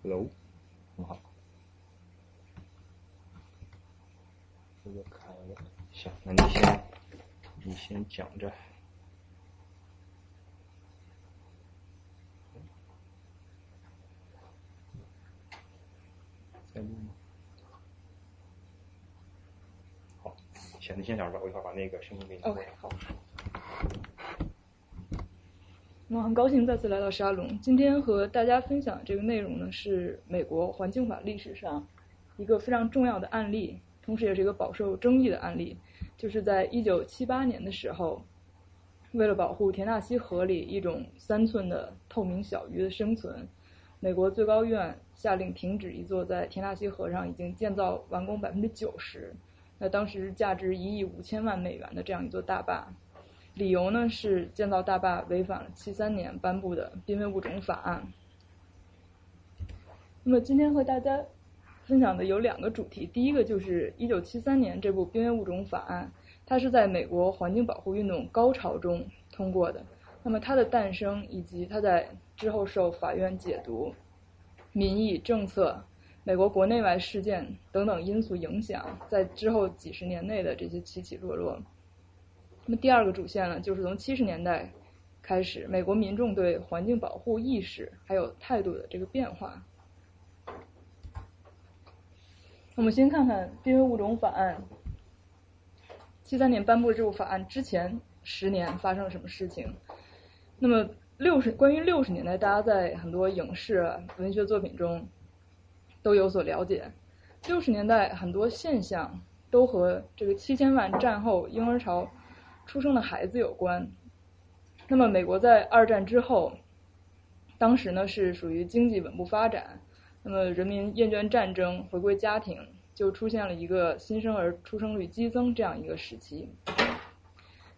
Hello，很好。这个开了，行，那你先，你先讲着。在录吗？好，行，你先讲吧，我一会儿把那个声音给你 OK，好。那很高兴再次来到沙龙，今天和大家分享的这个内容呢，是美国环境法历史上一个非常重要的案例，同时也是一个饱受争议的案例，就是在一九七八年的时候，为了保护田纳西河里一种三寸的透明小鱼的生存，美国最高院下令停止一座在田纳西河上已经建造完工百分之九十，那当时价值一亿五千万美元的这样一座大坝。理由呢是建造大坝违反了七三年颁布的濒危物种法案。那么今天和大家分享的有两个主题，第一个就是一九七三年这部濒危物种法案，它是在美国环境保护运动高潮中通过的。那么它的诞生以及它在之后受法院解读、民意、政策、美国国内外事件等等因素影响，在之后几十年内的这些起起落落。那么第二个主线呢，就是从七十年代开始，美国民众对环境保护意识还有态度的这个变化。我们先看看濒危物种法案，七三年颁布这部法案之前十年发生了什么事情？那么六十关于六十年代，大家在很多影视、文学作品中都有所了解。六十年代很多现象都和这个七千万战后婴儿潮出生的孩子有关。那么，美国在二战之后，当时呢是属于经济稳步发展，那么人民厌倦战争，回归家庭，就出现了一个新生儿出生率激增这样一个时期。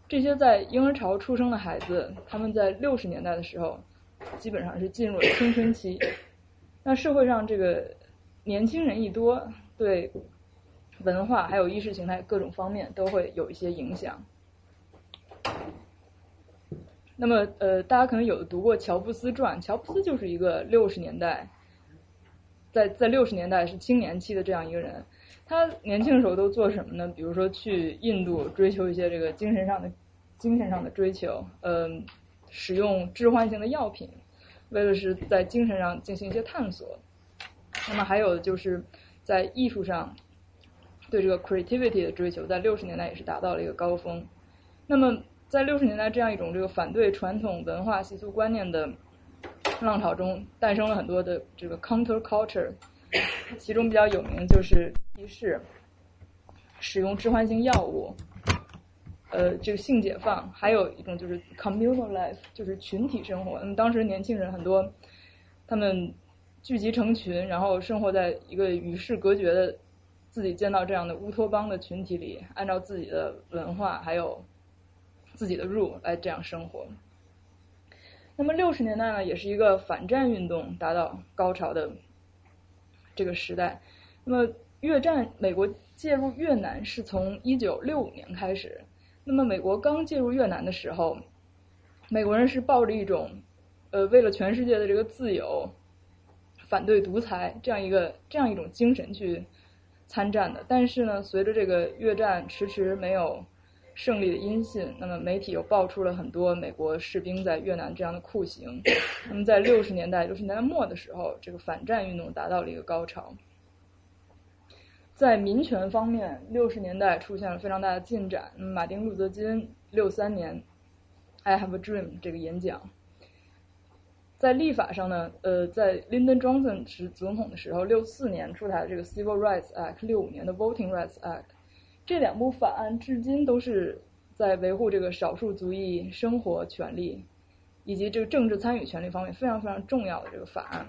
这些在婴儿潮出生的孩子，他们在六十年代的时候，基本上是进入了青春期。那社会上这个年轻人一多，对文化还有意识形态各种方面都会有一些影响。那么，呃，大家可能有读过乔布斯传，乔布斯就是一个六十年代，在在六十年代是青年期的这样一个人。他年轻的时候都做什么呢？比如说去印度追求一些这个精神上的精神上的追求，嗯、使用致幻性的药品，为了是在精神上进行一些探索。那么还有就是在艺术上对这个 creativity 的追求，在六十年代也是达到了一个高峰。那么在六十年代这样一种这个反对传统文化习俗观念的浪潮中，诞生了很多的这个 counter culture，其中比较有名就是仪式、使用致幻性药物，呃，这个性解放，还有一种就是 communal life，就是群体生活。那么当时年轻人很多，他们聚集成群，然后生活在一个与世隔绝的自己建造这样的乌托邦的群体里，按照自己的文化还有自己的 rule 来这样生活。那么六十年代呢，也是一个反战运动达到高潮的这个时代。那么越战，美国介入越南是从一九六五年开始。那么美国刚介入越南的时候，美国人是抱着一种，呃，为了全世界的这个自由，反对独裁这样一个这样一种精神去参战的。但是呢，随着这个越战迟迟没有胜利的音信，那么媒体又爆出了很多美国士兵在越南这样的酷刑。那么在六十年代、六十年代末的时候，这个反战运动达到了一个高潮。在民权方面，六十年代出现了非常大的进展。那么马丁·路德·金六三年 “I Have a Dream” 这个演讲，在立法上呢，呃，在 Lyndon Johnson 是总统的时候，六四年出台的这个 Civil Rights Act，六五年的 Voting Rights Act，这两部法案至今都是在维护这个少数族裔生活权利以及这个政治参与权利方面非常非常重要的这个法案。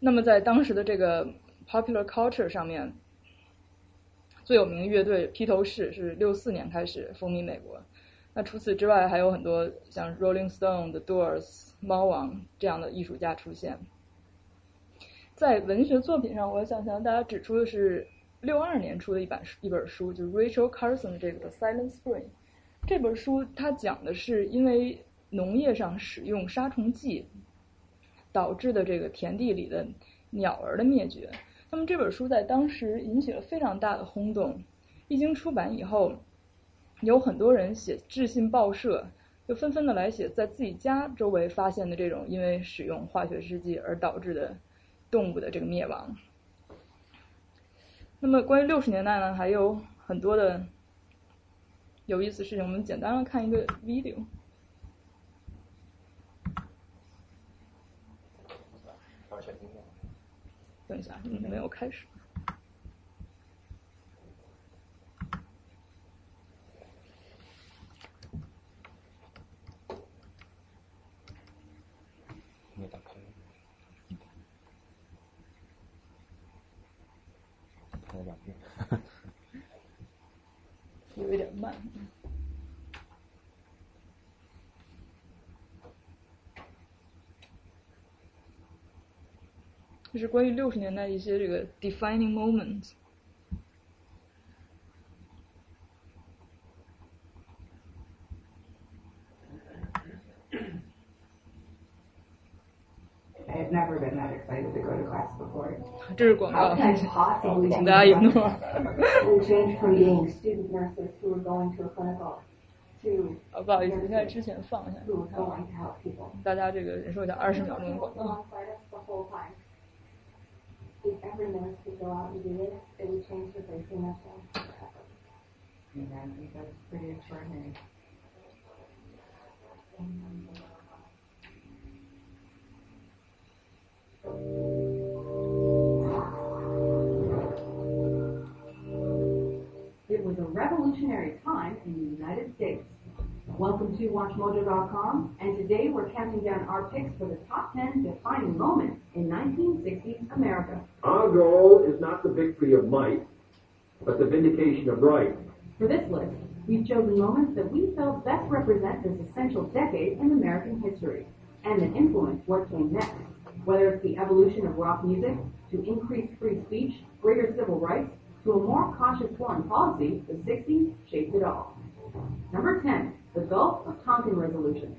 那么在当时的这个 popular culture 上面，最有名的乐队披头士是六四年开始风靡美国。那除此之外，还有很多像 Rolling Stone、Doors、猫王这样的艺术家出现。在文学作品上，我想向大家指出的是，六二年出的一本一本书，就是 Rachel Carson 的这个《Silent Spring》。这本书它讲的是因为农业上使用杀虫剂导致的这个田地里的鸟儿的灭绝。那么这本书在当时引起了非常大的轰动，一经出版以后，有很多人写致信报社，就纷纷的来写在自己家周围发现的这种因为使用化学试剂而导致的动物的这个灭亡。那么关于六十年代呢，还有很多的有意思事情，我们简单的看一个 video。等一下，嗯，没有开始。有一点慢。这是关于六十年代一些这个 defining moments。 I have never been that excited to go to class before. 这是广告，请大家忍住。啊不好意思，应该之前放一下。大家这个忍受一下二十秒钟广告。Revolutionary time in the United States. Welcome to WatchMojo.com, and today we're counting down our picks for the top 10 defining moments in 1960s America. Our goal is not the victory of might, but the vindication of right. For this list, we've chosen moments that we felt best represent this essential decade in American history and that influence what came next. Whether it's the evolution of rock music, to increased free speech, greater civil rights, to a more cautious foreign policy, the 60s shaped it all. Number 10, the Gulf of Tonkin Resolution.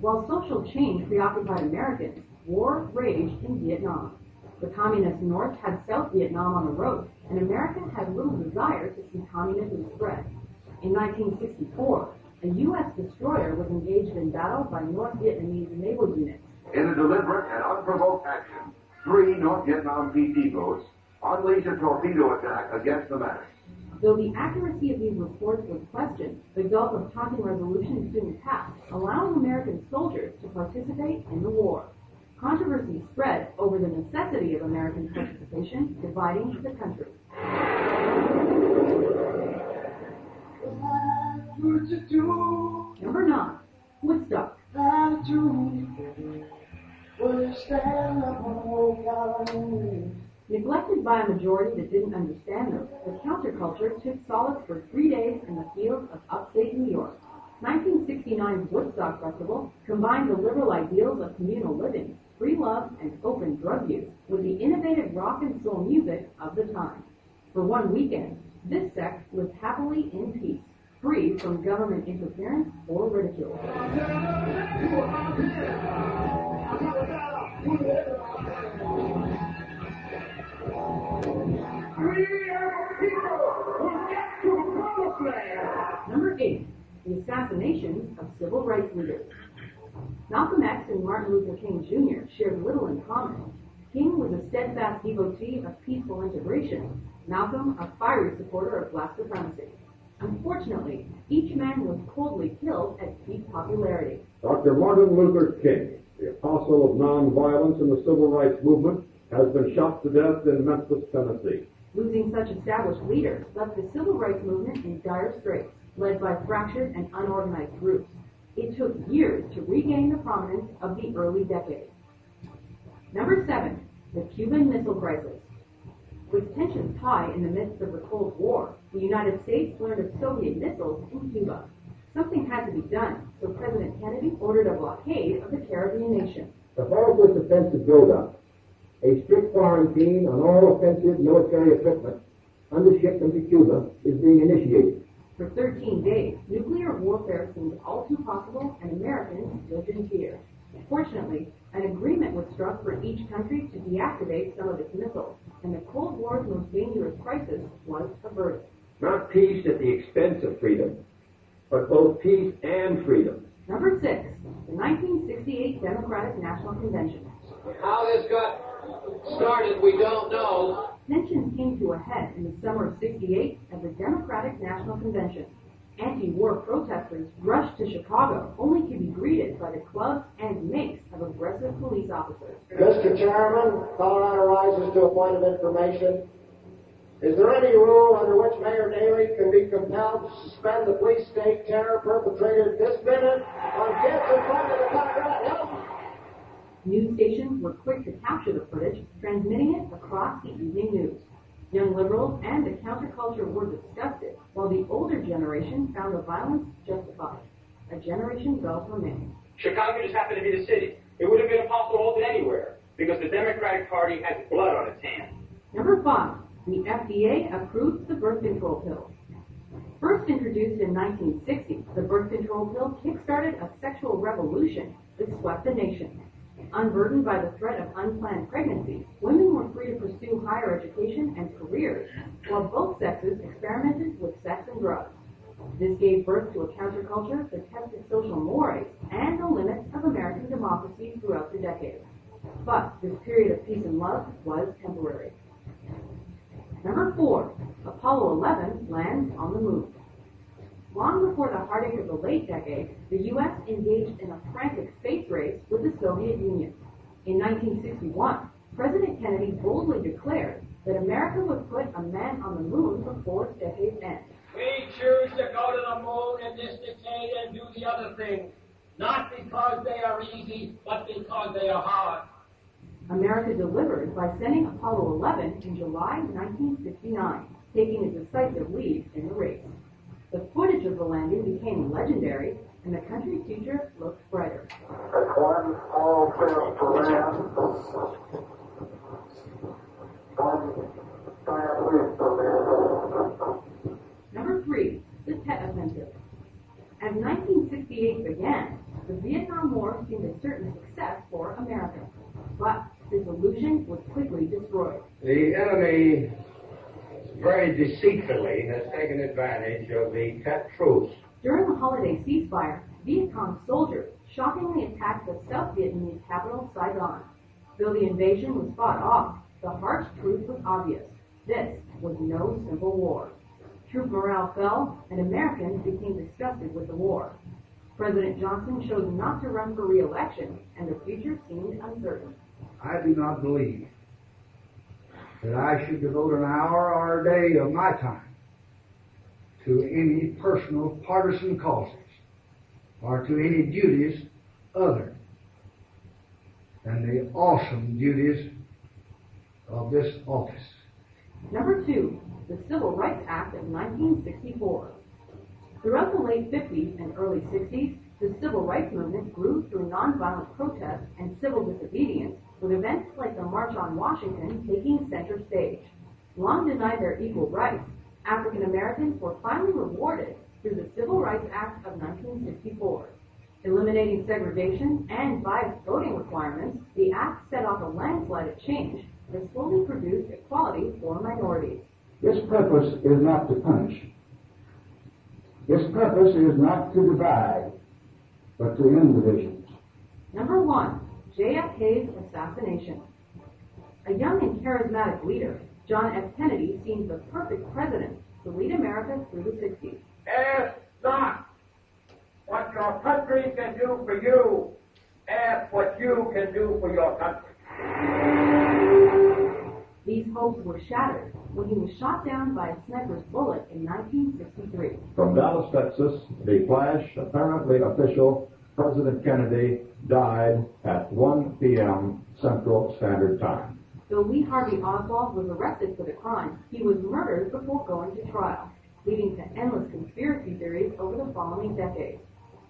While social change preoccupied Americans, war raged in Vietnam. The communist North had South Vietnam on the ropes, and America had little desire to see communism spread. In 1964, a U.S. destroyer was engaged in battle by North Vietnamese naval units. In a deliberate and unprovoked action, three North Vietnam PT boats unleashed a torpedo attack against the mast. Though the accuracy of these reports was questioned, the Gulf of Tonkin Resolution soon passed, allowing American soldiers to participate in the war. Controversy spread over the necessity of American participation, dividing the country. Number 9. Woodstock. Neglected by a majority that didn't understand them, the counterculture took solace for three days in the fields of upstate New York. 1969's Woodstock Festival combined the liberal ideals of communal living, free love, and open drug use with the innovative rock and soul music of the time. For one weekend, this sect lived happily in peace, free from government interference or ridicule. Number eight, the assassinations of civil rights leaders. Malcolm X and Martin Luther King Jr. shared little in common. King was a steadfast devotee of peaceful integration, Malcolm a fiery supporter of black supremacy. Unfortunately, each man was coldly killed at peak popularity. Dr. Martin Luther King, the apostle of nonviolence in the civil rights movement, has been shot to death in Memphis, Tennessee. Losing such established leaders left the civil rights movement in dire straits, led by fractured and unorganized groups. It took years to regain the prominence of the early decades. Number seven, the Cuban Missile Crisis. With tensions high in the midst of the Cold War, the United States learned of Soviet missiles in Cuba. Something had to be done, so President Kennedy ordered a blockade of the Caribbean nation. The this offensive buildup, a strict quarantine on all offensive military equipment under shipment to Cuba is being initiated. For 13 days, nuclear warfare seemed all too possible, and Americans lived in fear. Fortunately, an agreement was struck for each country to deactivate some of its missiles, and the Cold War's most dangerous crisis was averted. Not peace at the expense of freedom, but both peace and freedom. Number six, the 1968 Democratic National Convention. How this got started, we don't know. Tensions came to a head in the summer of 68 at the Democratic National Convention. Anti-war protesters rushed to Chicago only to be greeted by the clubs and makes of aggressive police officers. Mr. Chairman, Colorado rises to a point of information. Is there any rule under which Mayor Daley can be compelled to suspend the police state terror perpetrated this minute on kids in front of the Colorado Hilton? News stations were quick to capture the footage, transmitting it across the evening news. Young liberals and the counterculture were disgusted, while the older generation found the violence justified. A generation for many. Chicago just happened to be the city. It would have been impossible to hold it anywhere because the Democratic Party has blood on its hands. Number five, the FDA approves the birth control pill. First introduced in 1960, the birth control pill kickstarted a sexual revolution that swept the nation. Unburdened by the threat of unplanned pregnancies, women were free to pursue higher education and careers, while both sexes experimented with sex and drugs. This gave birth to a counterculture that tested social mores and the limits of American democracy throughout the decades. But this period of peace and love was temporary. Number four, Apollo 11 lands on the moon. Long before the heartache of the late decade, the U.S. engaged in a frantic space race with the Soviet Union. In 1961, President Kennedy boldly declared that America would put a man on the moon before its decade's end. We choose to go to the moon in this decade and do the other things, not because they are easy, but because they are hard. America delivered by sending Apollo 11 in July 1969, taking a decisive lead in the race. The footage of the landing became legendary, and the country's future looked brighter. One small step for man, one giant leap for man. Number three, the Tet Offensive. As 1968 began, the Vietnam War seemed a certain success for America. But this illusion was quickly destroyed. The enemy very deceitfully has taken advantage of the Tet truce. During the holiday ceasefire, Viet Cong soldiers shockingly attacked the South Vietnamese capital, Saigon. Though the invasion was fought off, the harsh truth was obvious. This was no simple war. Troop morale fell, and Americans became disgusted with the war. President Johnson chose not to run for re-election, and the future seemed uncertain. I do not believe that I should devote an hour or a day of my time to any personal partisan causes or to any duties other than the awesome duties of this office. Number two, the Civil Rights Act of 1964. Throughout the late 50s and early 60s, the civil rights movement grew through nonviolent protest and civil disobedience, with events like the March on Washington taking center stage. Long denied their equal rights, African Americans were finally rewarded through the Civil Rights Act of 1964. Eliminating segregation and biased voting requirements, the act set off a landslide of change that slowly produced equality for minorities. Its purpose is not to punish. Its purpose is not to divide, but to end divisions. Number one, JFK's assassination. A young and charismatic leader, John F. Kennedy seemed the perfect president to lead America through the 60s. Ask not what your country can do for you. Ask what you can do for your country. These hopes were shattered when he was shot down by a sniper's bullet in 1963. From Dallas, Texas, the flash, apparently official, President Kennedy died at 1 p.m. Central Standard Time. Though Lee Harvey Oswald was arrested for the crime, he was murdered before going to trial, leading to endless conspiracy theories over the following decades.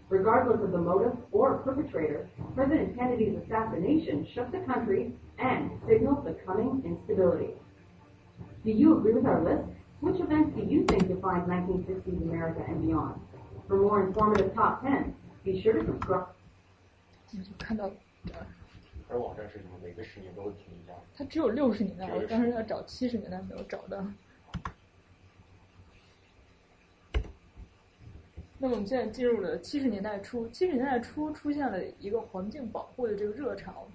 Regardless of the motive or perpetrator, President Kennedy's assassination shook the country and signaled the coming instability. Do you agree with our list? Which events do you think defined 1960s America and beyond? For more informative top 10, be sure to subscribe. 我就看到这儿。而网站是什么？每个十年都会停一下。它只有六十年代，我当时要找七十年代没有找到。那么我们现在进入了七十年代初，七十年代初出现了一个环境保护的这个热潮。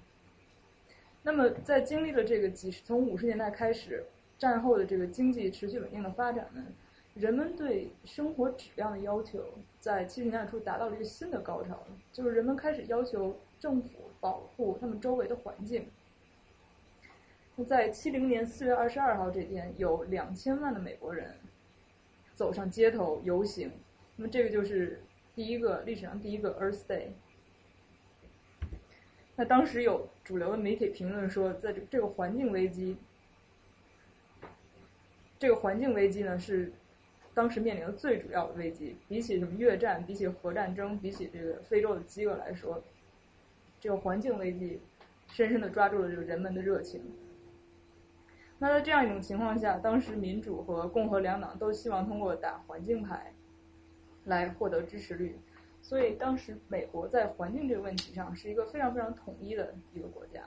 那么在经历了这个几十从五十年代开始，战后的这个经济持续稳定的发展呢，人们对生活质量的要求在七十年代初达到了一个新的高潮，就是人们开始要求政府保护他们周围的环境。那在七零年四月二十二号这天，有两千万的美国人走上街头游行。那么这个就是第一个历史上第一个 Earth Day。那当时有主流的媒体评论说，在这这个环境危机，这个环境危机呢是当时面临的最主要的危机。比起什么越战，比起核战争，比起这个非洲的饥饿来说，这个环境危机深深的抓住了这个人们的热情。那在这样一种情况下，当时民主和共和两党都希望通过打环境牌。来获得支持率，所以当时美国在环境这个问题上是一个非常非常统一的一个国家。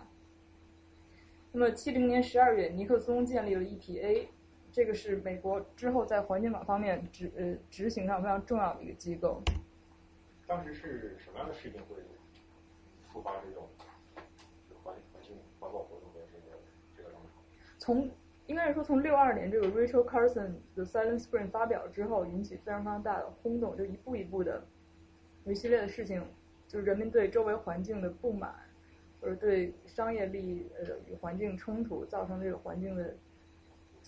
那么七零年十二月，尼克松建立了 EPA，这个是美国之后在环境法方面执呃执行上非常重要的一个机构。当时是什么样的事情会触发这种环环境环保活动的这个这个浪潮？从应该是说，从六二年这个 Rachel Carson 的 Silent Spring 发表之后，引起非常非常大的轰动，就一步一步的一系列的事情，就是人民对周围环境的不满，或者对商业利益呃与环境冲突造成这个环境的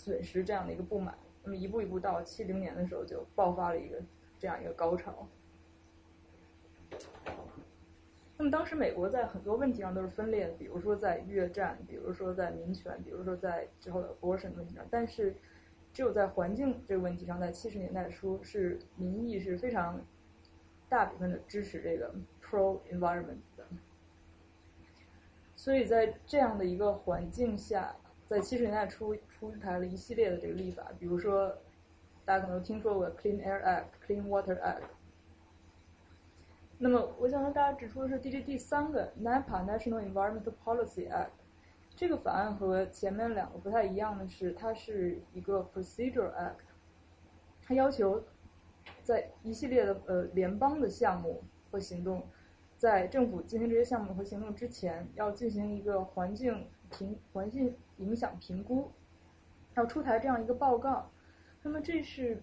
损失这样的一个不满，那么一步一步到七零年的时候就爆发了一个这样一个高潮。那么当时美国在很多问题上都是分裂的，比如说在越战，比如说在民权，比如说在之后的 abortion 问题上。但是，只有在环境这个问题上，在七十年代初是民意是非常大比分的支持这个 pro environment 的。所以在这样的一个环境下，在七十年代初出台了一系列的这个立法，比如说大家可能听说过 Clean Air Act、Clean Water Act。那么，我想和大家指出的是，第这第三个 NEPA National Environment Policy Act 这个法案和前面两个不太一样的是，它是一个 Procedural Act，它要求在一系列的呃联邦的项目和行动，在政府进行这些项目和行动之前，要进行一个环境评环境影响评估，要出台这样一个报告。那么这是。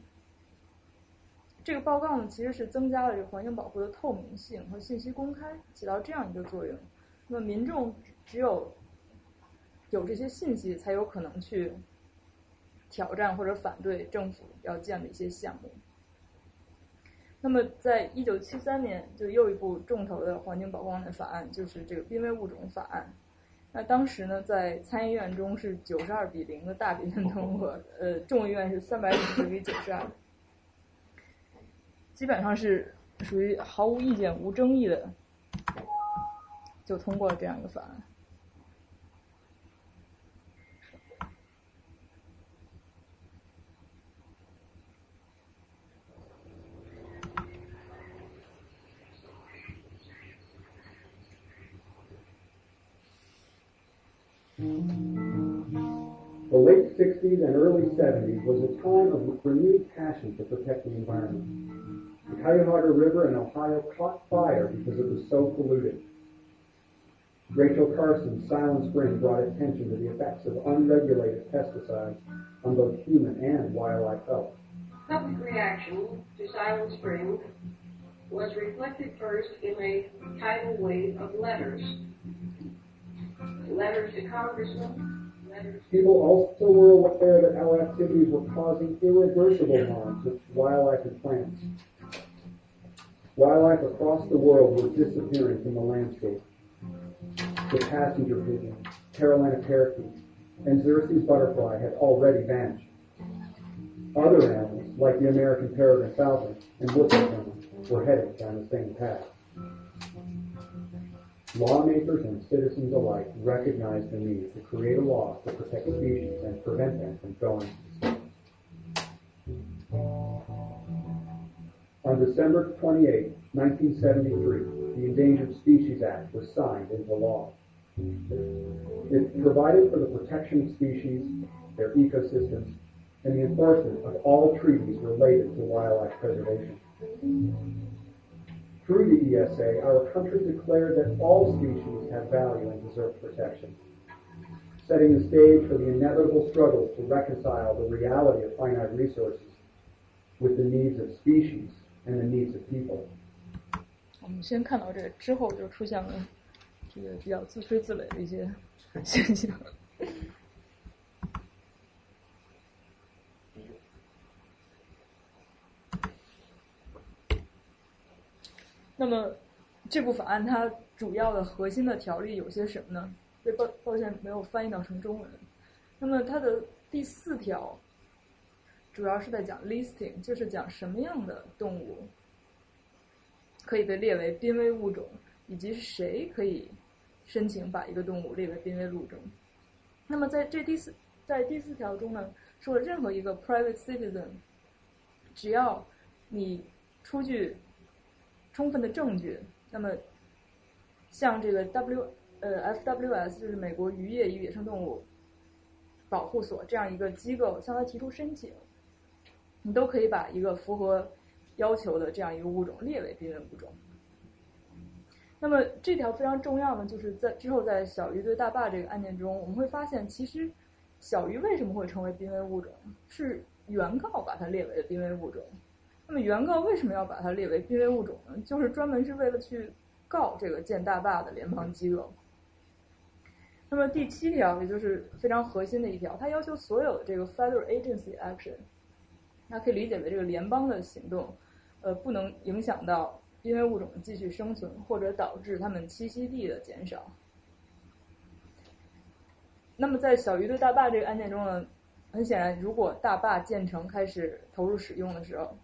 这个报告呢，其实是增加了这个环境保护的透明性和信息公开，起到这样一个作用。那么民众只有有这些信息，才有可能去挑战或者反对政府要建的一些项目。那么，在一九七三年，就又一部重头的环境保护的法案，就是这个濒危物种法案。那当时呢，在参议院中是九十二比零的大比分通过，呃，众议院是三百五十比九十二。基本上是属于毫无意见、无争议的，就通过了这样一个法案。The late 60s and early 70s was a time of renewed passion to protect the environment. The Cuyahoga River in Ohio caught fire because it was so polluted. Rachel Carson's Silent Spring brought attention to the effects of unregulated pesticides on both human and wildlife health. Public reaction to Silent Spring was reflected first in a tidal wave of letters. To congressmen, People also were aware that our activities were causing irreversible harm to wildlife and plants. Wildlife across the world were disappearing from the landscape. The passenger pigeon, Carolina parakeet, and Xerxes butterfly had already vanished. Other animals, like the American peregrine falcon and woodpecker, were headed down the same path. Lawmakers and citizens alike recognized the need to create a law to protect species and prevent them from going. On December 28, 1973, the Endangered Species Act was signed into law. It provided for the protection of species, their ecosystems, and the enforcement of all treaties related to wildlife preservation. Through the ESA, our country declared that all species have value and deserve protection, setting the stage for the inevitable struggles to reconcile the reality of finite resources with the needs of species and the needs of people. 我们先看到这个之后，就出现了这个比较自吹自擂的一些现象。 那么，这部法案它主要的核心的条例有些什么呢？对，抱抱歉没有翻译到成中文。那么它的第四条主要是在讲 listing，就是讲什么样的动物可以被列为濒危物种，以及是谁可以申请把一个动物列为濒危物种。那么在这第四在第四条中呢，说任何一个 private citizen，只要你出具充分的证据，那么像这个 W 呃 FWS 就是美国渔业与野生动物保护所这样一个机构向他提出申请，你都可以把一个符合要求的这样一个物种列为濒危物种。那么这条非常重要呢，就是在之后在小鱼对大坝这个案件中，我们会发现，其实小鱼为什么会成为濒危物种，是原告把它列为了濒危物种。那么原告为什么要把它列为濒危物种呢？就是专门是为了去告这个建大坝的联邦机构。那么第七条，也就是非常核心的一条，它要求所有的这个 federal agency action，那可以理解为这个联邦的行动，呃，不能影响到濒危物种的继续生存，或者导致它们栖息地的减少。那么在小鱼对大坝这个案件中呢，很显然，如果大坝建成开始投入使用的时候，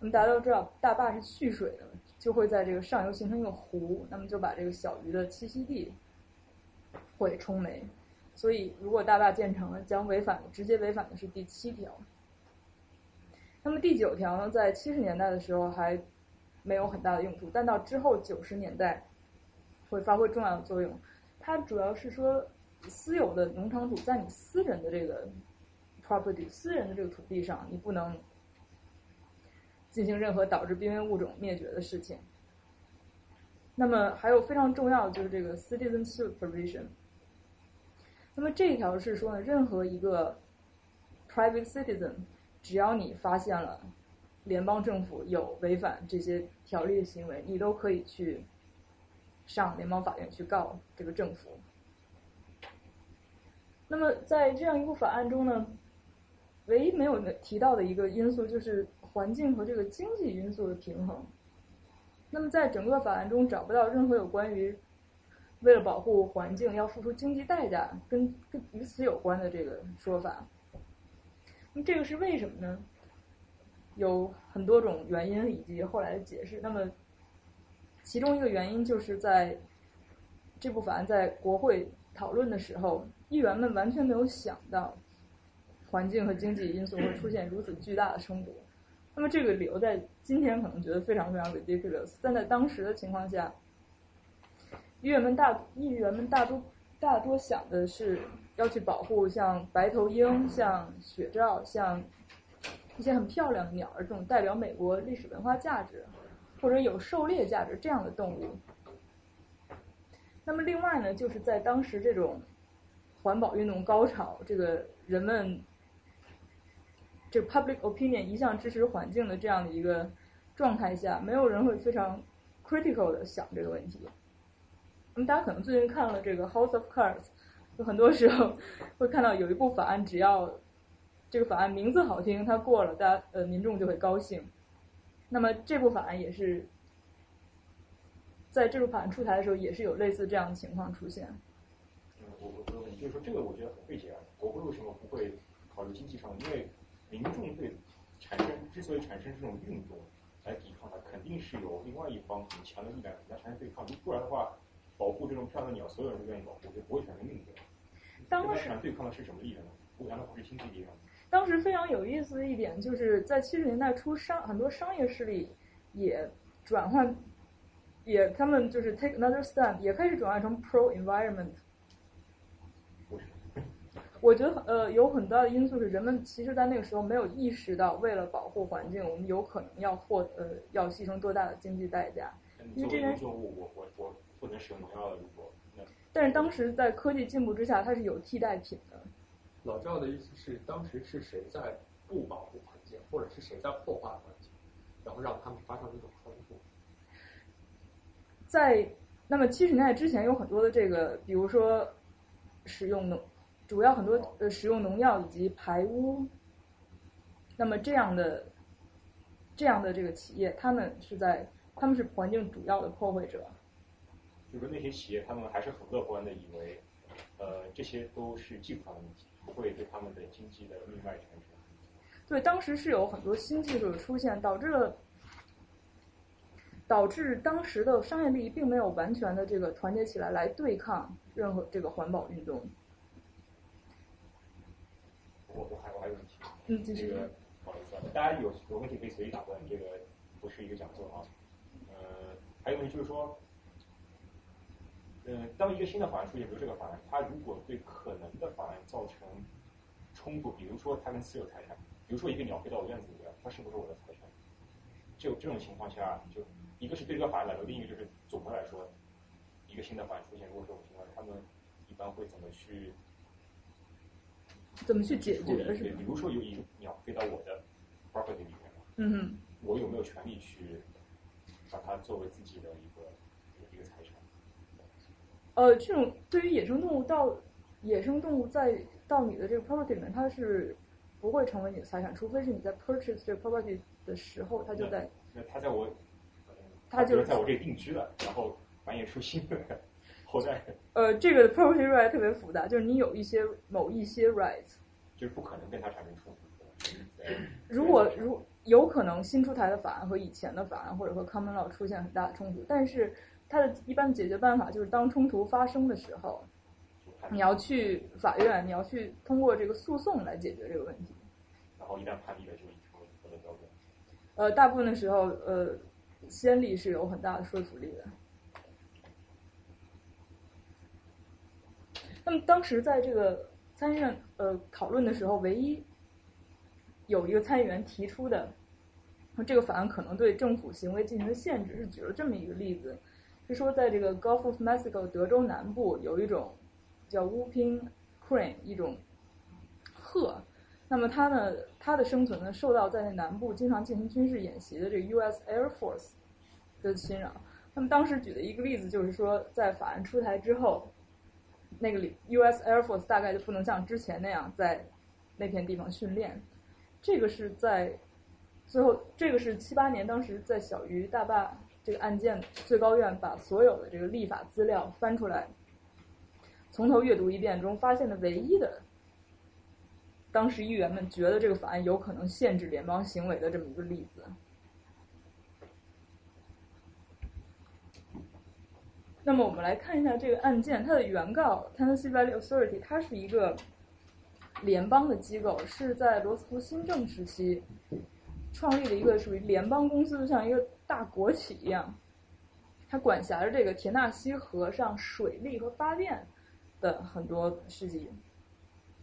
那么大家都知道大坝是蓄水的，就会在这个上游形成一个湖，那么就把这个小鱼的栖息地会冲没。所以，如果大坝建成了，将违反直接违反的是第七条。那么第九条呢，在七十年代的时候还没有很大的用处，但到之后九十年代会发挥重要的作用。它主要是说，私有的农场主在你私人的这个 property、私人的这个土地上，你不能进行任何导致濒危物种灭绝的事情。那么还有非常重要的就是这个 citizenship provision。那么这一条是说呢，任何一个 private citizen，只要你发现了联邦政府有违反这些条例的行为，你都可以去上联邦法院去告这个政府。那么在这样一部法案中呢，唯一没有提到的一个因素就是环境和这个经济因素的平衡。那么在整个法案中找不到任何有关于为了保护环境要付出经济代价跟跟与此有关的这个说法。那这个是为什么呢？有很多种原因以及后来的解释。那么其中一个原因就是在这部法案在国会讨论的时候，议员们完全没有想到环境和经济因素会出现如此巨大的冲突。那么这个理由在今天可能觉得非常非常 ridiculous，但在当时的情况下，议员们大议员们大多大多想的是要去保护像白头鹰、像雪鹫、像一些很漂亮的鸟儿这种代表美国历史文化价值或者有狩猎价值这样的动物。那么另外呢，就是在当时这种环保运动高潮，这个人们这 public opinion 一向支持环境的这样的一个状态下，没有人会非常 critical 的想这个问题。那么大家可能最近看了这个 House of Cards，有很多时候会看到有一部法案，只要这个法案名字好听，它过了，大家呃民众就会高兴。那么这部法案也是在这部法案出台的时候，也是有类似这样的情况出现。我我我问，就是说这个我觉得很费解啊。国会为什么不会考虑经济上？因为民众对产生之所以产生这种运动来抵抗它，肯定是有另外一方很强的力量来产生对抗。不然的话，保护这种漂亮的鸟，所有人都愿意保护，就不会产生运动。当时对抗的是什么力量呢？不难道不是经济力量？当时非常有意思的一点，就是在七十年代初，商很多商业势力也转换，也他们就是 take another stand，也开始转换成 pro environment。我觉得呃有很大的因素是人们其实，在那个时候没有意识到，为了保护环境，我们有可能要获呃要牺牲多大的经济代价。因为这件作物，我我我不能使用农药了，如果但是当时在科技进步之下，它是有替代品的。老赵的意思是，当时是谁在不保护环境，或者是谁在破坏环境，然后让他们发生这种冲突？在那么七十年代之前，有很多的这个，比如说使用农，主要很多呃使用农药以及排污。那么这样的这样的这个企业，他们是在他们是环境主要的破坏者。就是那些企业，他们还是很乐观的，以为呃这些都是技术上的问题，不会对他们的经济的命脉产生。对，当时是有很多新技术的出现，导致了导致当时的商业利益并没有完全的这个团结起来来对抗任何这个环保运动。我我还我还有问题，嗯，这个不好意思啊，大家有有问题可以随意打断，这个不是一个讲座啊。呃，还有问题就是说，呃，当一个新的法案出现，比如这个法案，它如果对可能的法案造成冲突，比如说它跟私有财产，比如说一个鸟飞到我院子里边，它是不是我的财产？就这种情况下，就一个是对这个法案来说，另一个就是总的来说，一个新的法案出现，如果这种情况，他们一般会怎么去？怎么去解决？对，比如说有一鸟飞到我的 property 里面了，嗯哼，我有没有权利去把它作为自己的一个一个财产？呃，这种对于野生动物到野生动物在到你的这个 property 里面，它是不会成为你的财产，除非是你在 purchase 这个 property 的时候，它就在。那它在我，它就是在我这里定居了，然后繁衍出新的后代。呃，这个 property right 特别复杂，就是你有一些某一些 rights，就是不可能跟它产生冲突。如果如有可能新出台的法案和以前的法案或者和 common law 出现很大的冲突，但是它的一般解决办法就是当冲突发生的时候，你要去法院，你要去通过这个诉讼来解决这个问题。然后一旦判例了，就以成为合的标准。呃，大部分的时候，呃，先例是有很大的说服力的。那么当时在这个参议院呃讨论的时候，唯一有一个参议员提出的，这个法案可能对政府行为进行限制，是举了这么一个例子，是说在这个 Gulf of Mexico 德州南部有一种叫 whooping crane 一种鹤，那么它呢，它的生存呢受到在那南部经常进行军事演习的这个 U.S. Air Force 的侵扰。那么当时举的一个例子就是说，在法案出台之后。那个里 U.S. Air Force 大概就不能像之前那样在那片地方训练，这个是在最后，这个是七八年，当时在小鱼大坝这个案件，最高院把所有的这个立法资料翻出来，从头阅读一遍中发现的唯一的，当时议员们觉得这个法案有可能限制联邦行为的这么一个例子。那么我们来看一下这个案件，它的原告 Tennessee Valley Authority，它是一个联邦的机构，是在罗斯福新政时期创立的一个属于联邦公司，就像一个大国企一样。它管辖着这个田纳西河上水利和发电的很多事迹。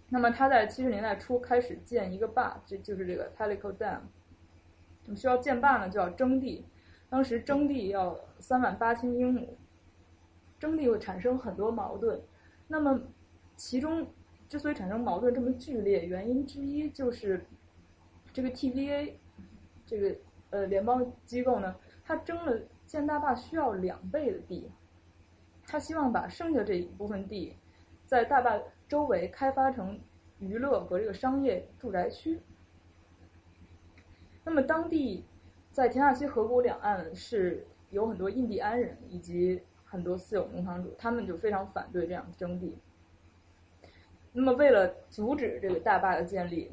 那么它在七十年代初开始建一个坝，这就是这个 Tellico Dam。我们需要建坝呢，就要征地，当时征地要三万八千英亩。征地会产生很多矛盾，那么其中之所以产生矛盾这么剧烈，原因之一就是这个 TVA 这个呃联邦机构呢，它征了建大坝需要两倍的地，他希望把剩下这一部分地在大坝周围开发成娱乐和这个商业住宅区。那么当地在田纳西河谷两岸是有很多印第安人以及。很多私有农场主，他们就非常反对这样征地。那么，为了阻止这个大坝的建立，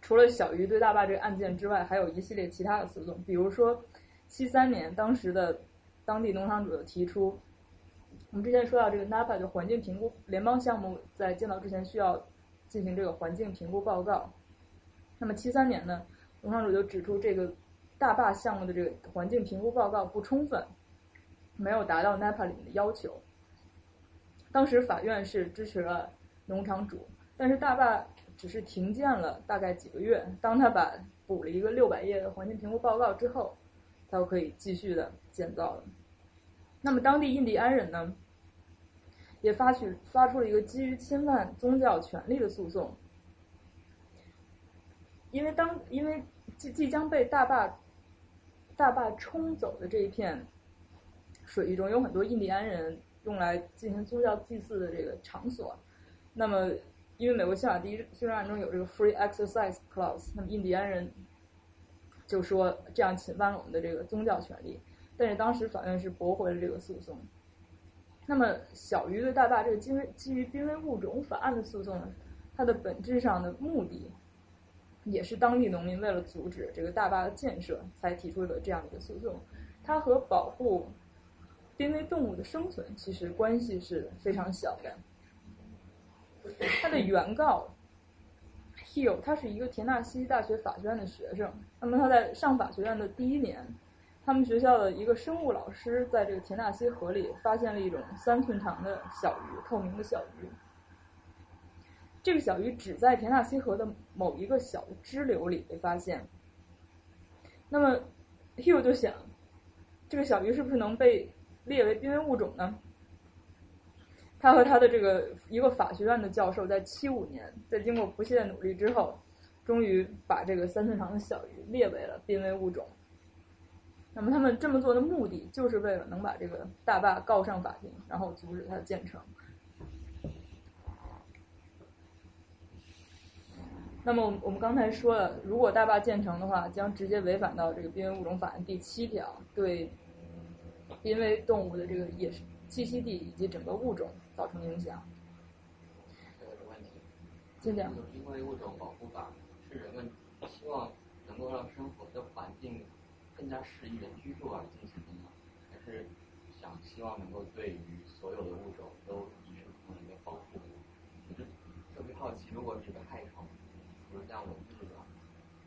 除了小鱼对大坝这个案件之外，还有一系列其他的诉讼。比如说，七三年，当时的当地农场主就提出，我们之前说到这个 NAPA 就环境评估联邦项目，在建造之前需要进行这个环境评估报告。那么七三年呢，农场主就指出这个大坝项目的这个环境评估报告不充分，没有达到 NEPA 里面的要求。当时法院是支持了农场主，但是大坝只是停建了大概几个月。当他把补了一个六百页的环境评估报告之后，他就可以继续的建造了。那么当地印第安人呢，也发起发出了一个基于侵犯宗教权利的诉讼，因为当因为即即将被大坝大坝冲走的这一片水域中，有很多印第安人用来进行宗教祭祀的这个场所。那么，因为美国宪法第一修正案中有这个 free exercise clause，那么印第安人就说这样侵犯了我们的这个宗教权利。但是当时法院是驳回了这个诉讼。那么，小鱼对大坝这个基于基于濒危物种法案的诉讼呢，它的本质上的目的，也是当地农民为了阻止这个大坝的建设才提出的这样一个诉讼。它和保护濒危动物的生存其实关系是非常小的。他的原告 Hill，他是一个田纳西大学法学院的学生。那么他在上法学院的第一年。他们学校的一个生物老师在这个田纳西河里发现了一种三寸长的小鱼，透明的小鱼。这个小鱼只在田纳西河的某一个小支流里被发现。那么，Hill 就想，这个小鱼是不是能被列为濒危物种呢？他和他的这个一个法学院的教授在七五年，在经过不懈的努力之后，终于把这个三寸长的小鱼列为了濒危物种。那么他们这么做的目的，就是为了能把这个大坝告上法庭，然后阻止它的建成。那么我们刚才说了，如果大坝建成的话，将直接违反到这个《濒危物种法案》第七条，对濒危动物的这个野栖息地以及整个物种造成影响。这个问题，请讲。濒危物种保护法是人们希望能够让生活的环境。更加适宜的居住而进行的吗，还是想希望能够对于所有的物种都以什么样的一个保护？我就特别好奇，如果是个害虫，比如像蚊子这种，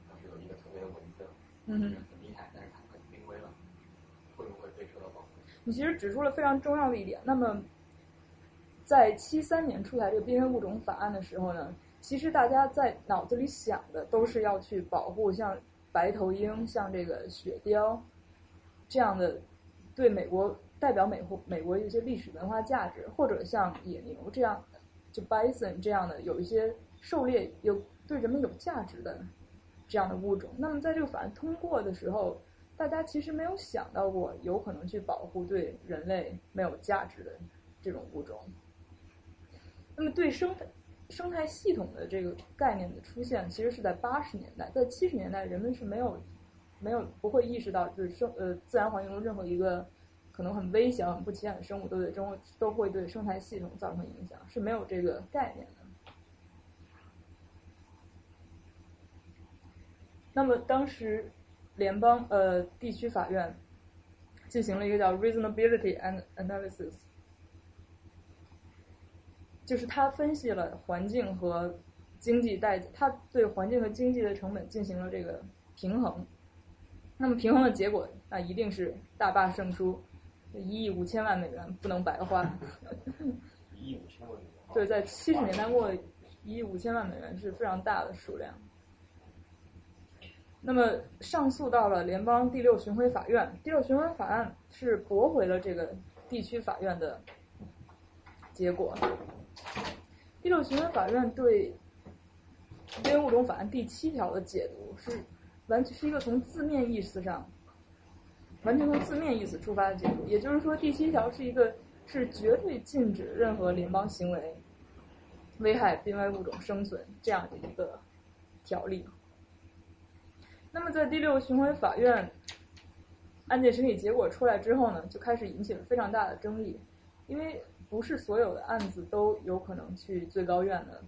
要是有一个特别的蚊子，嗯很厉害，但是它很濒危了，会不会被受到保护？你其实指出了非常重要的一点。那么，在七三年出台这个濒危物种法案的时候呢，其实大家在脑子里想的都是要去保护像。白头鹰像这个雪貂这样的，对美国代表美国美国一些历史文化价值，或者像野牛这样，就 bison 这样的有一些狩猎有对人们有价值的这样的物种。那么在这个法案通过的时候，大家其实没有想到过有可能去保护对人类没有价值的这种物种。那么对生生态系统的这个概念的出现，其实是在八十年代，在七十年代，人们是没有没有不会意识到，就是生呃自然环境中任何一个可能很微小、很不起眼的生物，都对中都会对生态系统造成影响，是没有这个概念的。那么当时联邦呃地区法院进行了一个叫 reasonability and analysis。就是他分析了环境和经济代价，他对环境和经济的成本进行了这个平衡。那么平衡的结果，那一定是大坝胜出，一亿五千万美元不能白花。一亿五千万美元。对，在七十年代末，一亿五千万美元是非常大的数量。那么上诉到了联邦第六巡回法院，第六巡回法案是驳回了这个地区法院的结果。第六巡回法院对《濒危物种法案》第七条的解读是完全是一个从字面意思上，完全从字面意思出发的解读。也就是说，第七条是一个是绝对禁止任何联邦行为危害濒危物种生存这样的一个条例。那么，在第六巡回法院案件审理结果出来之后呢，就开始引起了非常大的争议，因为。不是所有的案子都有可能去最高院的，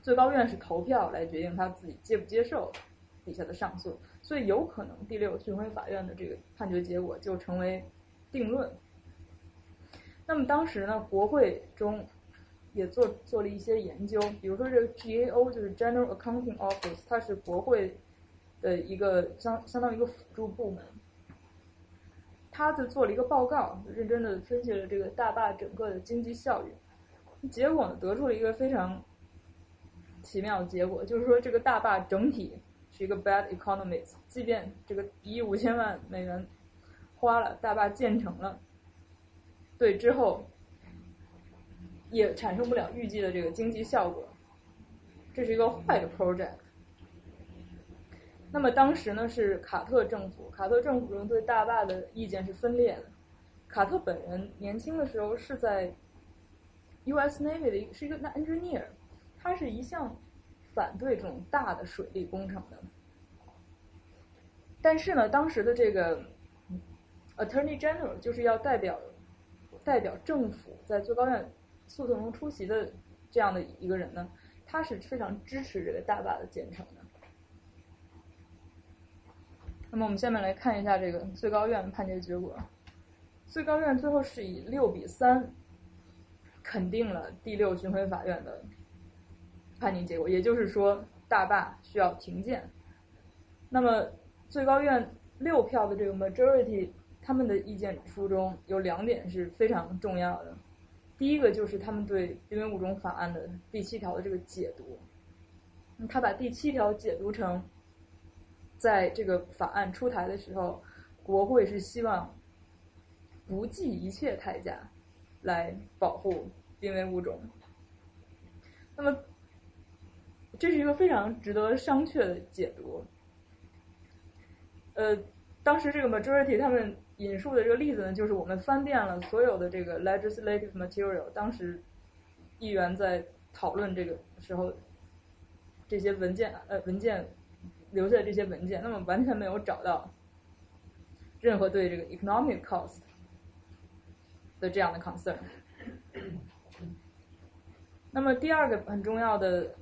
最高院是投票来决定他自己接不接受底下的上诉，所以有可能第六巡回法院的这个判决结果就成为定论。那么当时呢，国会中也做做了一些研究，比如说这个 GAO 就是 General Accounting Office，它是国会的一个相相当于一个辅助部门。他就做了一个报告，认真的分析了这个大坝整个的经济效益，结果呢得出了一个非常奇妙的结果，就是说这个大坝整体是一个 bad economics，即便这个一亿五千万美元花了，大坝建成了，对之后也产生不了预计的这个经济效果，这是一个坏的 project。那么当时呢是卡特政府，卡特政府中对大坝的意见是分裂的。卡特本人年轻的时候是在 U.S. Navy 的一是一个 engineer，他是一向反对这种大的水利工程的。但是呢，当时的这个 Attorney General 就是要代表代表政府在最高院诉讼中出席的这样的一个人呢，他是非常支持这个大坝的建成的。那么我们下面来看一下这个最高院判决结果。最高院最后是以六比三肯定了第六巡回法院的判定结果，也就是说大坝需要停建。那么最高院六票的这个 majority，他们的意见书中有两点是非常重要的。第一个就是他们对濒危物种法案的第七条的这个解读，他把第七条解读成。在这个法案出台的时候，国会是希望不计一切代价来保护濒危物种。那么，这是一个非常值得商榷的解读。呃，当时这个 majority 他们引述的这个例子呢，就是我们翻遍了所有的这个 legislative material，当时议员在讨论这个时候这些文件呃文件。留下这些文件，那么完全没有找到任何对这个 economic cost 的这样的 concern。那么第二个很重要的，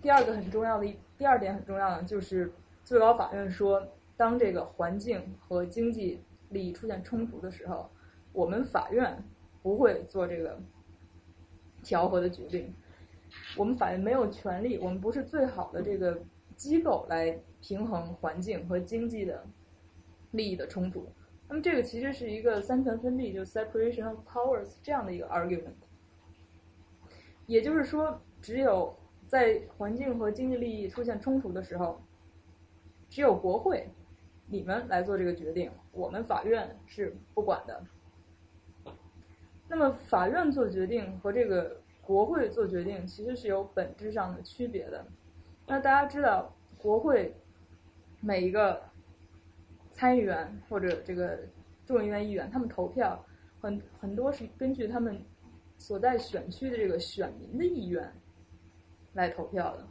第二个很重要的一第二点很重要的就是最高法院说，当这个环境和经济利益出现冲突的时候，我们法院不会做这个调和的决定。我们法院没有权利，我们不是最好的这个。机构来平衡环境和经济的利益的冲突，那么这个其实是一个三权分立，就 separation of powers 这样的一个 argument。也就是说，只有在环境和经济利益出现冲突的时候，只有国会你们来做这个决定，我们法院是不管的。那么法院做决定和这个国会做决定其实是有本质上的区别的。那大家知道，国会每一个参议员或者这个众议院议员，他们投票很很多是根据他们所在选区的这个选民的意愿来投票的。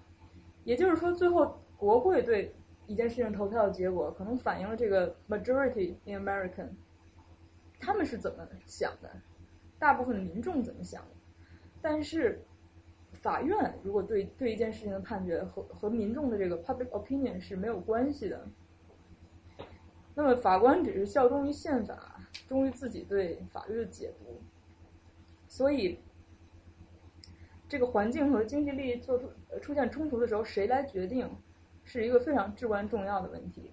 也就是说，最后国会对一件事情投票的结果，可能反映了这个 majority in American 他们是怎么想的，大部分的民众怎么想的，但是。法院如果对对一件事情的判决和和民众的这个 public opinion 是没有关系的，那么法官只是效忠于宪法，忠于自己对法律的解读，所以这个环境和经济利益做出出现冲突的时候，谁来决定，是一个非常至关重要的问题。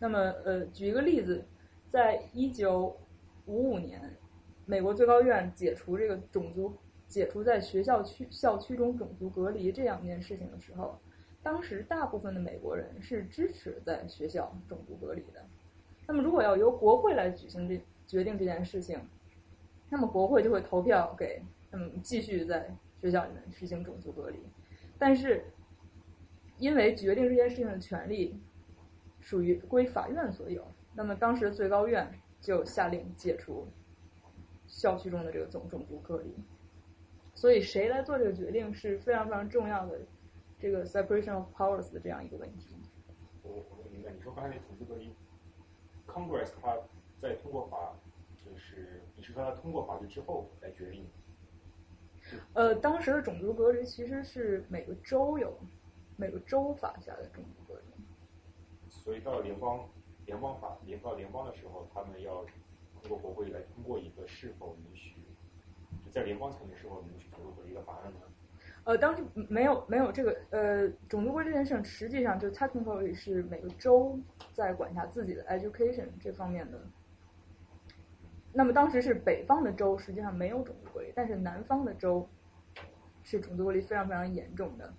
那么，呃，举一个例子，在一九五五年，美国最高院解除这个种族。解除在学校区校区中种族隔离这两件事情的时候，当时大部分的美国人是支持在学校种族隔离的。那么，如果要由国会来举行这决定这件事情，那么国会就会投票给嗯继续在学校里面实行种族隔离。但是，因为决定这件事情的权利属于归法院所有，那么当时最高院就下令解除校区中的这个总种族隔离。所以谁来做这个决定是非常非常重要的，这个 separation of powers 的这样一个问题。我我明白你说刚才那种族隔离，Congress 它在通过法，就是你是说它通过法律之后来决定？呃，当时的种族隔离其实是每个州有，每个州法下的种族隔离。所以到了联邦联邦法联到联邦的时候，他们要通过国会来通过一个是否允许。在联邦层面是否允许种族隔离的法案呢？呃，当时没有没有这个呃种族国这件事，实际上就 technically 是每个州在管辖自己的 education 这方面的。那么当时是北方的州实际上没有种族隔离，但是南方的州是种族隔离非常非常严重的。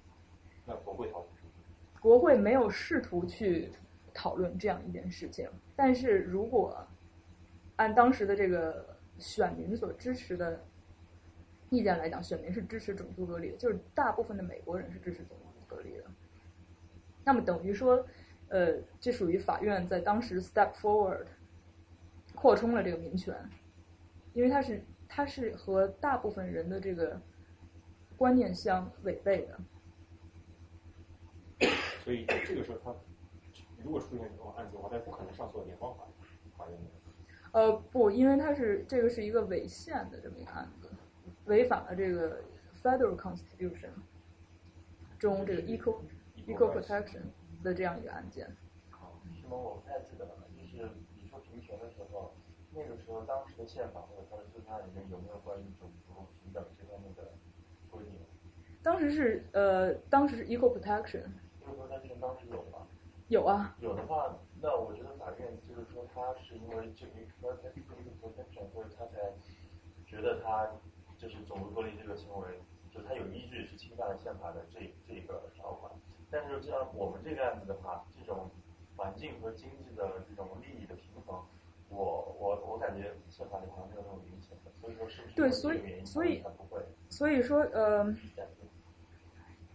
那国会讨论国会没有试图去讨论这样一件事情，但是如果按当时的这个选民所支持的意见来讲，选民是支持种族隔离的，就是大部分的美国人是支持种族隔离的。那么等于说，呃，这属于法院在当时 step forward 扩充了这个民权，因为它是它是和大部分人的这个观念相违背的。所以这个时候他如果出现这种案子的话，他不可能上诉联邦法法院的。呃，不，因为它是这个是一个违宪的这么一个案子，违反了这个 Federal Constitution 中这个 equal equal protection 的这样一个案件。什么我不太记得了，就是你说平权的时候，那个时候当时的宪法或者它的司法里面有没有关于种族平等这方面的规定？当时是呃，当时是 equal protection。equal protection 当时有吗？有啊。有的话，那我觉得法院就是说他是因为这个 equal protection，所以他才觉得他就是种族隔离这个行为，就它有依据是侵犯了宪法的这这个条款。但是像我们这个案子的话，这种环境和经济的这种利益的平衡，我我我感觉宪法里好像没有那么明显的，所以说是不是对，所以所以他不会？所以说呃，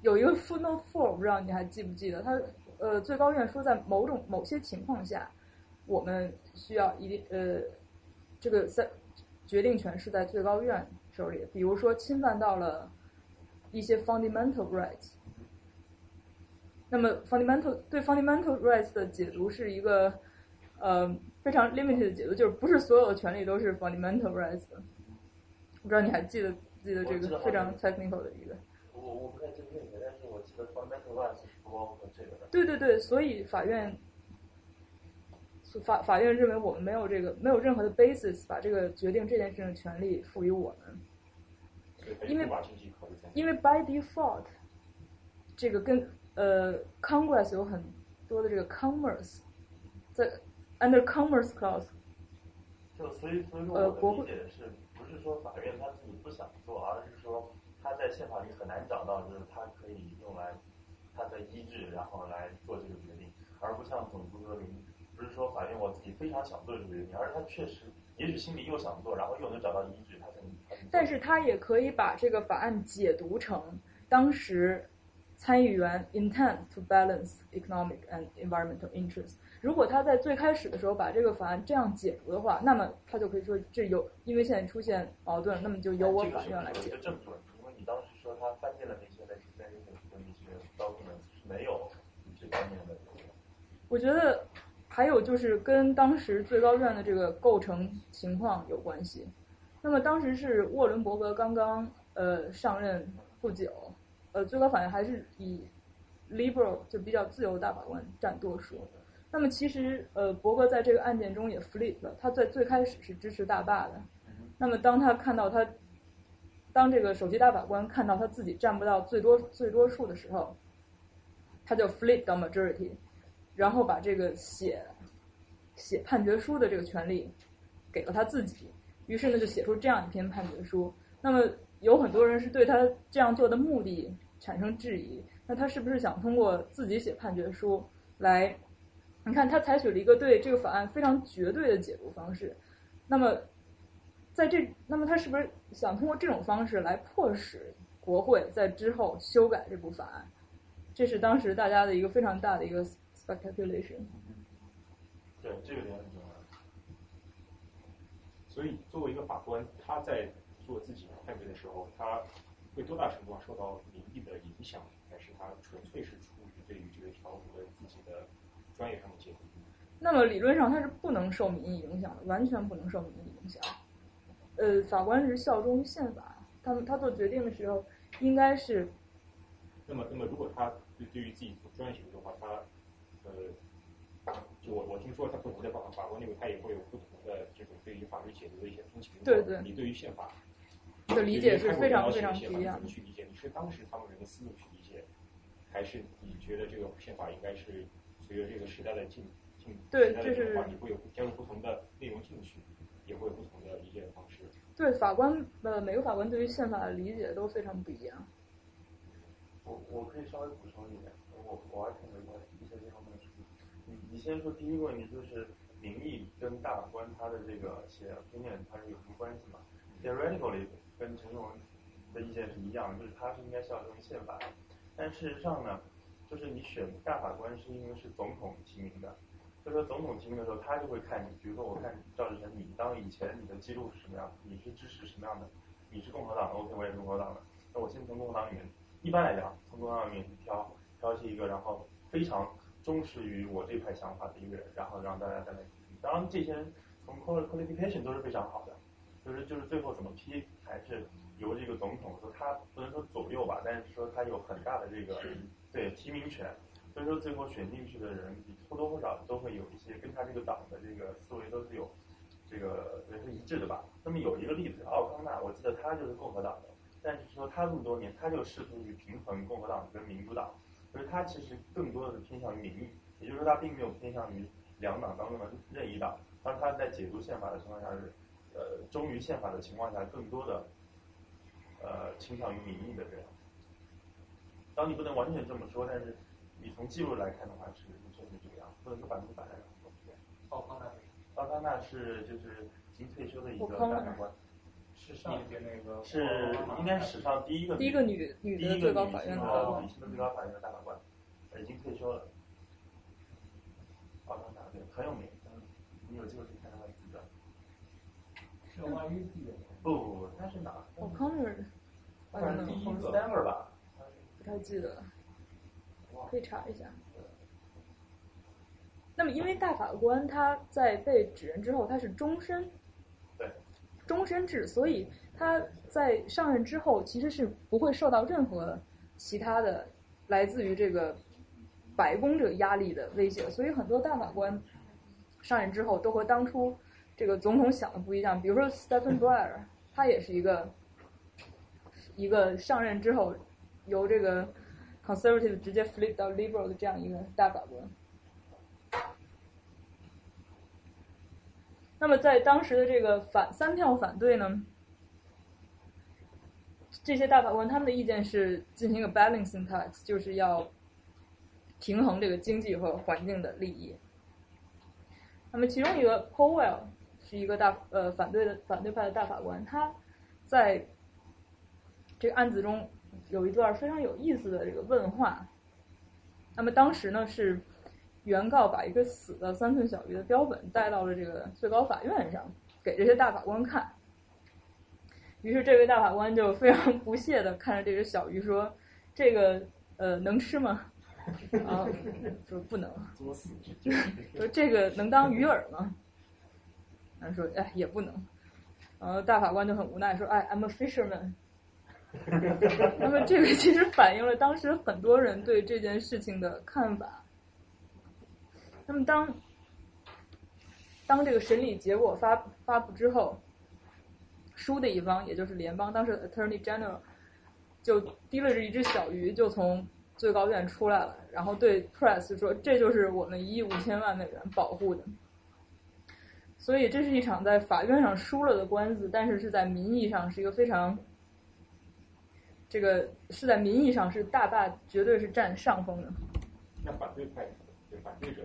有一个 footnote four，我不知道你还记不记得，他呃最高院说在某种某些情况下，我们需要一定呃这个在决定权是在最高院手里，比如说侵犯到了一些 fundamental rights。那么 fundamental 对 fundamental rights 的解读是一个呃非常 limited 的解读，就是不是所有的权利都是 fundamental rights 的。不知道你还记得记得这个非常 technical 的一个。我我不太记得那个，但是我记得 fundamental rights 是不包括这个的。对对对，所以法院法法院认为我们没有这个没有任何的 basis 把这个决定这件事情的权利赋予我们，因为因为 by default 这个跟呃 Congress 有很多的这个 commerce 在 under commerce clause 就所以所以说呃我的理解的是，不是说法院他自己不想做，而是说他在宪法里很难找到，就是他可以用来他的依据，然后来做这个决定，而不像种族隔离，不是说反映我自己非常想做这个决定，而是他确实也许心里又想做，然后又能找到依据，他才但是他也可以把这个法案解读成当时参议员 intent to balance economic and environmental interests。如果他在最开始的时候把这个法案这样解读的话，那么他就可以说这有因为现在出现矛盾，那么就由我法院来解读。这个是有一个证据，因为你当时说他翻建了那些 legislation 和那些 documents 是没有这方面的。我觉得还有就是跟当时最高院的这个构成情况有关系。那么当时是沃伦伯格刚刚呃上任不久，呃最高法院还是以 liberal 就比较自由大法官占多数。那么其实呃伯格在这个案件中也 flip 了，他在最开始是支持大坝的。那么当他看到他当这个首席大法官看到他自己占不到最多最多数的时候，他就 flip 到 majority。然后把这个写写判决书的这个权利给了他自己，于是呢就写出这样一篇判决书。那么有很多人是对他这样做的目的产生质疑，那他是不是想通过自己写判决书来？你看他采取了一个对这个法案非常绝对的解读方式，那么在这，那么他是不是想通过这种方式来迫使国会在之后修改这部法案？这是当时大家的一个非常大的一个。speculation。对，这个点很重要。所以，作为一个法官，他在做自己的判决的时候，他会多大程度上受到民意的影响，还是他纯粹是出于对于这个条文的自己的专业上的解读？那么理论上他是不能受民意影响的，完全不能受民意影响。呃，法官是效忠于宪法，他们他做决定的时候应该是。那么，那么如果他对对于自己做专业解读的话，他呃，就我我听说他不同的法法官内部他也会有不同的这种对于法律解读的一些风情。对对。你对于宪法的理解是非常非常不一样。怎么去理解？你是当时他们人的思路去理解，还是你觉得这个宪法应该是随着这个时代的进进对时代的这是变化，你会有加入不同的内容进去，也会有不同的理解的方式。对法官呃每个法官对于宪法的理解都非常不一样。我我可以稍微补充一点，我我还看了一下一些地方。你先说第一个问题，就是民意跟大法官他的这个写 opinion 它是有什么关系吗？Theoretically 跟陈勇的意见是一样，就是他是应该效忠于宪法。但事实上呢，就是你选大法官是因为是总统提名的，所以说总统提名的时候，他就会看你，比如说我看赵志成，你当以前你的记录是什么样，你是支持什么样的，你是共和党的，OK，我也是共和党的，那我先从共和党里面，一般来讲，从共和党里面去挑挑起一个，然后非常忠实于我这派想法的一个人，然后让大家在那。当然，这些人从 quali- qualification 都是非常好的，就是就是最后怎么批，还是由这个总统说他不能说左右吧，但是说他有很大的这个对提名权。所以说最后选进去的人，或多或少都会有一些跟他这个党的这个思维都是有这个也是一致的吧。那么有一个例子，奥康纳，我记得他就是共和党的，但是说他这么多年，他就试图去平衡共和党跟民主党，就是他其实更多的是偏向于民意，也就是说他并没有偏向于两党当中的任意党。当他在解读宪法的情况下是，呃，忠于宪法的情况下，更多的呃倾向于民意的这样。当你不能完全这么说，但是你从记录来看的话是确实这个样，不能说百分之百来说是这样。奥康纳奥康纳是就是已经退休的一个大法官，是上一届那个是应该是史上第一个第一个女女的最高法院的的女性的最高法院的大法官，呃已经退休了。奥康纳对很有名，嗯你有机会去看他的资料。是万一地的不不不，他是哪？我康那儿他是第一个 Stanford 吧？不太记得了，可以查一下。那么，因为大法官他在被指认之后，他是终身，对，终身制，所以他在上任之后其实是不会受到任何其他的来自于这个白宫这个压力的威胁，所以很多大法官上任之后都和当初这个总统想的不一样。比如说 Stephen Breyer，他也是一个一个上任之后由这个 conservative 直接 flip 到 liberal 的这样一个大法官。那么在当时的这个反三票反对呢，这些大法官他们的意见是进行一个 balancing tax，就是要平衡这个经济和环境的利益。那么其中一个 Powell 是一个大呃反对的反对派的大法官，他在这个案子中有一段非常有意思的这个问话。那么当时呢是原告把一个死的三寸小鱼的标本带到了这个最高法院上，给这些大法官看。于是这位大法官就非常不屑的看着这只小鱼说：“这个呃能吃吗？”啊，说不能。说这个能当鱼饵吗？然后说哎也不能。然后大法官就很无奈说：“哎，I'm a fisherman。”那么这个其实反映了当时很多人对这件事情的看法。那么当当这个审理结果发发布之后，输的一方也就是联邦当时 Attorney General 就提了着一只小鱼就从最高院出来了，然后对 Press 说：“这就是我们一亿五千万美元保护的。”所以这是一场在法院上输了的官司，但是是在民意上是一个非常这个是在民意上是大大绝对是占上风的。那反对派对反对者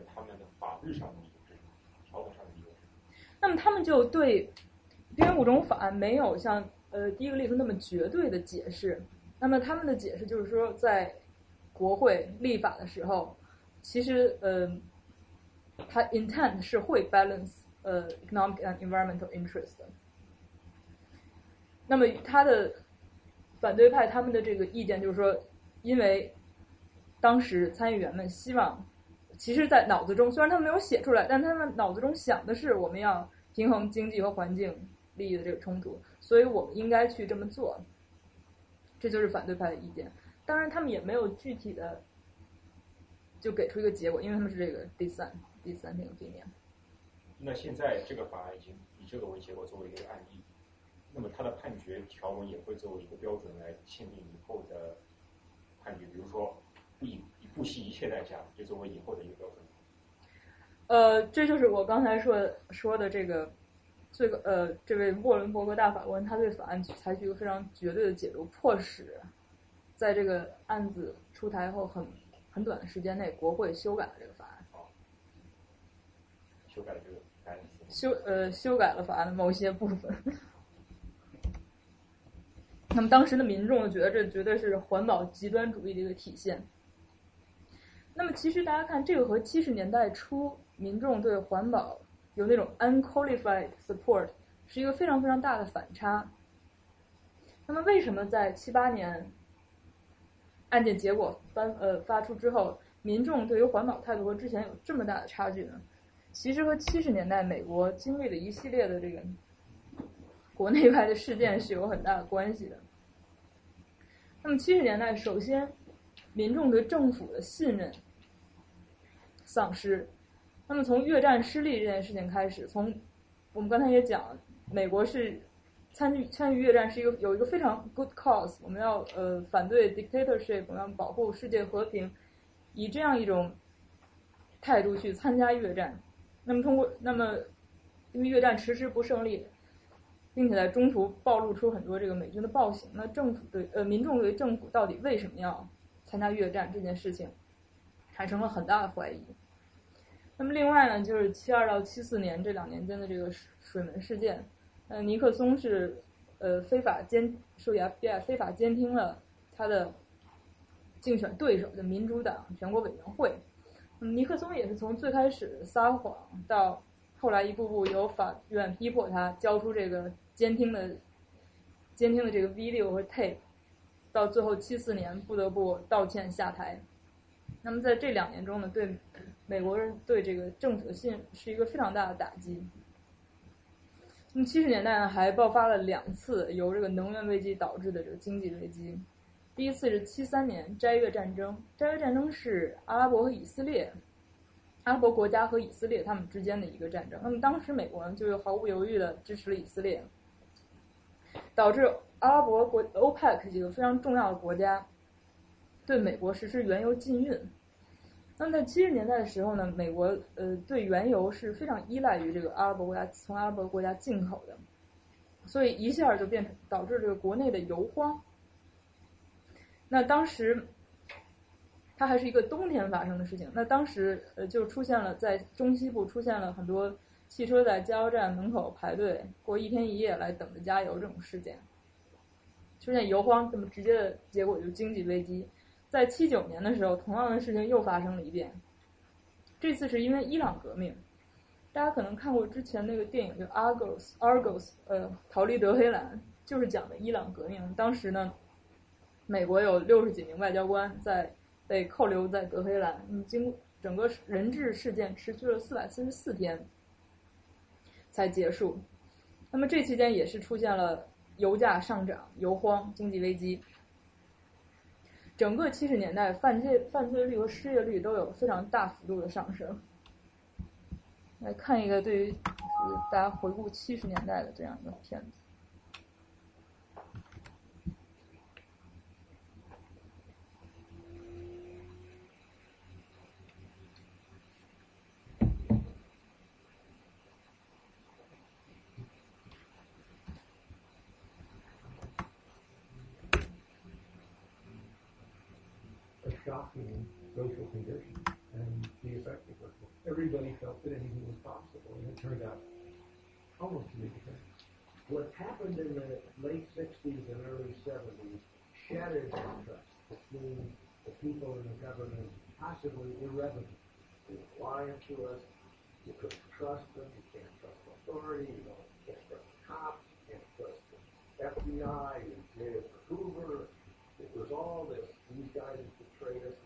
律上的理由是什么？条文上的？那么他们就对边缘物种法案没有像呃第一个例子那么绝对的解释。那么他们的解释就是说，在国会立法的时候，其实呃，它 intent 是会 balance 呃 economic and environmental interest 的。那么他的反对派他们的这个意见就是说，因为当时参议员们希望，其实，在脑子中虽然他们没有写出来，但他们脑子中想的是我们要平衡经济和环境利益的这个冲突，所以我们应该去这么做。这就是反对派的意见。当然，他们也没有具体的就给出一个结果，因为他们是这个 dissent dissenting opinion。那现在这个法案已经以这个为结果作为一个案例，那么他的判决条文也会作为一个标准来限定以后的判决，比如说不以不惜一切代价，就作为以后的一个标准。呃，这就是我刚才说说的这个最呃，这位沃伦伯格大法官他对法案采取一个非常绝对的解读，迫使在这个案子出台后很很短的时间内，国会修改了这个法案。修改了这个法案。修呃修改了法案的某些部分。那么当时的民众觉得这绝对是环保极端主义的一个体现。那么其实大家看，这个和七十年代初民众对环保有那种 unqualified support 是一个非常非常大的反差。那么为什么在七八年案件结果发呃发出之后，民众对于环保态度和之前有这么大的差距呢？其实和七十年代美国经历的一系列的这个国内外的事件是有很大的关系的。那么七十年代，首先民众对政府的信任丧失。那么从越战失利这件事情开始，从我们刚才也讲，美国是参与参与越战是一个有一个非常 good cause，我们要呃反对 dictatorship，我们要保护世界和平，以这样一种态度去参加越战。那么通过那么因为越战迟迟不胜利，并且在中途暴露出很多这个美军的暴行，那政府对呃民众对政府到底为什么要参加越战这件事情产生了很大的怀疑。那么另外呢，就是七二到七四年这两年间的这个水门事件，呃，尼克松是呃非法监受 FBI 非法监听了他的竞选对手的民主党全国委员会。嗯尼克松也是从最开始撒谎，到后来一步步由法院逼迫他交出这个监听的监听的这个 video 和 tape，到最后七四年不得不道歉下台。那么在这两年中呢，对美国人对这个政府的信是一个非常大的打击。那么七十年代呢，还爆发了两次由这个能源危机导致的这个经济危机。第一次是七三年斋月战争，斋月战争是阿拉伯和以色列，阿拉伯国家和以色列他们之间的一个战争。那么当时美国人就毫无犹豫的支持了以色列，导致阿拉伯国 OPEC 几个非常重要的国家对美国实施原油禁运。那么在七十年代的时候呢，美国呃对原油是非常依赖于这个阿拉伯国家从阿拉伯国家进口的，所以一下就变成导致这个国内的油荒。那当时，它还是一个冬天发生的事情。那当时呃就出现了在中西部出现了很多汽车在加油站门口排队过一天一夜来等着加油这种事件，出现油荒，这么直接的结果就经济危机。在七九年的时候，同样的事情又发生了一遍。这次是因为伊朗革命，大家可能看过之前那个电影叫《Argos》，Argos，呃，逃离德黑兰，就是讲的伊朗革命。当时呢。美国有六十几名外交官在被扣留在德黑兰，嗯，经整个人质事件持续了四百四十四天才结束。那么这期间也是出现了油价上涨、油荒、经济危机。整个七十年代，犯罪犯罪率和失业率都有非常大幅度的上升。来看一个对于大家回顾七十年代的这样一个片子。Turned out almost to be the same. What happened in the late 60s and early 70s shattered that trust between the people and the government, possibly irrevocably. They lying to us. You couldn't trust them. You can't trust authority. You don't, can't trust the cops. You can't trust the FBI. You did for Hoover. It was all this. These guys betrayed us.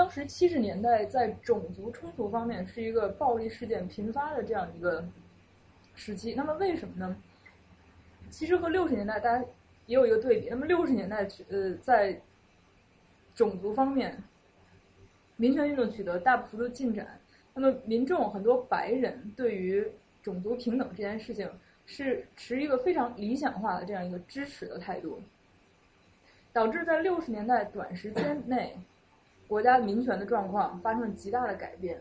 当时七十年代在种族冲突方面是一个暴力事件频发的这样一个时期。那么为什么呢？其实和六十年代大家也有一个对比。那么六十年代呃在种族方面，民权运动取得大幅度进展。那么民众很多白人对于种族平等这件事情是持一个非常理想化的这样一个支持的态度，导致在六十年代短时间内，国家民权的状况发生了极大的改变。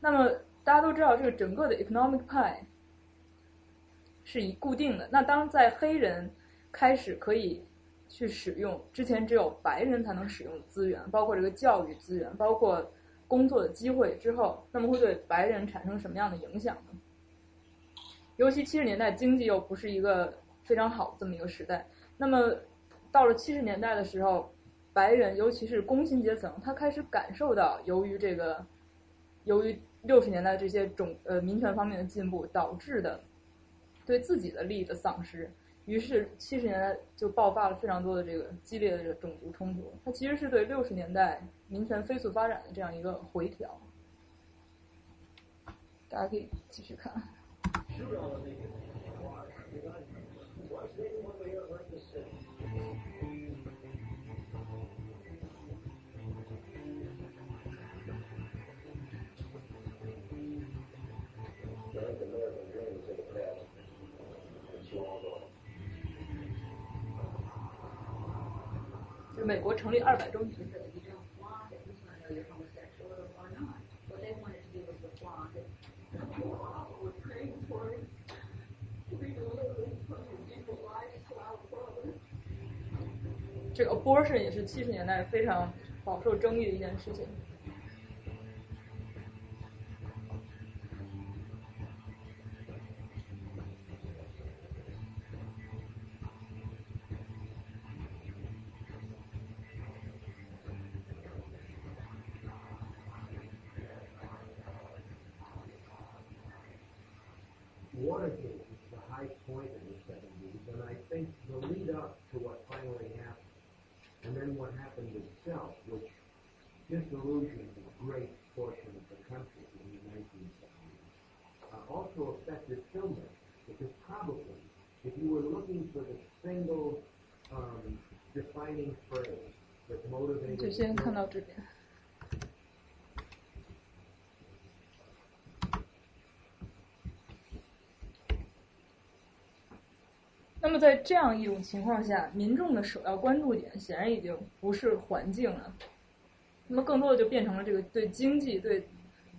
那么大家都知道，这个整个的 economic pie 是以固定的。那当在黑人开始可以去使用之前只有白人才能使用的资源，包括这个教育资源，包括工作的机会之后，那么会对白人产生什么样的影响呢？尤其七十年代经济又不是一个非常好的这么一个时代，那么到了七十年代的时候，白人尤其是工薪阶层，他开始感受到由于这个，由于六十年代这些种呃民权方面的进步导致的对自己的利益的丧失，于是七十年代就爆发了非常多的这个激烈的这个种族冲突，它其实是对六十年代民权飞速发展的这样一个回调。大家可以继续看。美国成立二百周年。这个 abortion 也是七十年代非常饱受争议的一件事情。itself, which disillusioned a great portion of the country in the 1970s, uh, also affected filmmaking, because probably if you were looking for the single um, defining phrase that 就 motivated 先看到这边。 那么在这样一种情况下，民众的首要关注点显然已经不是环境了，那么更多的就变成了这个对经济、对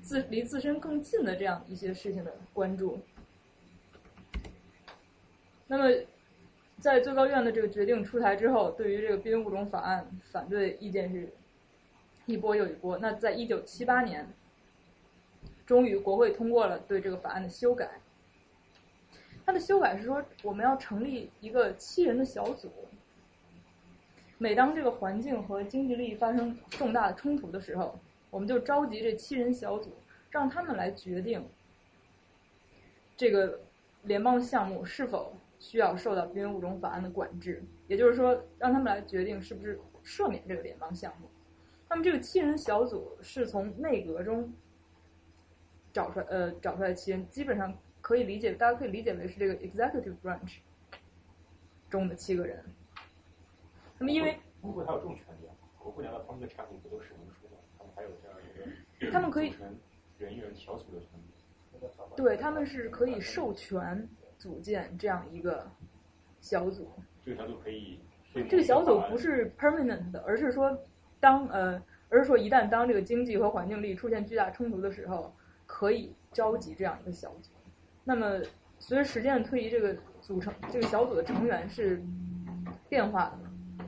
自离自身更近的这样一些事情的关注。那么，在最高院的这个决定出台之后，对于这个濒危物种法案反对意见是一波又一波。那在一九七八年，终于国会通过了对这个法案的修改。它的修改是说，我们要成立一个七人的小组。每当这个环境和经济利益发生重大的冲突的时候，我们就召集这七人小组，让他们来决定这个联邦项目是否需要受到濒危物种法案的管制。也就是说，让他们来决定是不是赦免这个联邦项目。那么，这个七人小组是从内阁中找出来，呃，找出来七人，基本上。可以理解，大家可以理解为是这个 executive branch 中的七个人。那么，因为如果他有这种权利啊，国会难道他们的产品不都是文书吗？他们还有这样一个他们可以人员小组的权利。对，他们是可以授权组建这样一个小组。这个小组可以。这个小组不是 permanent 的，而是说，当呃，而是说一旦当这个经济和环境利益出现巨大冲突的时候，可以召集这样一个小组。那么，随着时间的推移，这个组成这个小组的成员是变化的，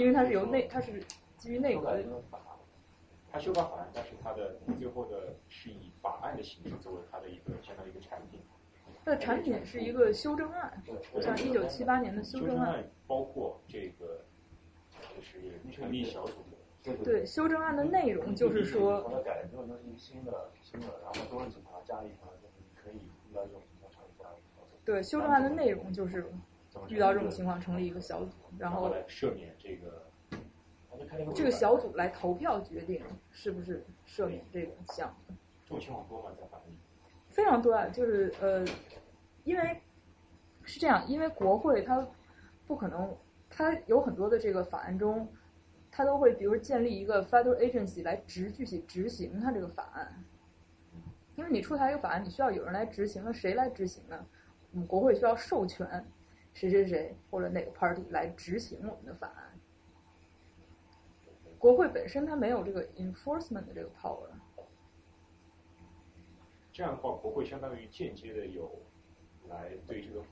因为它是由内，它是基于内阁的。他修改法案，但是它的最后的是以法案的形式作为它的一个相当于一个产品。它的产品是一个修正案，像一九七八年的修正案，包括这个就是成立小组。对，修正案的内容就是说。它改了之后就是一个新的新的，然后多人警察加一条。可以遇到这种情况成立一个小组。对，修正案的内容就是遇到这种情况成立一个小组，然后赦免这个这个小组来投票决定是不是赦免这个项目。这种情况多吗？在法律？非常多啊，就是呃，因为是这样，因为国会它不可能，它有很多的这个法案中，它都会比如建立一个 federal agency 来执具体执行它这个法案。因为你出台一个法案，你需要有人来执行，那谁来执行呢？我们国会需要授权谁谁谁或者哪个 party 来执行我们的法案。国会本身它没有这个 enforcement 的这个 power。这样的话，国会相当于间接的有来对这个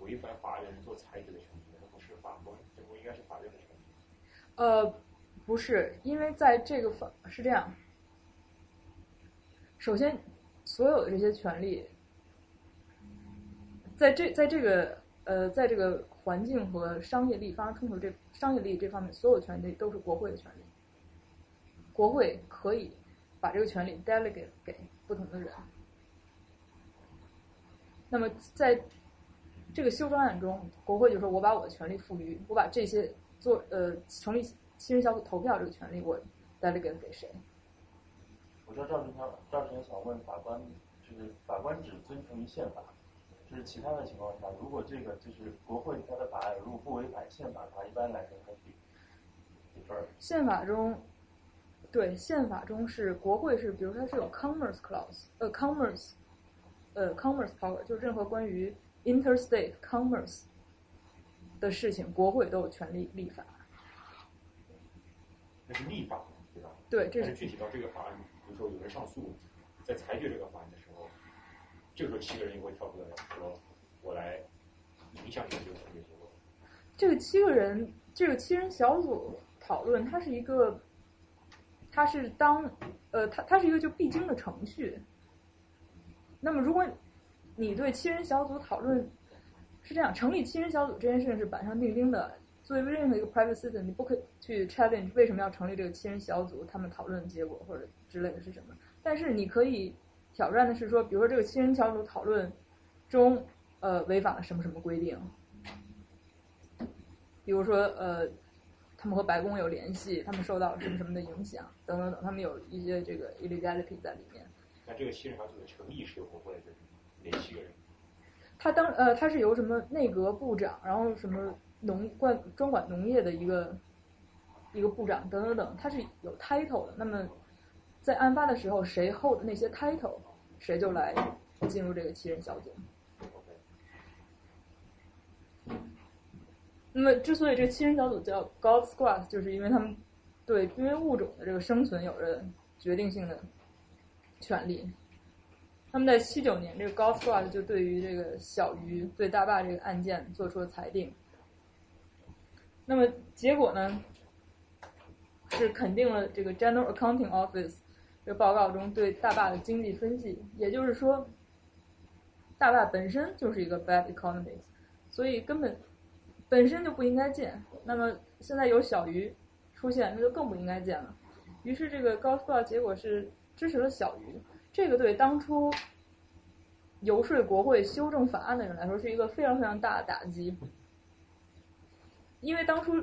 违反法律人做裁决的权利，而不是法官，这不应该是法院的权利。呃，不是，因为在这个法是这样。首先，所有的这些权利，在这在这个呃，在这个环境和商业利益发生冲突这商业利益这方面，所有权利都是国会的权利。国会可以把这个权利 delegate 给不同的人。那么在这个修正案中，国会就说：“我把我的权利赋予，我把这些做呃成立新人小组投票这个权利，我 delegate 给谁？”我知道赵先生，赵先生想问法官，就是法官只遵从于宪法，就是其他的情况下，如果这个就是国会它的法案如果不违反宪法的话，一般来说它是一分儿。宪法中，对宪法中是国会是，比如它是有 commerce clause，呃 commerce，呃 commerce power，就是任何关于 interstate commerce 的事情，国会都有权利立法。那是立法，对吧？对，这是具体到这个法案，说有人上诉，在裁决这个法案的时候，这个时候七个人又会跳出来说：“我来影响你的这个裁决结果。这个七个人，这个七人小组讨论，它是一个，它是当，呃，它它是一个就必经的程序。那么，如果你对七人小组讨论是这样，成立七人小组这件事情是板上钉钉的。作为任何一个 private citizen，你不可以去 challenge 为什么要成立这个七人小组，他们讨论的结果或者之类的是什么。但是你可以挑战的是说，比如说这个七人小组讨论中，呃，违反了什么什么规定。比如说，呃，他们和白宫有联系，他们受到什么什么的影响，等等等，他们有一些这个 illegality 在里面。那这个七人小组的成立是由国会的哪七个人？他当呃，他是由什么内阁部长，然后什么农管专管农业的一个一个部长等等等，他是有 title 的。那么在案发的时候，谁 hold 那些 title，谁就来进入这个七人小组。那么，之所以这七人小组叫 God Squad，就是因为他们对濒危物种的这个生存有着决定性的权利。他们在七九年，这个 God Squad 就对于这个小鱼对大坝这个案件做出了裁定。那么结果呢，是肯定了这个 General Accounting Office 这个报告中对大坝的经济分析，也就是说，大坝本身就是一个 bad economy，所以根本。本身就不应该建，那么现在有小鱼出现，那就更不应该建了。于是这个高斯报结果是支持了小鱼，这个对当初游说国会修正法案的人来说是一个非常非常大的打击，因为当初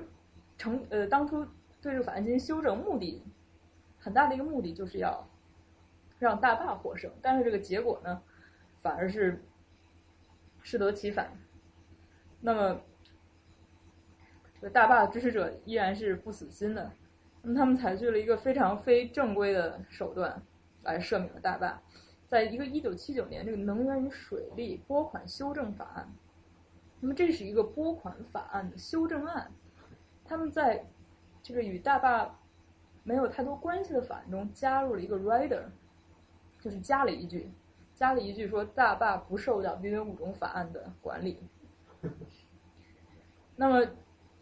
成呃当初对这个法案进行修正，目的很大的一个目的就是要让大坝获胜，但是这个结果呢，反而是适得其反。那么。这个大坝的支持者依然是不死心的，那么他们采取了一个非常非正规的手段来赦免了大坝，在一个一九七九年这个能源与水利拨款修正法案，那么这是一个拨款法案的修正案，他们在这个与大坝没有太多关系的法案中加入了一个 rider，就是加了一句，加了一句说大坝不受到濒危物种法案的管理，那么。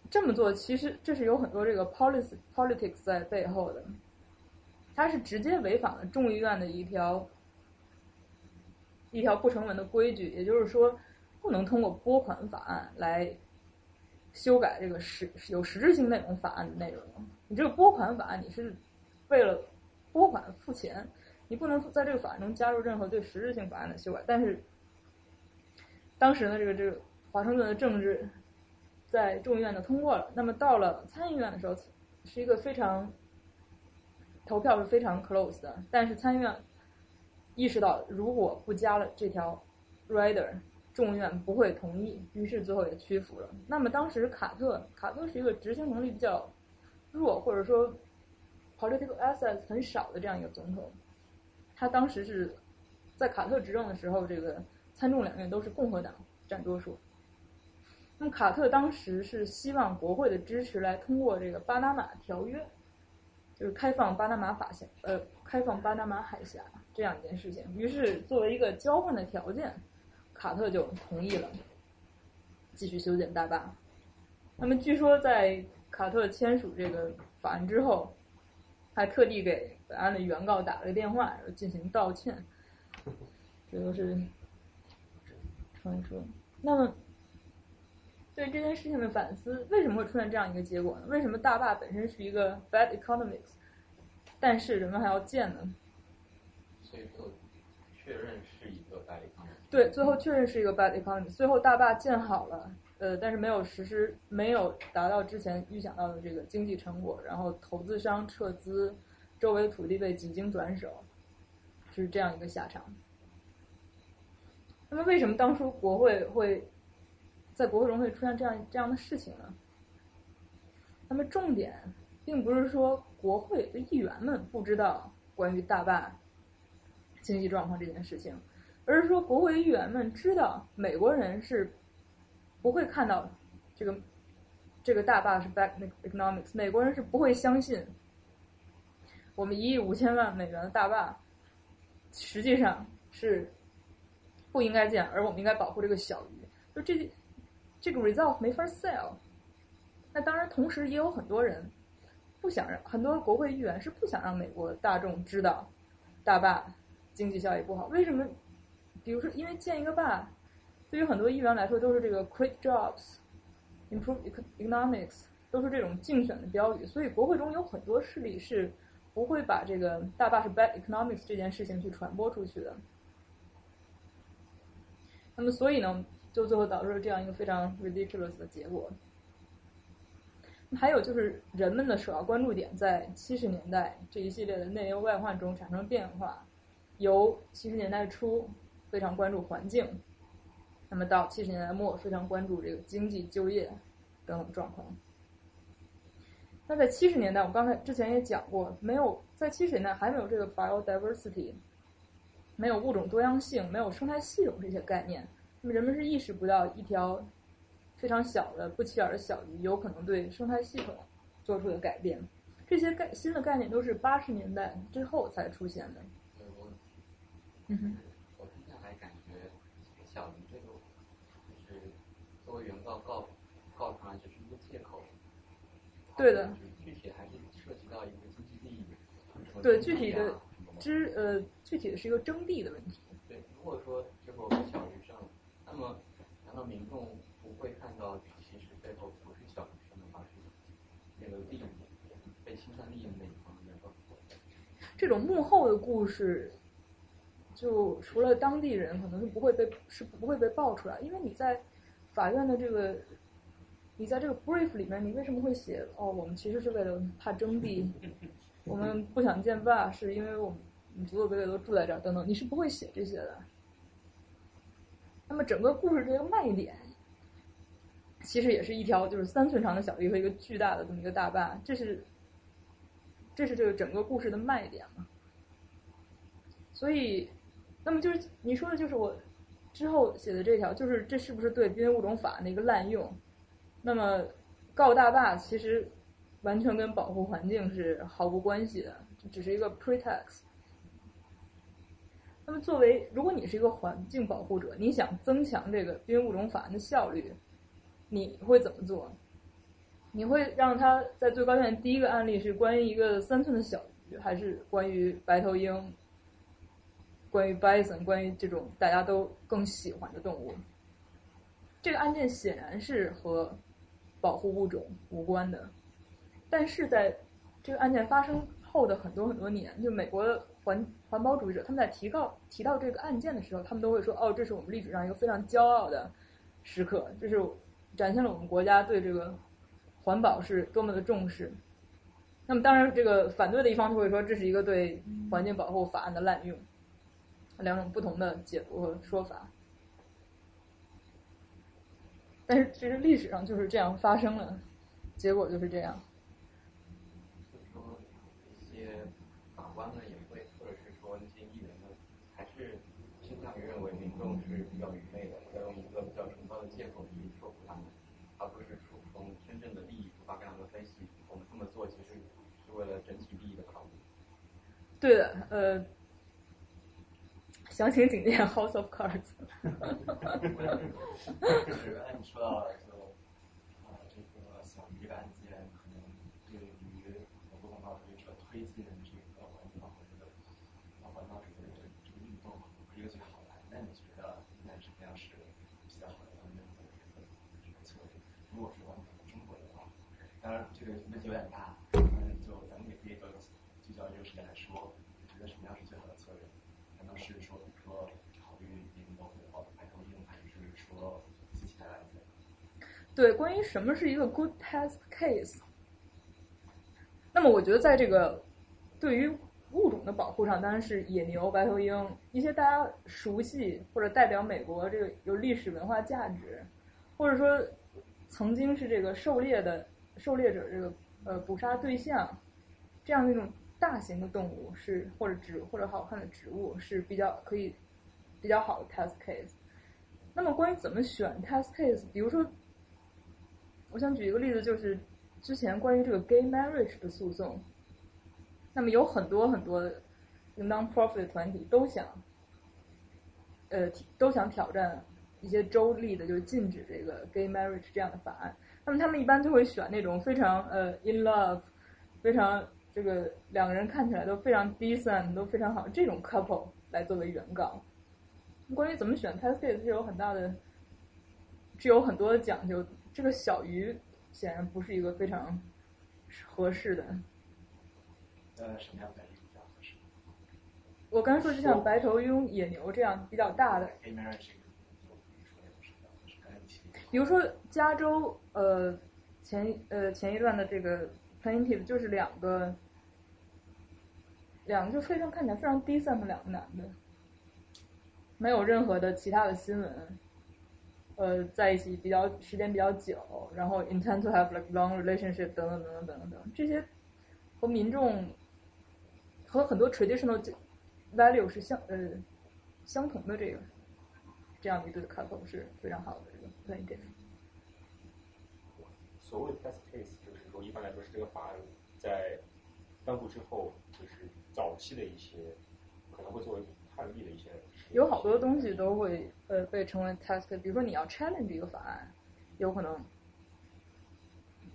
这么做其实这是有很多这个 policy politics 在背后的，它是直接违反了众议院的一条一条不成文的规矩，也就是说，不能通过拨款法案来修改这个实有实质性内容法案的内容。你这个拨款法案，你是为了拨款付钱，你不能在这个法案中加入任何对实质性法案的修改。但是当时呢，这个这个华盛顿的政治。在众议院的通过了，那么到了参议院的时候，是一个非常投票是非常 close 的，但是参议院意识到如果不加了这条 rider，众院不会同意，于是最后也屈服了。那么当时卡特，卡特是一个执行能力比较弱，或者说 political assets 很少的这样一个总统。他当时是在卡特执政的时候，这个参众两院都是共和党占多数。那么卡特当时是希望国会的支持来通过这个巴拿马条约，就是开放巴拿马法峡，呃，开放巴拿马海峡这样一件事情。于是作为一个交换的条件，卡特就同意了继续修建大坝。那么据说在卡特签署这个法案之后，还特地给本案的原告打了个电话，然后进行道歉。这都是传说。那么。对这件事情的反思，为什么会出现这样一个结果呢？为什么大坝本身是一个 bad economics，但是人们还要建呢？所以最后确认是一。对，最后确认是一个 bad economy。最后大坝建好了，呃，但是没有实施，没有达到之前预想到的这个经济成果，然后投资商撤资，周围土地被几经转手，是这样一个下场。那么为什么当初国会会？在国会中会出现这样这样的事情呢？那么重点并不是说国会的议员们不知道关于大坝经济状况这件事情，而是说国会议员们知道美国人是不会看到这个这个大坝是 bad economics，美国人是不会相信我们一亿五千万美元的大坝实际上是不应该建，而我们应该保护这个小鱼，就这。这个 result 没法 sell，那当然，同时也有很多人不想让很多国会议员是不想让美国大众知道大坝经济效益不好。为什么？比如说，因为建一个坝，对于很多议员来说都是这个 quick jobs，improve economics，都是这种竞选的标语。所以国会中有很多势力是不会把这个大坝是 bad economics 这件事情去传播出去的。那么，所以呢？就最后导致了这样一个非常 ridiculous 的结果。还有就是人们的首要关注点在七十年代这一系列的内忧外患中产生变化，由七十年代初非常关注环境，那么到七十年代末非常关注这个经济、就业等等状况。那在七十年代，我刚才之前也讲过，没有在七十年代还没有这个 biodiversity，没有物种多样性，没有生态系统这些概念。那么人们是意识不到一条非常小的不起眼的小鱼有可能对生态系统做出的改变。这些概新的概念都是八十年代之后才出现的。嗯哼。我听下来感觉小鱼这个就是原告告告上来只是一个借口。对的。具体还是涉及到一个经济利益。对具体的之呃具体的是一个征地的问题。对，如果说最后小学生。那么，难道民众不会看到，其实背后不是小学生的话，是那个利益被侵犯利益的那一方面吗？这种幕后的故事，就除了当地人，可能是不会被是不会被爆出来，因为你在法院的这个，你在这个 brief 里面，你为什么会写哦？我们其实是为了怕征地，我们不想建坝，是因为我们祖祖辈辈都住在这儿等等，你是不会写这些的。那么整个故事这个卖点，其实也是一条就是三寸长的小鱼和一个巨大的这么一个大坝，这是，这是这个整个故事的卖点嘛。所以，那么就是你说的就是我之后写的这条，就是这是不是对濒危物种法的一个滥用？那么告大坝其实完全跟保护环境是毫无关系的，只是一个 pretext。那么，作为如果你是一个环境保护者，你想增强这个濒危物种法案的效率，你会怎么做？你会让他在最高院第一个案例是关于一个三寸的小鱼，还是关于白头鹰、关于 bison、关于这种大家都更喜欢的动物？这个案件显然是和保护物种无关的，但是在这个案件发生后的很多很多年，就美国的。环环保主义者，他们在提到提到这个案件的时候，他们都会说：“哦，这是我们历史上一个非常骄傲的时刻，这是展现了我们国家对这个环保是多么的重视。”那么当然，这个反对的一方就会说这是一个对环境保护法案的滥用，两种不同的解读和说法。但是其实历史上就是这样发生了，结果就是这样。说一些法官呢也会，或者是说那些议员呢，还是倾向于认为民众是比较愚昧的，要用一个比较崇高的借口去说服他们，而不是说从真正的利益出发跟他们分析，我们这么做其实是为了整体利益的考虑。对的，呃，详情请见《House of Cards》就是按你说到就啊、这个小鱼案件可能对于我不同保持者推进这个环境保护这个啊环保主义的这个运动不是一个最好的。那你觉得应该什么样是比较好的他们的这个策略？如果是我们中国的话，当然这个问题有点大，嗯，就咱们也可以都聚焦这个时间来说，你觉得什么样是最好的策略？难道是说，比如说考虑民动或者白头鹰，还是说其他的案件？对，关于什么是一个 good test case，那么我觉得在这个对于物种的保护上，当然是野牛、白头鹰一些大家熟悉或者代表美国这个有历史文化价值，或者说曾经是这个狩猎的狩猎者这个呃捕杀对象，这样的一种大型的动物是或者植或者好看的植物是比较可以比较好的 test case。那么关于怎么选 test case，比如说。我想举一个例子，就是之前关于这个 gay marriage 的诉讼。那么有很多很多 non-profit 团体都想，呃，都想挑战一些州立的，就是禁止这个 gay marriage 这样的法案。那么他们一般就会选那种非常呃 in love，非常这个两个人看起来都非常 decent，都非常好这种 couple 来作为原告。关于怎么选 test case 是有很大的，是有很多的讲究。这个小鱼显然不是一个非常合适的。呃，什么样的鱼比较合适？我刚才说，就像白头鹰、野牛这样比较大的。比如说，加州呃前呃前一段的这个 plaintiff 就是两个，两个就非常看起来非常 decent 的两个男的，没有任何的其他的新闻。呃，在一起比较时间比较久，然后 intend to have like long relationship 等等等等等等等，这些和民众和很多 traditional value 是相呃相同的这个这样的一对 couple 是非常好的这个 p l a n t i v e。所谓的 test case 就是说，一般来说是这个法案在颁布之后，就是早期的一些可能会作为判例的一些。有好多东西都会呃被称为 test，比如说你要 challenge 一个法案，有可能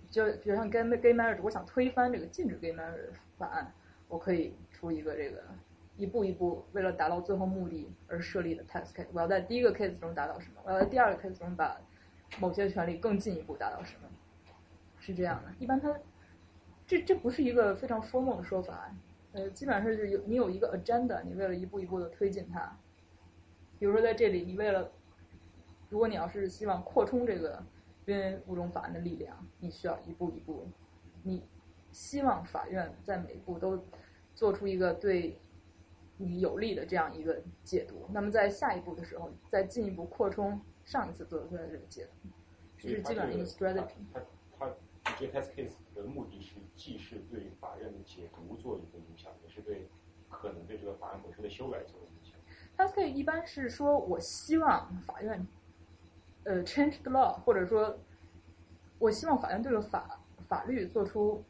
就比如像 gay gay marriage，我想推翻这个禁止 gay marriage 法案，我可以出一个这个一步一步为了达到最后目的而设立的 test case。我要在第一个 case 中达到什么？我要在第二个 case 中把某些权利更进一步达到什么？是这样的。一般它这这不是一个非常 formal 的说法，呃，基本上是有你有一个 agenda，你为了一步一步的推进它。比如说，在这里，你为了，如果你要是希望扩充这个因为物种法案的力量，你需要一步一步，你希望法院在每一步都做出一个对你有利的这样一个解读。那么在下一步的时候，再进一步扩充上一次做出来的这个解读，这是基本上一个 strategy。它它这 test case 的目的是，既是对法院的解读做一个影响，也是对可能对这个法案本身的修改做影响。它可以一般是说，我希望法院，呃，change the law，或者说，我希望法院对这个法法律做出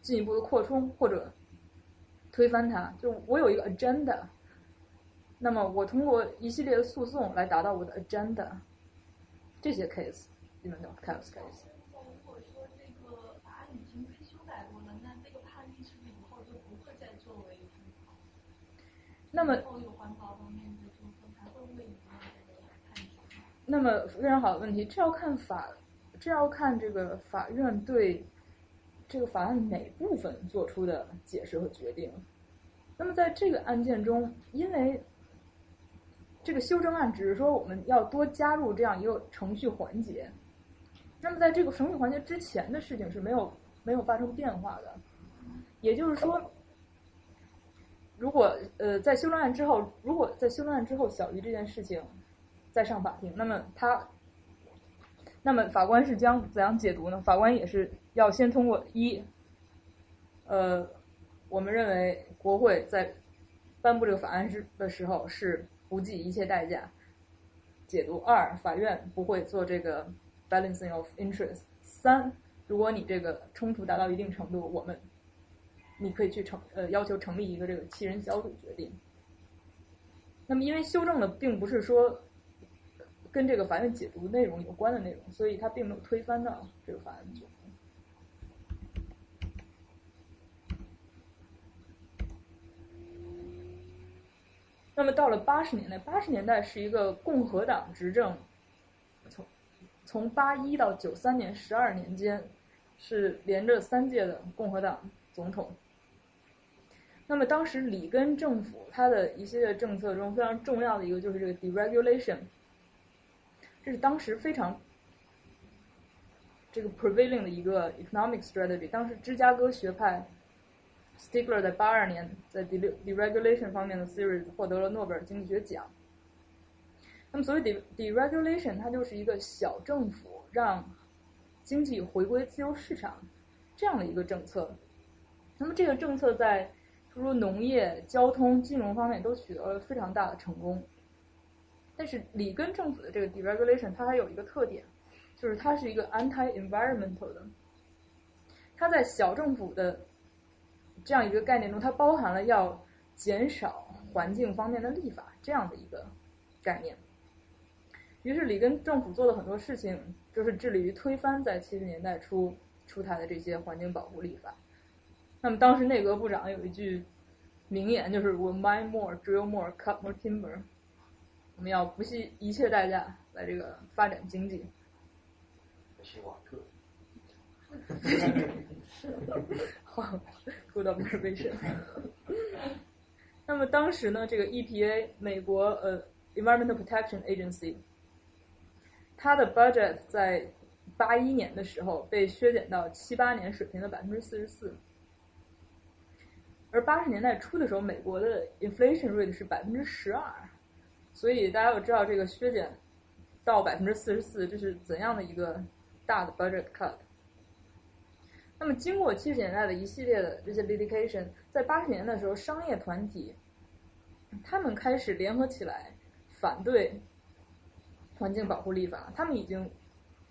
进一步的扩充或者推翻它。就我有一个 agenda，那么我通过一系列的诉讼来达到我的 agenda。这些 case 你们叫 case。如果说这个法案已经被修改过了，那这个判例是不是以后就不会再作为？那么。有环保方面的纠纷，还会不会影响这个判决？那么非常好的问题，这要看法，这要看这个法院对这个法案哪部分做出的解释和决定。那么在这个案件中，因为这个修正案只是说我们要多加入这样一个程序环节，那么在这个程序环节之前的事情是没有没有发生变化的。也就是说，如果呃在修正案之后，如果在修正案之后小于这件事情再上法庭，那么他，那么法官是将怎样解读呢？法官也是要先通过一，呃，我们认为国会在颁布这个法案时的时候是不计一切代价解读；二，法院不会做这个 balancing of interest；三，如果你这个冲突达到一定程度，我们你可以去成呃要求成立一个这个七人小组决定。那么因为修正的并不是说跟这个法院解读内容有关的内容，所以它并没有推翻到这个法案。那么到了八十年代，八十年代是一个共和党执政，从从八一到九三年十二年间，是连着三届的共和党总统。那么当时里根政府它的一系列政策中非常重要的一个就是这个 deregulation，这是当时非常这个 prevailing 的一个 economic strategy。当时芝加哥学派 Stigler 在八二年在 deregulation 方面的 series 获得了诺贝尔经济学奖。那么所谓 de deregulation，它就是一个小政府让经济回归自由市场这样的一个政策。那么这个政策在诸如农业、交通、金融方面都取得了非常大的成功。但是里根政府的这个 deregulation 它还有一个特点，就是它是一个 anti-environmental 的。它在小政府的这样一个概念中，它包含了要减少环境方面的立法这样的一个概念。于是里根政府做了很多事情，就是致力于推翻在七十年代初出台的这些环境保护立法。那么当时内阁部长有一句名言，就是 "We mine more, drill more, cut more timber"，我们要不惜一切代价来这个发展经济。是瓦特。好，good observation。那么当时呢，这个 EPA 美国呃 Environmental Protection Agency，它的 budget 在八一年的时候被削减到七八年水平的百分之四十四。而八十年代初的时候，美国的 inflation rate 是百分之十二，所以大家要知道这个削减到百分之四十四，这是怎样的一个大的 budget cut。那么经过七十年代的一系列的这些 litigation，在八十年的时候，商业团体他们开始联合起来反对环境保护立法。他们已经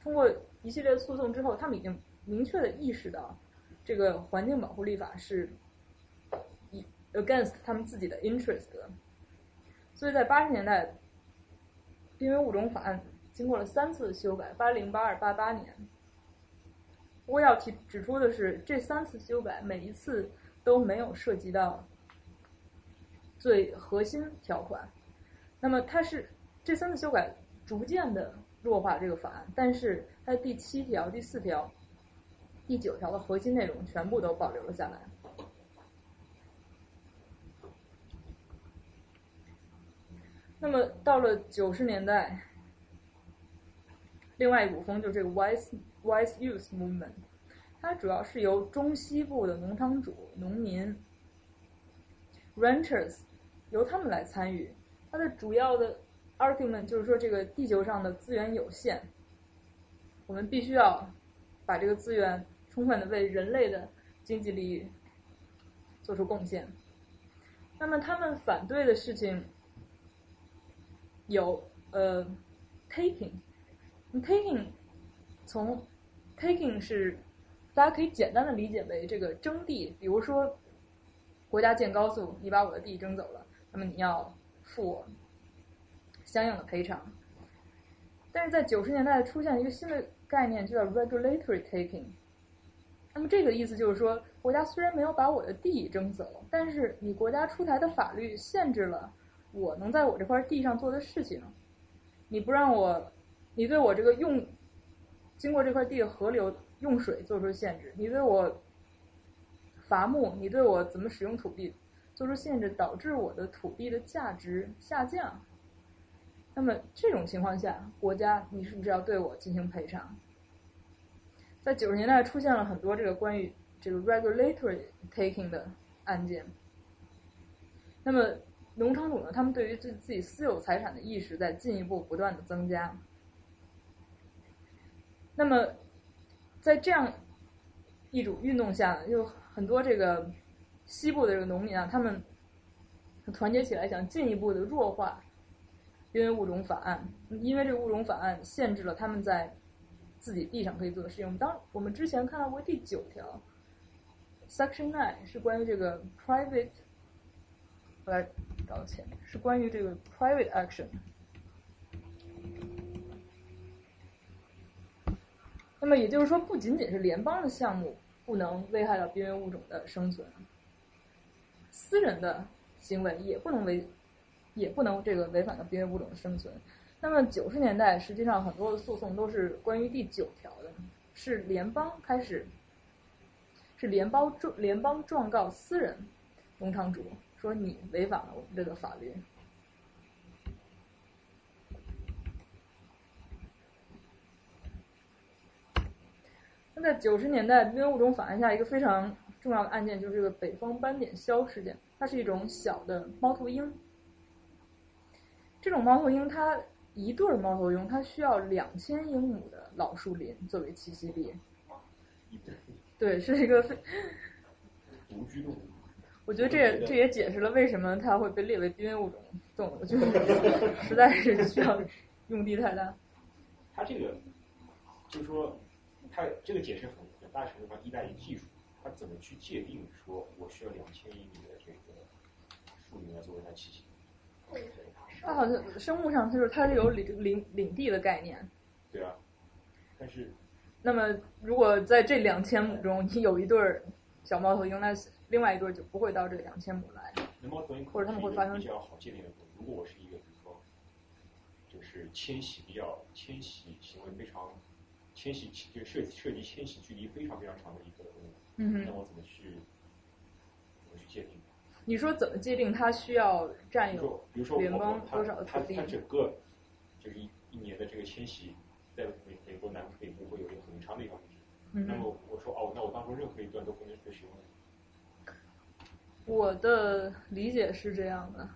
通过一系列诉讼之后，他们已经明确的意识到这个环境保护立法是。against 他们自己的 interest，的所以在八十年代，《濒危物种法案》经过了三次修改，八零、八二、八八年。不过要提指出的是，这三次修改每一次都没有涉及到最核心条款。那么它是这三次修改逐渐的弱化这个法案，但是它第七条、第四条、第九条的核心内容全部都保留了下来。那么到了九十年代，另外一股风就是这个 wise wise youth movement，它主要是由中西部的农场主、农民 ranchers 由他们来参与。它的主要的 argument 就是说，这个地球上的资源有限，我们必须要把这个资源充分的为人类的经济利益做出贡献。那么他们反对的事情。有呃，taking，taking，从 taking 是大家可以简单的理解为这个征地，比如说国家建高速，你把我的地征走了，那么你要付我相应的赔偿。但是在九十年代出现一个新的概念，就叫 regulatory taking。那么这个意思就是说，国家虽然没有把我的地征走，但是你国家出台的法律限制了。我能在我这块地上做的事情，你不让我，你对我这个用经过这块地的河流用水做出限制，你对我伐木，你对我怎么使用土地做出限制，导致我的土地的价值下降。那么这种情况下，国家你是不是要对我进行赔偿？在九十年代出现了很多这个关于这个 regulatory taking 的案件。那么农场主呢，他们对于自自己私有财产的意识在进一步不断的增加。那么在这样一种运动下，就很多这个西部的这个农民啊，他们团结起来，想进一步的弱化因为物种法案，因为这个物种法案限制了他们在自己地上可以做的事情。当我们之前看到过第九条，Section Nine 是关于这个 private，来道歉，是关于这个 private action。那么也就是说，不仅仅是联邦的项目不能危害到濒危物种的生存，私人的行为也不能违，也不能这个违反到濒危物种的生存。那么九十年代，实际上很多的诉讼都是关于第九条的，是联邦开始，是联邦状联邦状告私人农场主，说你违反了我们这个法律。那在九十年代濒危物种法案下，一个非常重要的案件就是这个北方斑点鸮事件。它是一种小的猫头鹰。这种猫头鹰，它一对猫头鹰，它需要两千英亩的老树林作为栖息地。对，是一个非独居动物。我觉得这也这也解释了为什么它会被列为濒危物种动物，就是 实在是需要用地太大。它这个就是说。它这个解释很很大程度上依赖于技术，它怎么去界定说我需要两千英里的这个树林来作为它栖息地？它好像生物上就是它是有领领领地的概念。对啊，但是那么如果在这两千亩中你有一对小猫头鹰，那另外一对就不会到这两千亩来。猫头鹰或者他们会发生比较好界定的。如果我是一个比如说就是迁徙比较迁徙行为非常。迁徙就涉涉及迁徙距离非常非常长的一个动物，嗯那我怎么去怎么去界定？你说怎么界定它需要占有比如说联邦多少它土地？它整个就是一一年的这个迁徙，在美美国南北部会有一个很长的一条路。嗯那么我说哦，那我当中任何一段都不能被使用。我的理解是这样的。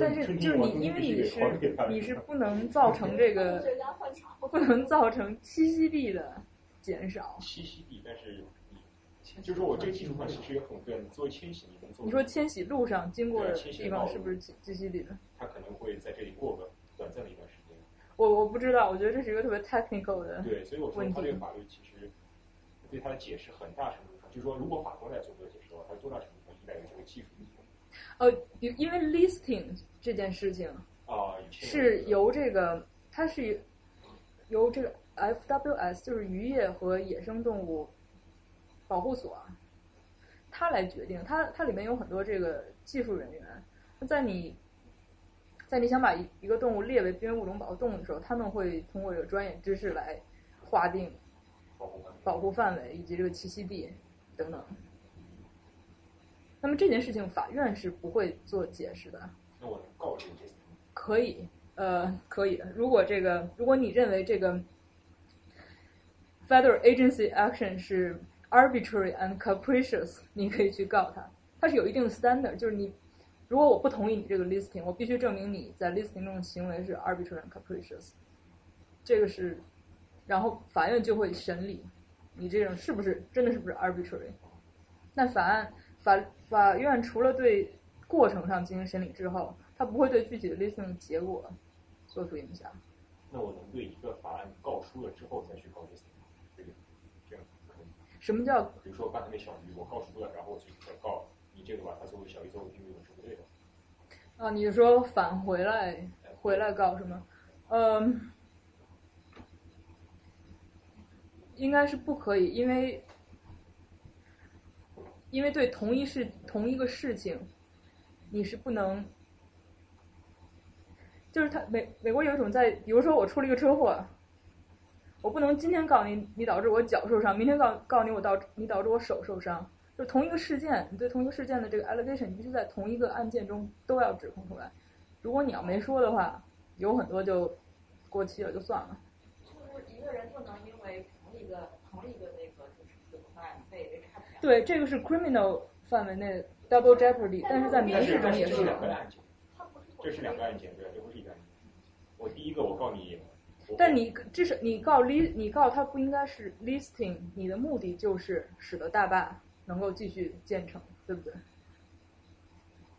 但是就是你，因为你是你是不能造成这个，不能造成栖息地的减少。栖息地，但是，就是说我这个技术上其实有很多，你作为迁徙，你能做。你说迁徙路上经过的地方是不是栖栖息地的？它可能会在这里过个短暂的一段时间。我我不知道，我觉得这是一个特别 technical 的对，所以我说问题。它这个法律其实对它的解释很大程度上，就是说如果法国来做这个解释的话，它多大程度上依赖于这个技术。呃，因因为 listing 这件事情啊，是由这个，它是由这个 FWS，就是渔业和野生动物保护所，它来决定。它它里面有很多这个技术人员。在你，在你想把一一个动物列为濒危物种保护动物的时候，他们会通过这个专业知识来划定保护范围以及这个栖息地等等。那么这件事情，法院是不会做解释的。那我能告这个？可以，呃，可以的。如果这个，如果你认为这个 federal agency action 是 arbitrary and capricious，你可以去告他。它是有一定的 standard，就是你，如果我不同意你这个 listing，我必须证明你在 listing 中的行为是 arbitrary and capricious。这个是，然后法院就会审理你这种是不是真的是不是 arbitrary。那法案。法法院除了对过程上进行审理之后，他不会对具体的 listing 结果做出影响。那我能对一个法案告输了之后再去告 listing 吗？这个这样可以？什么叫？比如说刚才那小鱼，我告输了，然后我去再告你这个把它作为小鱼作为定义是不对的。啊，你说返回来回来告是吗？嗯，应该是不可以，因为。因为对同一事同一个事情，你是不能，就是他美美国有一种在，比如说我出了一个车祸，我不能今天告你，你导致我脚受伤，明天告告你我导你导致我手受伤，就同一个事件，你对同一个事件的这个 allegation，你必须在同一个案件中都要指控出来。如果你要没说的话，有很多就过期了，就算了。是不是一个人不能因为同一个同一个那个就是对，这个是 criminal 范围内 double jeopardy，但是在民事中也这是是两个案件，这是两个案件，对，这不是一个案件。我第一个我告你，但你至少你告 list，你告他不应该是 listing，你的目的就是使得大坝能够继续建成，对不对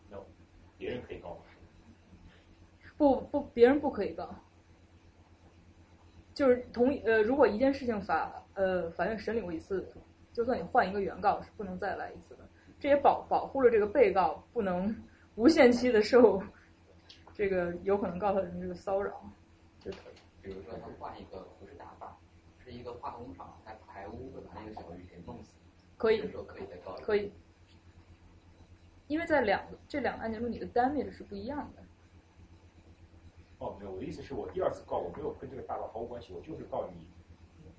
？no，别人可以告我。不不，别人不可以告。就是同呃，如果一件事情法呃法院审理过一次，就算你换一个原告是不能再来一次的。这也保保护了这个被告不能 无限期的受这个有可能告他的人这个骚扰。就比如说他换一个不是大坝，是一个化工厂，在排污会把那个小鱼给弄死，可以可以再告一个可以，因为在两这两个案件中，你的 damage 是不一样的。哦，没有，我的意思是我第二次告我没有跟这个大佬毫无关系，我就是告你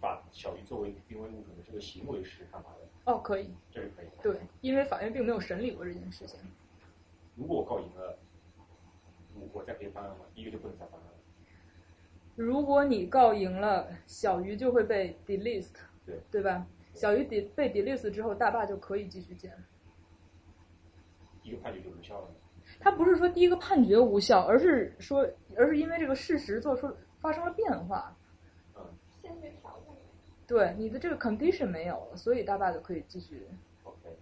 把小鱼作为濒危物种的这个行为是干嘛的，哦，可以，这是可以的。对，因为法院并没有审理过这件事情。如果我告赢了，我我再可以翻案吗？第一个就不能再翻案了。如果你告赢了，小鱼就会被 delist，对对吧？小鱼 de 被 delist 之后，大坝就可以继续建。一个判决就无效了。他不是说第一个判决无效，而是说，而是因为这个事实做出发生了变化。先决条件。对，你的这个 condition 没有了，所以大坝就可以继续 OK，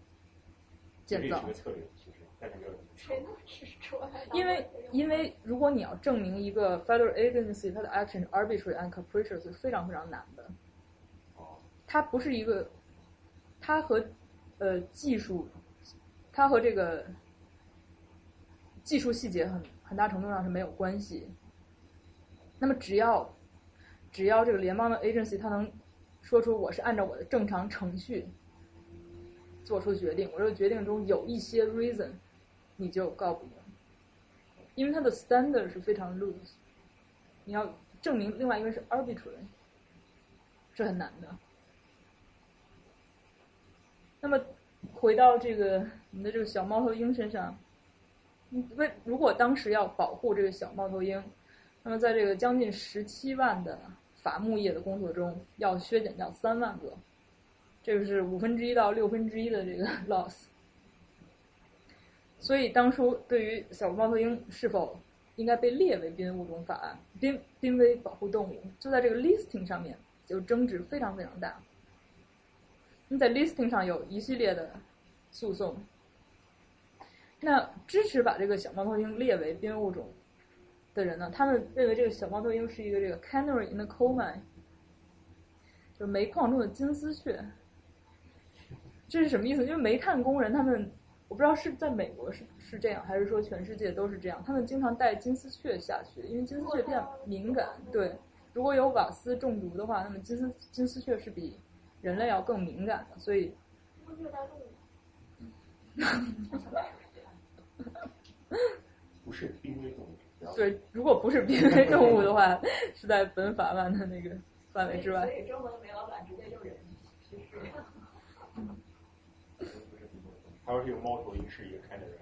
建造这也是。个策略，其实但是没有人谁能指出来？因为因为如果你要证明一个 federal agency 它的 action arbitrary and capricious 是非常非常难的。它不是一个，它和呃技术，它和这个技术细节很很大程度上是没有关系。那么只要只要这个联邦的 agency 它能说出我是按照我的正常程序做出决定，我这个决定中有一些 reason，你就告不赢，因为它的 standard 是非常 loose，你要证明另外一个是 arbitrary，是很难的。那么回到这个你的这个小猫头鹰身上，嗯为如果当时要保护这个小猫头鹰，那么在这个将近十七万的伐木业的工作中，要削减掉三万个，这个是五分之一到六分之一的这个 loss。所以当初对于小猫头鹰是否应该被列为濒危物种法案、濒濒危保护动物，就在这个 listing 上面就争执非常非常大。那在 listing 上有一系列的诉讼，那支持把这个小猫头鹰列为濒危物种的人呢，他们认为这个小猫头鹰是一个这个 canary in the coal mine，就是煤矿中的金丝雀。这是什么意思？因为煤炭工人他们，我不知道是在美国是是这样，还是说全世界都是这样。他们经常带金丝雀下去，因为金丝雀比较敏感。对，如果有瓦斯中毒的话，那么金丝金丝雀是比人类要更敏感的，所以 虐待动物。不是濒危动物。对，如果不是濒危动物的话，是在本法案的那个范围之外。所以中国的煤老板直接就人去世。他说这个猫头鹰是一个看的人，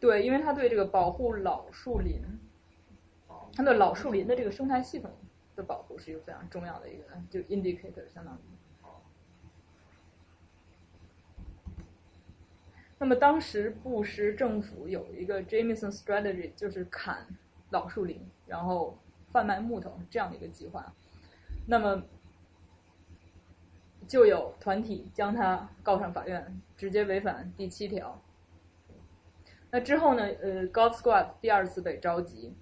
对，因为它对这个保护老树林，它对老树林的这个生态系统的保护是一个非常重要的一个，就 indicator 相当于。那么当时布什政府有一个 Jameson strategy，就是砍老树林，然后贩卖木头这样的一个计划。那么就有团体将他告上法院，直接违反第七条。那之后呢？呃，God Squad 第二次被召集，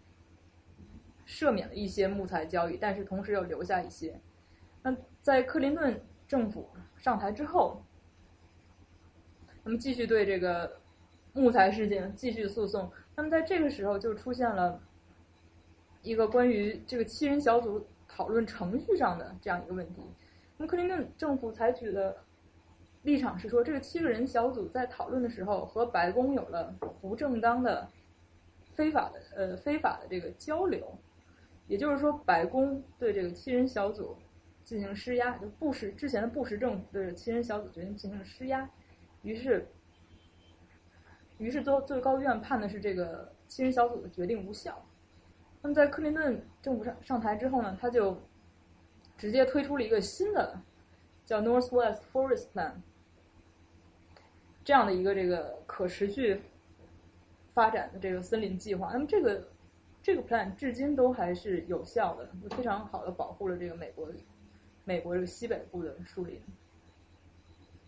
赦免了一些木材交易，但是同时又留下一些。那在克林顿政府上台之后，那么继续对这个木材事件继续诉讼。那么在这个时候就出现了一个关于这个七人小组讨论程序上的这样一个问题。那么克林顿政府采取的立场是说，这个七个人小组在讨论的时候和白宫有了不正当的、非法的呃非法的这个交流，也就是说，白宫对这个七人小组进行施压，就布什之前的布什政府对这七人小组决定进行施压，于是，于是最最高院判的是这个七人小组的决定无效。那么在克林顿政府上上台之后呢，他就直接推出了一个新的叫 Northwest Forest Plan。这样的一个这个可持续发展的这个森林计划。那么这个这个 plan 至今都还是有效的，非常好的保护了这个美国美国这个西北部的树林。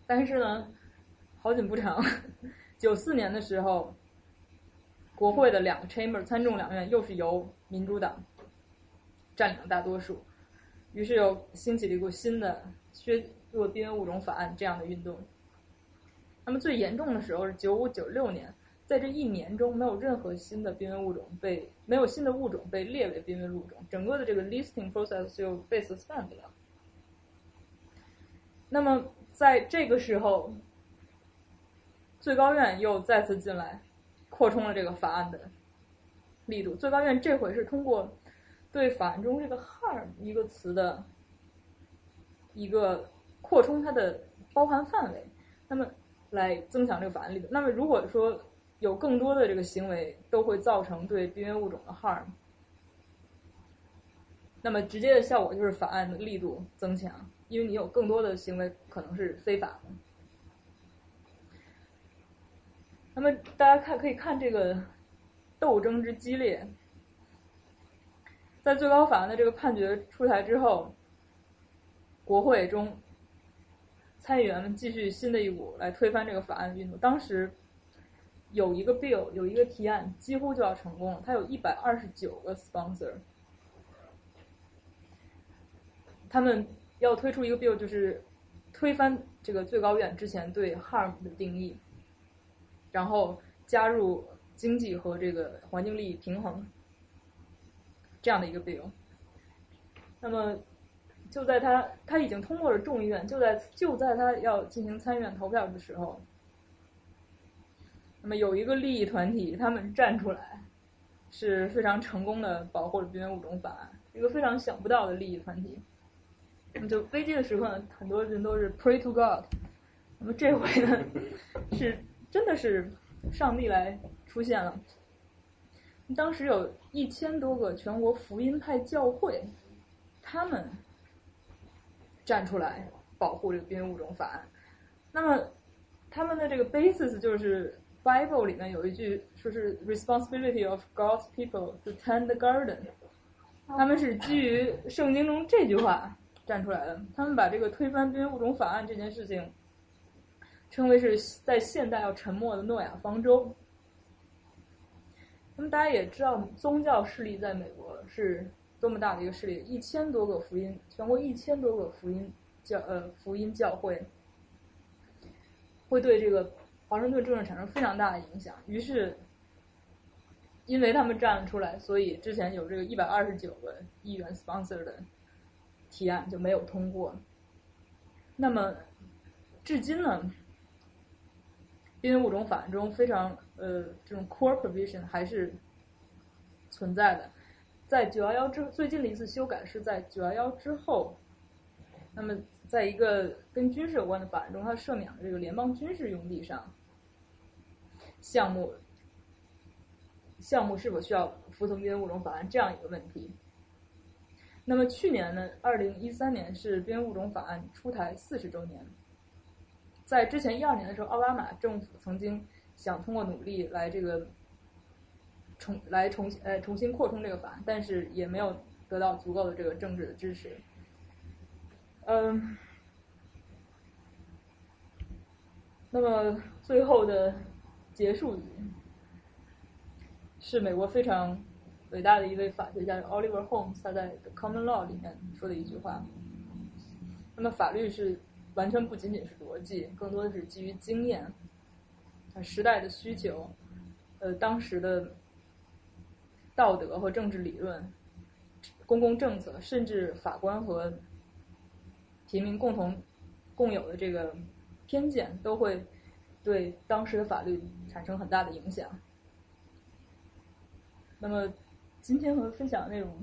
但是呢，好景不长，九四年的时候，国会的两个 chamber 参众两院又是由民主党占领了大多数，于是又兴起了一股新的削弱濒危物种法案这样的运动。那么最严重的时候是九五九六年，在这一年中没有任何新的濒危物种被没有新的物种被列为濒危物种，整个的这个 listing process 就被 suspend 了。那么在这个时候，最高院又再次进来，扩充了这个法案的力度。最高院这回是通过对法案中这个 “harm” 一个词的一个扩充它的包含范围，那么来增强这个法案力度。那么如果说有更多的这个行为都会造成对边缘物种的 harm，那么直接的效果就是法案的力度增强。因为你有更多的行为可能是非法的。那么大家看，可以看这个斗争之激烈。在最高法院的这个判决出台之后，国会中参议员们继续新的一股来推翻这个法案的运动。当时有一个 bill，有一个提案几乎就要成功了，它有一百二十九个 sponsor，他们。要推出一个 bill，就是推翻这个最高院之前对 harm 的定义，然后加入经济和这个环境利益平衡这样的一个 bill。那么就在他他已经通过了众议院，就在就在他要进行参议院投票的时候，那么有一个利益团体他们站出来，是非常成功的保护了边缘物种法案，一个非常想不到的利益团体。那么就危机的时刻呢，很多人都是 pray to God。那么这回呢，是真的是上帝来出现了。当时有一千多个全国福音派教会，他们站出来保护这个濒危物种法案。那么他们的这个 basis 就是 Bible 里面有一句说是 responsibility of God's people to tend the garden。他们是基于圣经中这句话。站出来的，他们把这个推翻濒危物种法案这件事情称为是在现代要沉没的诺亚方舟。那么大家也知道，宗教势力在美国是多么大的一个势力，一千多个福音，全国一千多个福音教呃福音教会，会对这个华盛顿政治产生非常大的影响。于是，因为他们站了出来，所以之前有这个一百二十九个议员 sponsor 的。提案就没有通过。那么，至今呢，因为物种法案中非常呃这种 core provision 还是存在的。在九幺幺之最近的一次修改是在九幺幺之后。那么，在一个跟军事有关的法案中，它赦免了这个联邦军事用地上项目项目是否需要服从边缘物种法案这样一个问题。那么去年呢，二零一三年是边缘物种法案出台四十周年。在之前一二年的时候，奥巴马政府曾经想通过努力来这个重来重呃重新扩充这个法，但是也没有得到足够的这个政治的支持。嗯，那么最后的结束语是美国非常。伟大的一位法学家 Oliver Holmes，他在《Common Law》里面说的一句话。那么法律是完全不仅仅是逻辑，更多的是基于经验、时代的需求、呃当时的道德和政治理论、公共政策，甚至法官和平民共同共有的这个偏见，都会对当时的法律产生很大的影响。那么。今天和分享的内容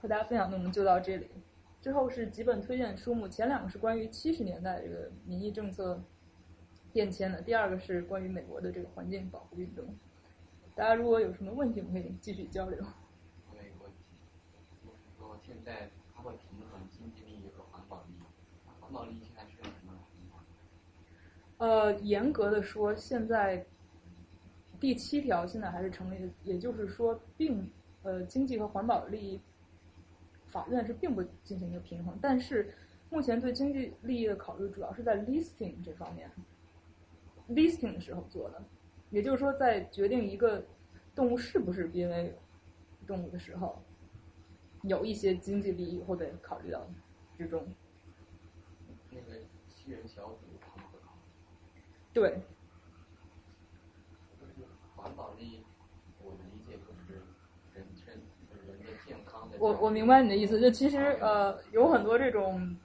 和大家分享内容就到这里，之后是几本推荐书目，前两个是关于七十年代这个民意政策变迁的，第二个是关于美国的这个环境保护运动。大家如果有什么问题，我们可以继续交流。没问题，就是说现在它会平衡经济利益和环保利益，环保利益现在是用什么来？呃，严格的说，现在第七条现在还是成立的，也就是说，并呃经济和环保利益，法院是并不进行一个平衡。但是目前对经济利益的考虑主要是在 listing 这方面，listing 的时候做的，也就是说，在决定一个动物是不是濒危动物的时候，有一些经济利益会被考虑到之中。那个七人小组他们会考虑。对，环保利益，我的理解就是人身人的健康的。我我明白你的意思，就其实呃有很多这种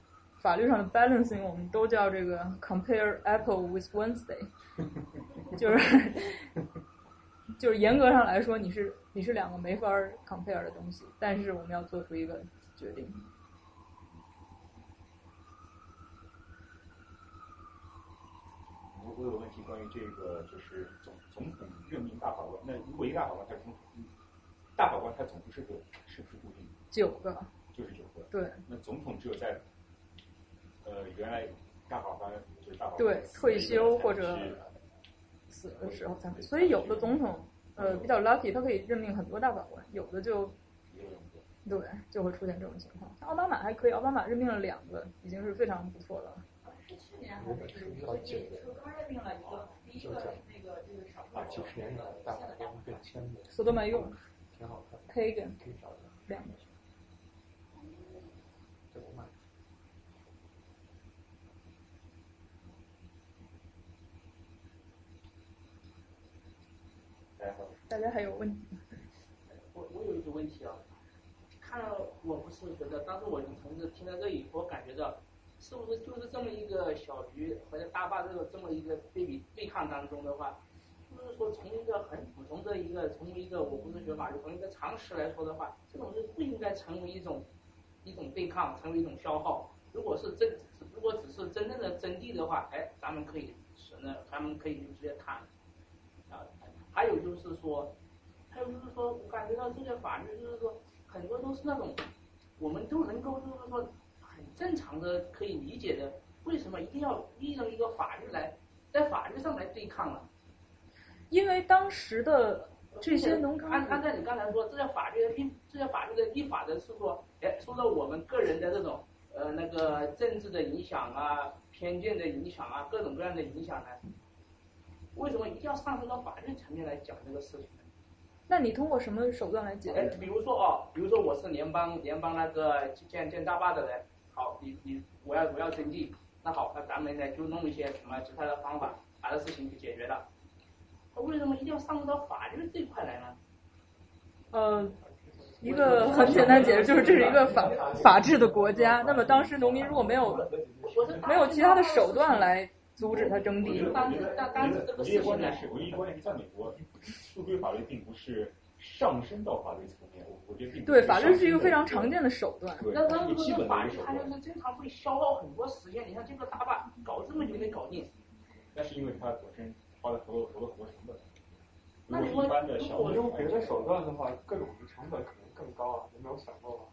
法律上的 balancing，我们都叫这个 compare apple with Wednesday，就是就是严格上来说，你是你是两个没法 compare 的东西，但是我们要做出一个决定。我我有个问题关于这个，就是总总统任命大法官。那如果一个大法官他是总统，大法官他总共是个是不是固定的？九个。就是九个。对。那总统只有在呃原来大法官就是大法官对退休或者死的时候才会。所以有的总统呃比较 lucky，他可以任命很多大法官，有的就对就会出现这种情况。像奥巴马还可以，奥巴马任命了两个，已经是非常不错了。是去年还是就是刚任命了一个第一个那个就是少数。啊，九十年代大法官被签的。索多玛用。挺好看。Kagan。两个。这不慢。大家还有问题？我我有一个问题啊，看了我不是觉得，当时我同事听到这以后，感觉到是不是就是这么一个小局或者大坝这个这么一个对比对抗当中的话，就是说从一个很普通的一个从一个我不是学法律，从一个常识来说的话，这种是不应该成为一种一种对抗，成为一种消耗。如果是真如果只是真正的真谛的话，哎，咱们可以是呢，咱们可以就直接谈。还有就是说，还有就是说，我感觉到这些法律就是说，很多都是那种，我们都能够就是说很正常的可以理解的，为什么一定要利用一个法律来在法律上来对抗呢？因为当时的这些农按按照你刚才说，这些法律的立这些法律的立法的是说，哎，受到我们个人的这种呃那个政治的影响啊、偏见的影响啊、各种各样的影响呢？为什么一定要上升到法律层面来讲这个事情呢？那你通过什么手段来解哎决？，比如说哦，比如说我是联邦联邦那个建建大坝的人，好，你你我要我要征地，那好，那咱们呢就弄一些什么其他的方法把这事情给解决了。那为什么一定要上升到法律这一块来呢？呃，一个很简单解释就是这是一个法 法治的国家。那么当时农民如果没有没有其他的手段来阻止他征地，当时当当时这个关键，是，唯一关键是在美国，诉归法律并不是上升到法律层面，我我觉得并对法律是一个非常常见的手段。对那那一个基这个法。律它就是经常会消耗很多时间。你看这个大坝搞这么久没搞定，那是因为它本身花了投入投入很多成本。那你如果是一般的小我用别的手段的话，各种的成本可能更高啊，有没有想过吗？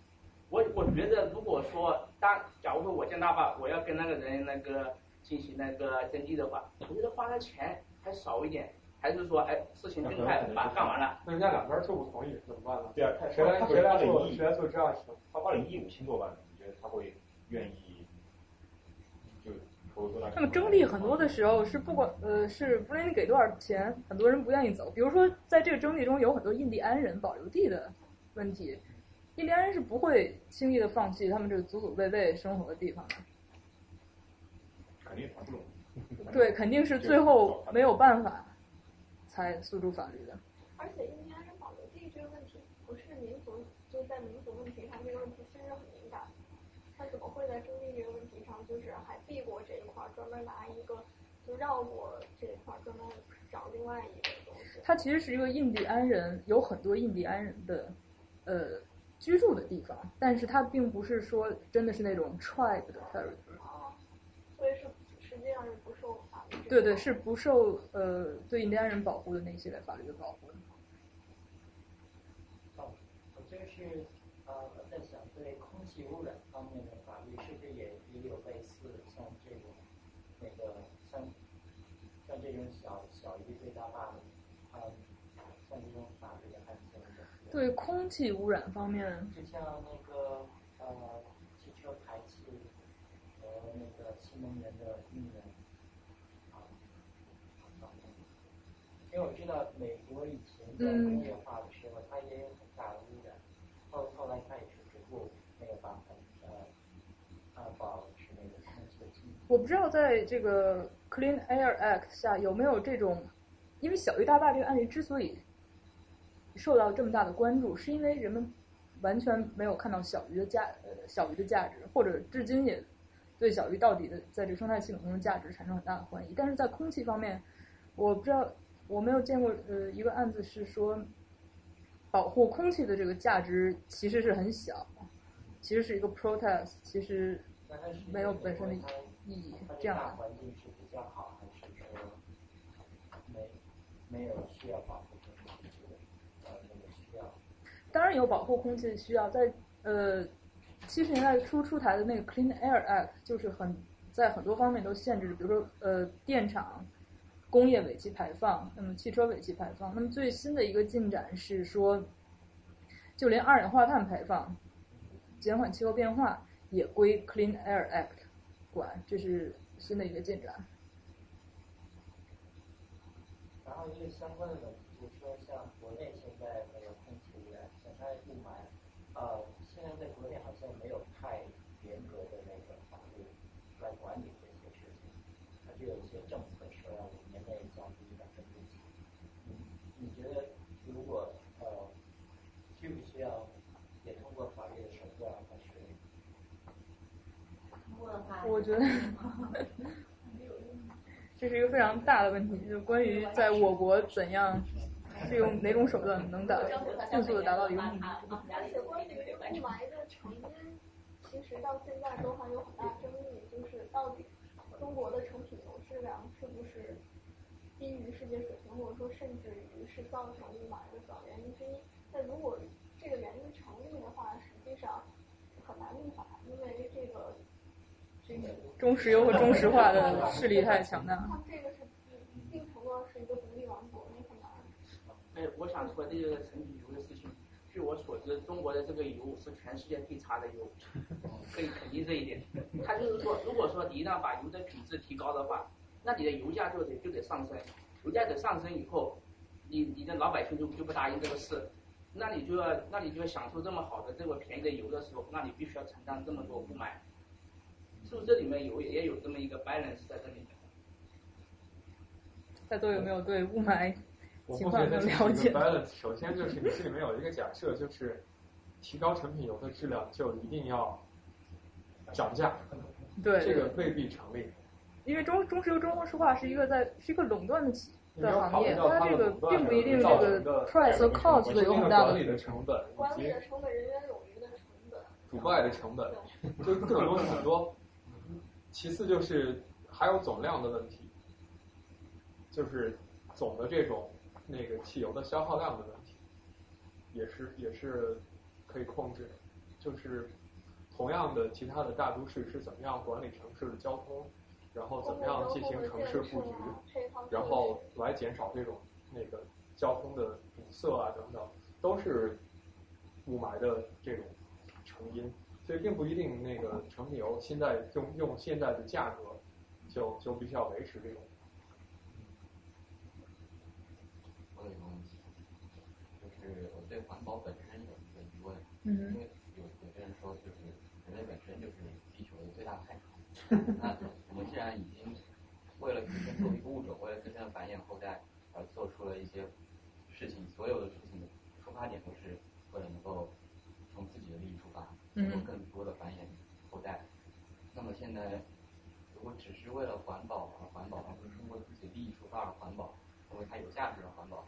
我我觉得如果说当假如说我建大坝，我要跟那个人那个进行那个征地的话，我觉得花的钱还少一点，还是说哎事情更快把它干完了。那人家两边就不同意，怎么办呢？对啊，他谁来他谁来做谁来做这样？他花了一亿五千多万，你觉得他会愿意就投入多大？那么征地很多的时候是不管呃是不论你给多少钱，很多人不愿意走。比如说在这个征地中有很多印第安人保留地的问题，印第安人是不会轻易的放弃他们这个祖祖辈辈生活的地方的。肯定谈不拢。对，肯定是最后没有办法才诉诸法律的。而且印第安人保留地这个问题，不是民族就在民族问题上这个问题其实很敏感。他怎么会在征地这个问题上，就是还避过这一块儿，专门拿一个就绕过这一块儿，专门找另外一个东西？它其实是一个印第安人，有很多印第安人的呃居住的地方，但是它并不是说真的是那种 tribe 的 territory。哦，所以是。对对，是不受呃对印第安人保护的那一系列法律的保护的。哦，我就是呃在想，对空气污染方面的法律是不是也也有类似像这种那个像像这种小小于最大化的，嗯，像这种法律的案件的。对空气污染方面，就像那个呃汽车排气和那个新能源的运用啊方面，因为我知道美国以前在工业化的时候，它也有很大的污染，后后来它也是逐步没有办法呃呃保持那个空气的我不知道在这个 Clean Air Act 下有没有这种，因为小鱼大坝这个案例之所以受到这么大的关注，是因为人们完全没有看到小鱼的价呃小鱼的价值，或者至今也对小鱼到底的在这个生态系统中的价值产生很大的怀疑。但是在空气方面，我不知道我没有见过呃一个案子是说保护空气的这个价值其实是很小，其实是一个 protest，其实没有本身的意义这样的。环境是比较好，还是说没没有需要保护空气的需要？当然有保护空气的需要，在呃七十年代初出台的那个 Clean Air Act 就是很在很多方面都限制，比如说呃电厂、工业尾气排放，那么汽车尾气排放。那么最新的一个进展是说，就连二氧化碳排放、减缓气候变化也归 Clean Air Act 管，这是新的一个进展。然后一个相关的问题就是说，像国内现在那个空气污染，像它雾霾，呃，现在在国内好像没有太严格的那个法律来管理这些事情，它就有一些政策说要五年内降低百分之几。你你觉得如果呃需不需要也通过法律的手段，还是？我觉得 这是一个非常大的问题，就是关于在我国怎样是用哪种手段能达迅速的达到一个目的。而且关于雾霾的成因，其实到现在都还有很大争议，就是到底中国的成品油质量是不是低于世界水平，或者说甚至于是造成雾霾的主要原因之一。那如果这个原因成立的话，实际上很难立法，因为这个这个中石油和中石化的势力太强大。他们这个是一定程度上是一个独立王国，哎，我想说这个成品油的事情，据我所知，中国的这个油是全世界最差的油，可以肯定这一点。他就是说，如果说你一旦把油的品质提高的话，那你的油价就得就得上升，油价得上升以后，你你的老百姓就就不答应这个事，那你就要那你就要享受这么好的这么便宜的油的时候，那你必须要承担这么多雾霾，是不是这里面有也有这么一个 balance 在这里面？在座有没有对雾霾情况更了解？balance。首先就是你这里面有一个假设，就是提高成品油的质量就一定要涨价，对这个未必成立。因为中中石油、中石化是一个在是一个垄断的企你要的行业，考虑到它它这个并不一定这个的 price 和 cost 有很大管理的成本以及管理的成本、人员冗余的成本。腐败的成本，就各种东西很多。其次就是还有总量的问题，就是总的这种那个汽油的消耗量的问题，也是也是可以控制的。就是同样的其他的大都市是怎么样管理城市的交通，然后怎么样进行城市布局，然后来减少这种那个交通的堵塞啊等等，都是雾霾的这种成因。所以并不一定那个成品油现在用用现在的价格就就必须要维持这种。我有一个问题，就是我对环保本身有一个疑问，嗯因为有有些人说，就是人类本身就是地球的最大害虫，那我们既然已经为了自身作为一个物种，为了自身的繁衍后代而做出了一些事情，所有的事情的出发点都是为了能够从自己的利益出发，嗯能够更多的繁衍后代。那么现在，如果只是为了环保而环保，而不是通过自己的利益出发而环保，成为它有价值的环保，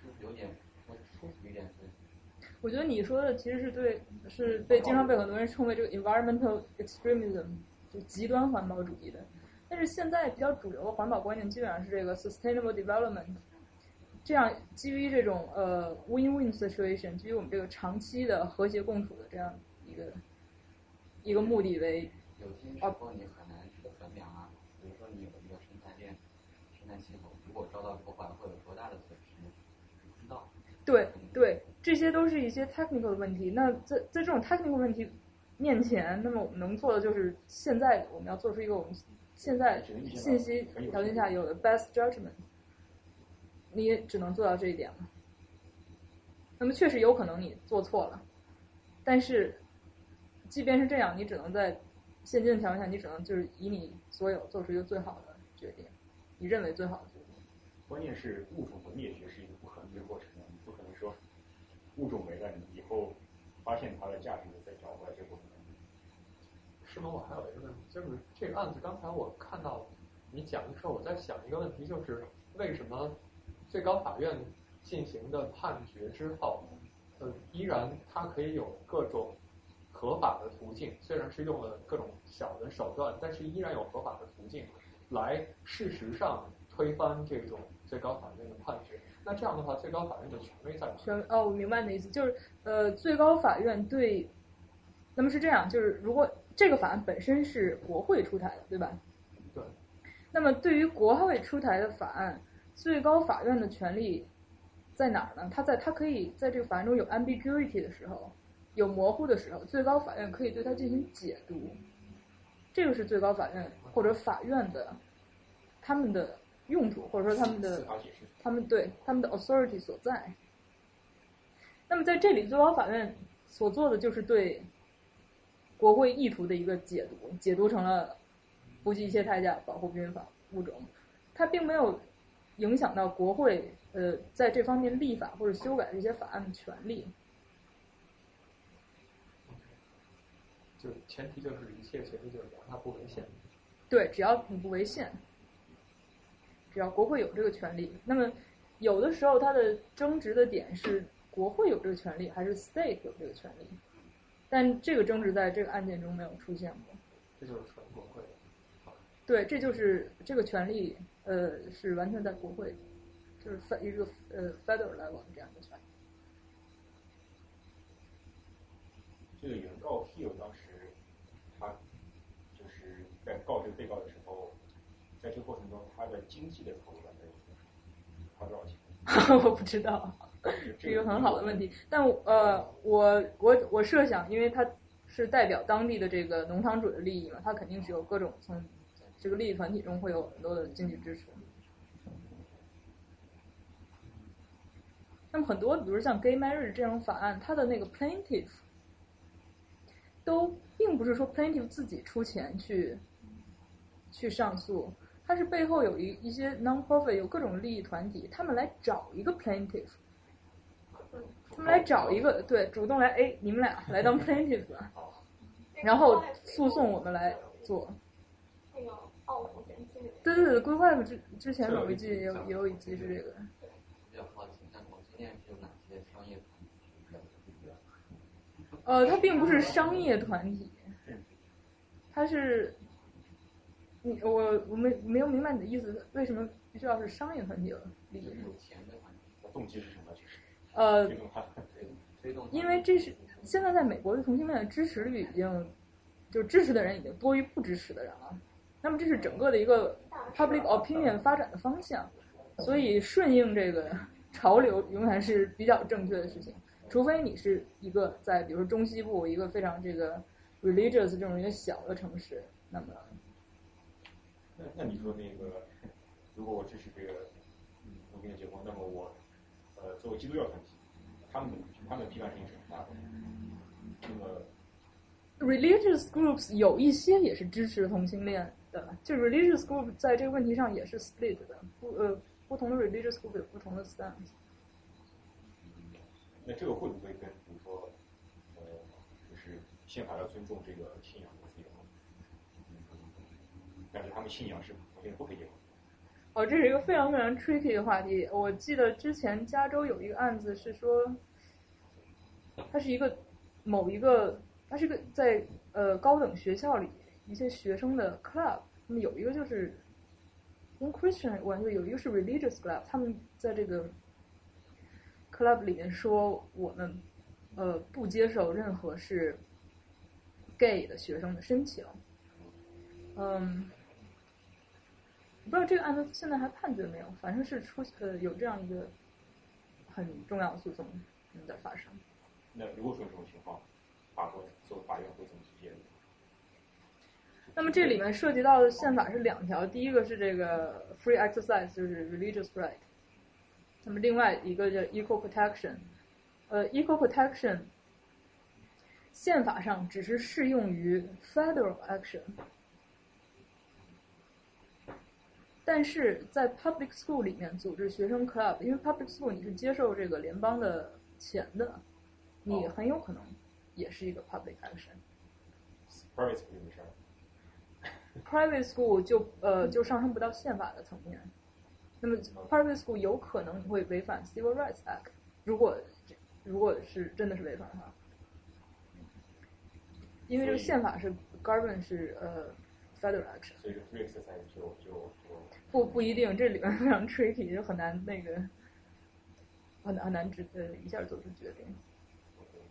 是不是有点说粗俗一点是？我觉得你说的其实是对，是被经常被很多人称为这个 environmental extremism，就极端环保主义的。但是现在比较主流的环保观念基本上是这个 sustainable development，这样基于这种呃 win-win situation，基于我们这个长期的和谐共处的这样一个一个目的为有些时候你很难去衡量啊，比如说你有一个生态链，生态系统，如果遭到破坏会有多大的损失，不知道。对对，这些都是一些 technical 的问题。那在在这种 technical 问题面前，那么我们能做的就是现在我们要做出一个我们现在信息条件下有的 best judgment。你也只能做到这一点了。那么确实有可能你做错了，但是即便是这样，你只能在现今的条件下，你只能就是以你所有做出一个最好的决定，你认为最好的决定。关键是物种的灭绝是一个不可逆的过程，你不可能说物种没了，你以后发现它的价值再找回来，这不可能。是吗？我还有一个问题，就是这个案子，刚才我看到你讲的时候，我在想一个问题，就是为什么最高法院进行的判决之后，呃，依然它可以有各种合法的途径，虽然是用了各种小的手段，但是依然有合法的途径来事实上推翻这种最高法院的判决。那这样的话，最高法院的权威在哪？权哦，我明白你的意思，就是呃，最高法院对，那么是这样，就是如果这个法案本身是国会出台的，对吧？对。那么对于国会出台的法案，最高法院的权利在哪儿呢？它在它可以在这个法案中有 ambiguity 的时候，有模糊的时候，最高法院可以对它进行解读。这个是最高法院或者法院的他们的用途，或者说他们的他们对他们的 authority 所在。那么在这里，最高法院所做的就是对国会意图的一个解读，解读成了不计一切代价保护濒危法物种，它并没有影响到国会呃在这方面立法或者修改这些法案的权利。就前提就是一切前提就是让它不违宪。对，只要你不违宪，只要国会有这个权利，那么有的时候它的争执的点是国会有这个权利还是 state 有这个权利，但这个争执在这个案件中没有出现过。这就是纯国会。对，这就是这个权利，呃，是完全在国会，就是一个呃 federal level 这样的权利。这个原告 Hill 当时，在告知被告的时候，在这个过程中，他的经济的投入大概花多少钱？我不知道，是一个很好的问题。但呃，我我我设想，因为他是代表当地的这个农场主的利益嘛，他肯定是有各种从这个利益团体中会有很多的经济支持。那么很多，比如像 gay marriage 这种法案，它的那个 plaintiff 都并不是说 plaintiff 自己出钱去去上诉，它是背后有一一些 non-profit 有各种利益团体，他们来找一个 plaintiff，他们来找一个对主动来哎你们俩来当 plaintiff，然后诉讼我们来做。那个澳门前期对对对，规划之之前某一季也有也有一集是这个。比较好奇，那同性恋是有哪些商业团体？呃，它并不是商业团体，它是，你我我没没有明白你的意思，为什么必须要是商业团体了？理解有钱的团体。动机是什么？就是。呃，推动。因为这是现在在美国的同性恋的支持率已经，就支持的人已经多于不支持的人了。那么这是整个的一个 public opinion 发展的方向，所以顺应这个潮流永远是比较正确的事情。除非你是一个在比如说中西部一个非常这个 religious 这种一个小的城市，那么，那那你说那个，如果我支持这个嗯同性恋结婚，那么我呃作为基督教团体，他们的他们的批判性是很大的。那么 religious groups 有一些也是支持同性恋的，就 religious group 在这个问题上也是 split 的，不呃不同的 religious group 有不同的 stance。那这个会不会跟比如说，呃，就是宪法要尊重这个信仰但是他们信仰是同性不可以结婚。哦，这是一个非常非常 tricky 的话题。我记得之前加州有一个案子是说，它是一个某一个，它是个在呃高等学校里一些学生的 club，那么有一个就是跟 Christian 关系，有一个是 religious club，他们在这个。club 里面说我们，呃，不接受任何是 gay 的学生的申请。嗯，不知道这个案子现在还判决没有，反正是出呃有这样一个很重要的诉讼正在发生。那如果说这种情况，法官做法院会怎么去解决？那么这里面涉及到的宪法是两条，第一个是这个 free exercise，就是 religious right。那么另外一个叫 equal protection，呃，equal protection 宪法上只是适用于 federal action，但是在 public school 里面组织学生 club，因为 public school 你是接受这个联邦的钱的，你很有可能也是一个 public action。private school 没事儿。private school 就呃就上升不到宪法的层面，那么 private school 有可能会违反 Civil Rights Act，如果如果是真的是违反的话，因为这个宪法是 govern 是呃 federal action，所以这 free exercise 就就就不不一定，这里面非常 tricky，就很难那个很难很难直呃一下做出决定。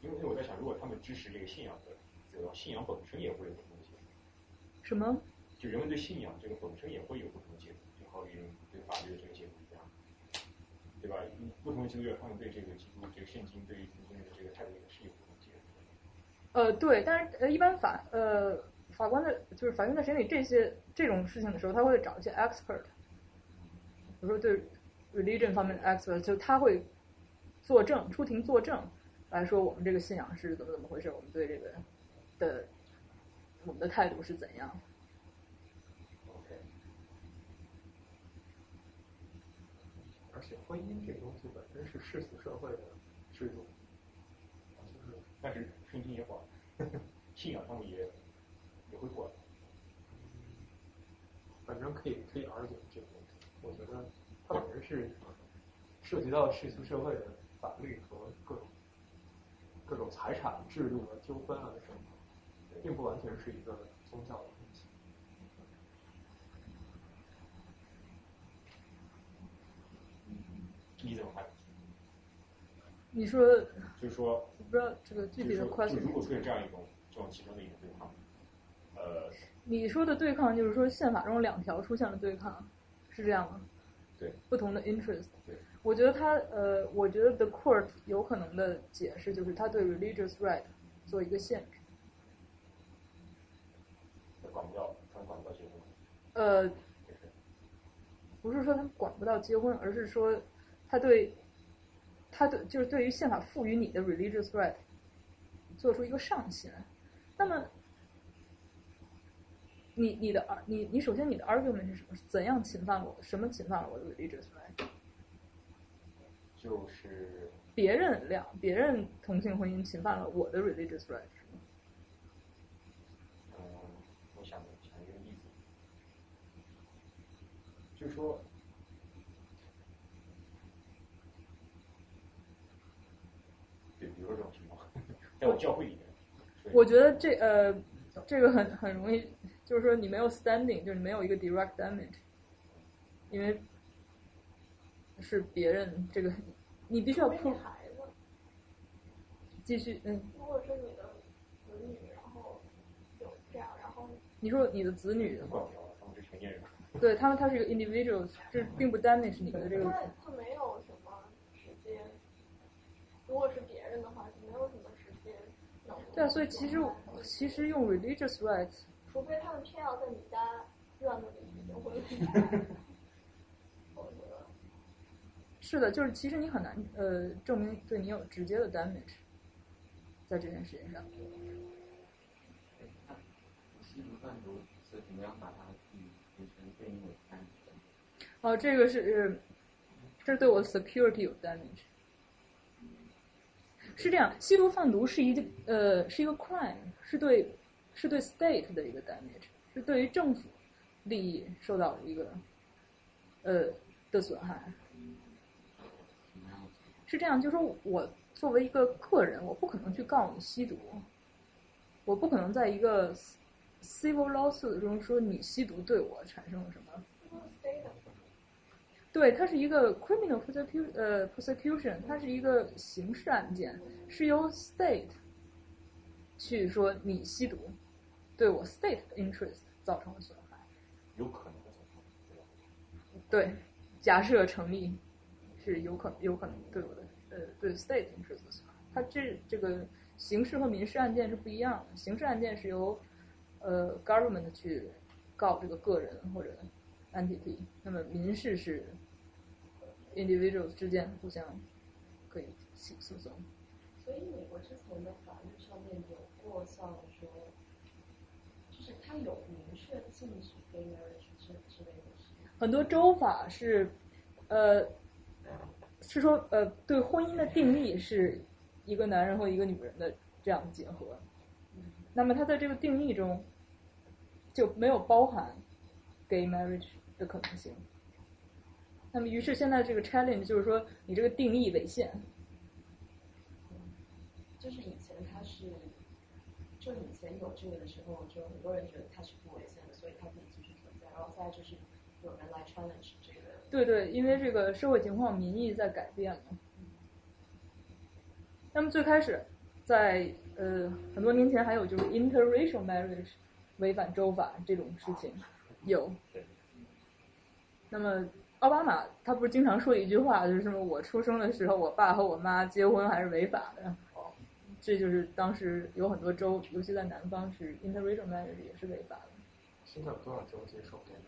因为因为我在想，如果他们支持这个信仰的这个信仰本身也会有不同的解读，什么？就人们对信仰这个本身也会有不同的解读，就好比对法律的这个解读一样，对吧？不同的基督教他们对这个基督这个圣经对于圣经的这个态度也是有不同的解读的。呃，对，但是呃，一般法呃法官的就是法院在审理这些这种事情的时候，他会找一些 expert，比如说对 religion 方面的 expert，就他会作证出庭作证来说我们这个信仰是怎么怎么回事，我们对这个的我们的态度是怎样。OK，而且婚姻这东西本身是世俗社会的制度，就是但是圣经也管，信仰方面也会管。反正可以可以 argue 这个问题。我觉得它本身是涉及到世俗社会的法律和各种各种财产制度的纠纷啊什么的，并不完全是一个宗教的问题。你怎么看？你说就是说，我不知道这个具体的就是说 question 就如果出现这样一种这种其中的一种对抗，呃，你说的对抗就是说宪法中两条出现了对抗，是这样吗？对，不同的 interest。对，我觉得他呃，我觉得 the court 有可能的解释就是他对 religious right 做一个限制。管不到，他们管不到结婚。呃，不是说他们管不到结婚，而是说他对他对就是对于宪法赋予你的 religious right 做出一个上限。那么你你的你你首先你的 argument 是什么？怎样侵犯了我？什么侵犯了我的 religious right？就是别人两别人同性婚姻侵犯了我的 religious right 是吗？嗯，我想想一个例子，就是说，对，比如说这种情况，在我教会里面，我觉得这呃这个很很容易，就是说你没有 standing，就是你没有一个 direct damage，因为是别人这个你必须要除非 prove 你孩子，继续嗯，如果是你的子女，然后有这样，然后你说你的子女的话，管不着，他们是成年人。对他们他是一个 individual，这并不 damage 你的这个那就没有什么时间，如果是别人的话，就没有什么时间。对啊，所以其实其实用 religious rights 除非他们偏要在你家院子里举行婚礼，我觉得是的，就是其实你很难呃证明对你有直接的 damage，在这件事情上。吸毒贩毒是怎么样把它与形成对应？哦，这个是，呃这是对我的 security 有 damage。是这样，吸毒贩毒是一个呃是一个 crime，是对是对 state 的一个 damage，是对于政府利益受到一个呃的损害。是这样，就是说我作为一个个人，我不可能去告你吸毒，我不可能在一个 civil lawsuit 中说你吸毒对我产生了什么。对，它是一个 criminal prosecution，呃，prosecution，它是一个刑事案件，是由 state 去说你吸毒，对我 state 的 interest 造成了损害。有可能的损害，对吧？对，假设成立是有可有可能对我的呃对 state interests，它这这个刑事和民事案件是不一样的，刑事案件是由呃 government 去告这个个人或者 entity，那么民事是 individuals 之间互相可以起诉讼。所以美国之前的法律上面有过像说，就是它有明确禁止 gay marriage 之类的。很多州法是，呃，是说呃对婚姻的定义是一个男人和一个女人的这样的结合，那么它在这个定义中就没有包含 gay marriage 的可能性。那么于是现在这个 challenge 就是说你这个定义违宪。就是以，就以前有这个的时候，就很多人觉得它是不危险的，所以它可以继续存在。然后现在就是有人来 challenge 这个。对对，因为这个社会情况、民意在改变嘛。那么最开始，在呃很多年前还有就是 interracial marriage 违反州法这种事情有。那么奥巴马他不是经常说一句话，就是什么我出生的时候，我爸和我妈结婚还是违法的。这就是当时有很多州，尤其在南方是 interracial marriage 也是违法的。现在有多少州接受这个？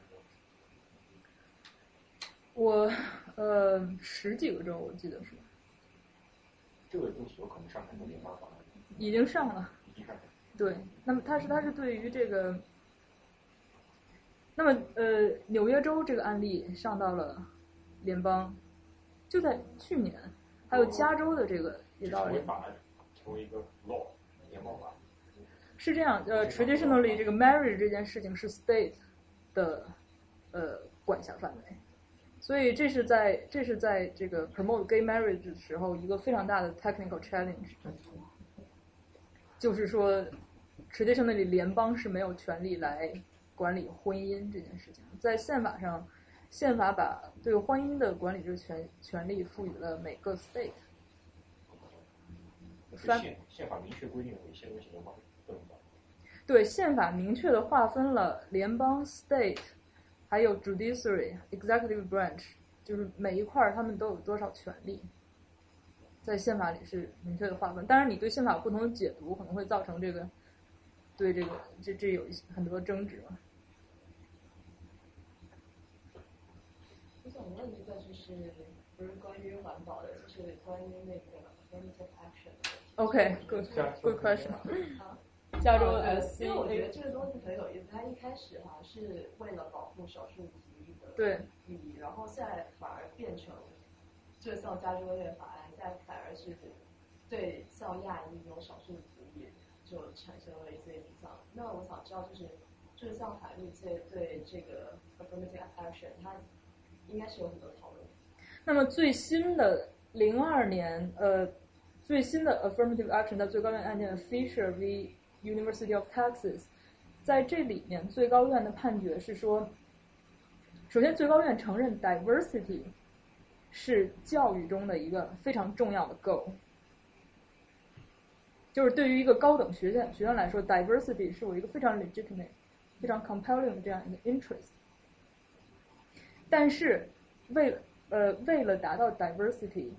我呃十几个州我记得是。这个东西有可能上很多联邦法案。已经上了。已经上了。对，那么它是它是对于这个，那么呃纽约州这个案例上到了联邦，就在去年，还有加州的这个也到了联邦。成为一个 law 联。是这样，呃，traditionally 这个 marriage 这件事情是 state 的呃管辖范围，所以这是在这是在这个 promote gay marriage 的时候一个非常大的 technical challenge，就是说 traditionally 联邦是没有权利来管理婚姻这件事情，在宪法上，宪法把对婚姻的管理这个权权利赋予了每个 state。宪宪法明确规定了一些东西联邦不能管。对，宪法明确的划分了联邦 （state），还有 judiciary、executive branch，就是每一块儿他们都有多少权利，在宪法里是明确的划分。当然，你对宪法不同的解读，可能会造成这个对这个这这有一些很多争执嘛。我想问一个，就是不是关于环保的，就是关于那个 OK，good good question。加州的 SC，因为我觉得这个东西很有意思。它一开始好像是为了保护少数族裔的对利益，然后现在反而变成，就像加州这个法案，现在反而是对像亚裔这种少数族裔就产生了一些影响。那我想知道，就是就是像法律界对这个 affirmative action，它应该是有很多讨论。那么最新的零二年，呃。最新的 affirmative action 在最高院案件 Fisher v. University of Texas，在这里面最高院的判决是说，首先最高院承认 diversity 是教育中的一个非常重要的 goal，就是对于一个高等学院学院来说，diversity 是我一个非常 legitimate、非常 compelling 的这样一个 interest。但是为呃为了达到 diversity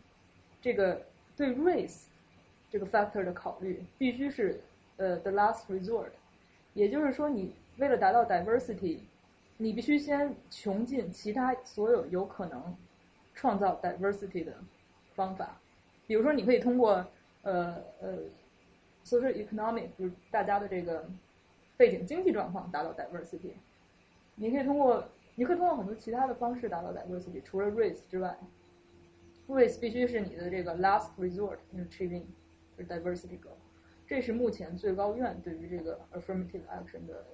这个。对 race 这个 factor 的考虑必须是呃 the last resort，也就是说，你为了达到 diversity，你必须先穷尽其他所有有可能创造 diversity 的方法。比如说，你可以通过呃呃 social economic，就是大家的这个背景经济状况达到 diversity。你可以通过你可以通过很多其他的方式达到 diversity，除了 race 之外。Race 必须是你的这个 last resort in achieving the diversity goal，这是目前最高院对于这个 affirmative action 的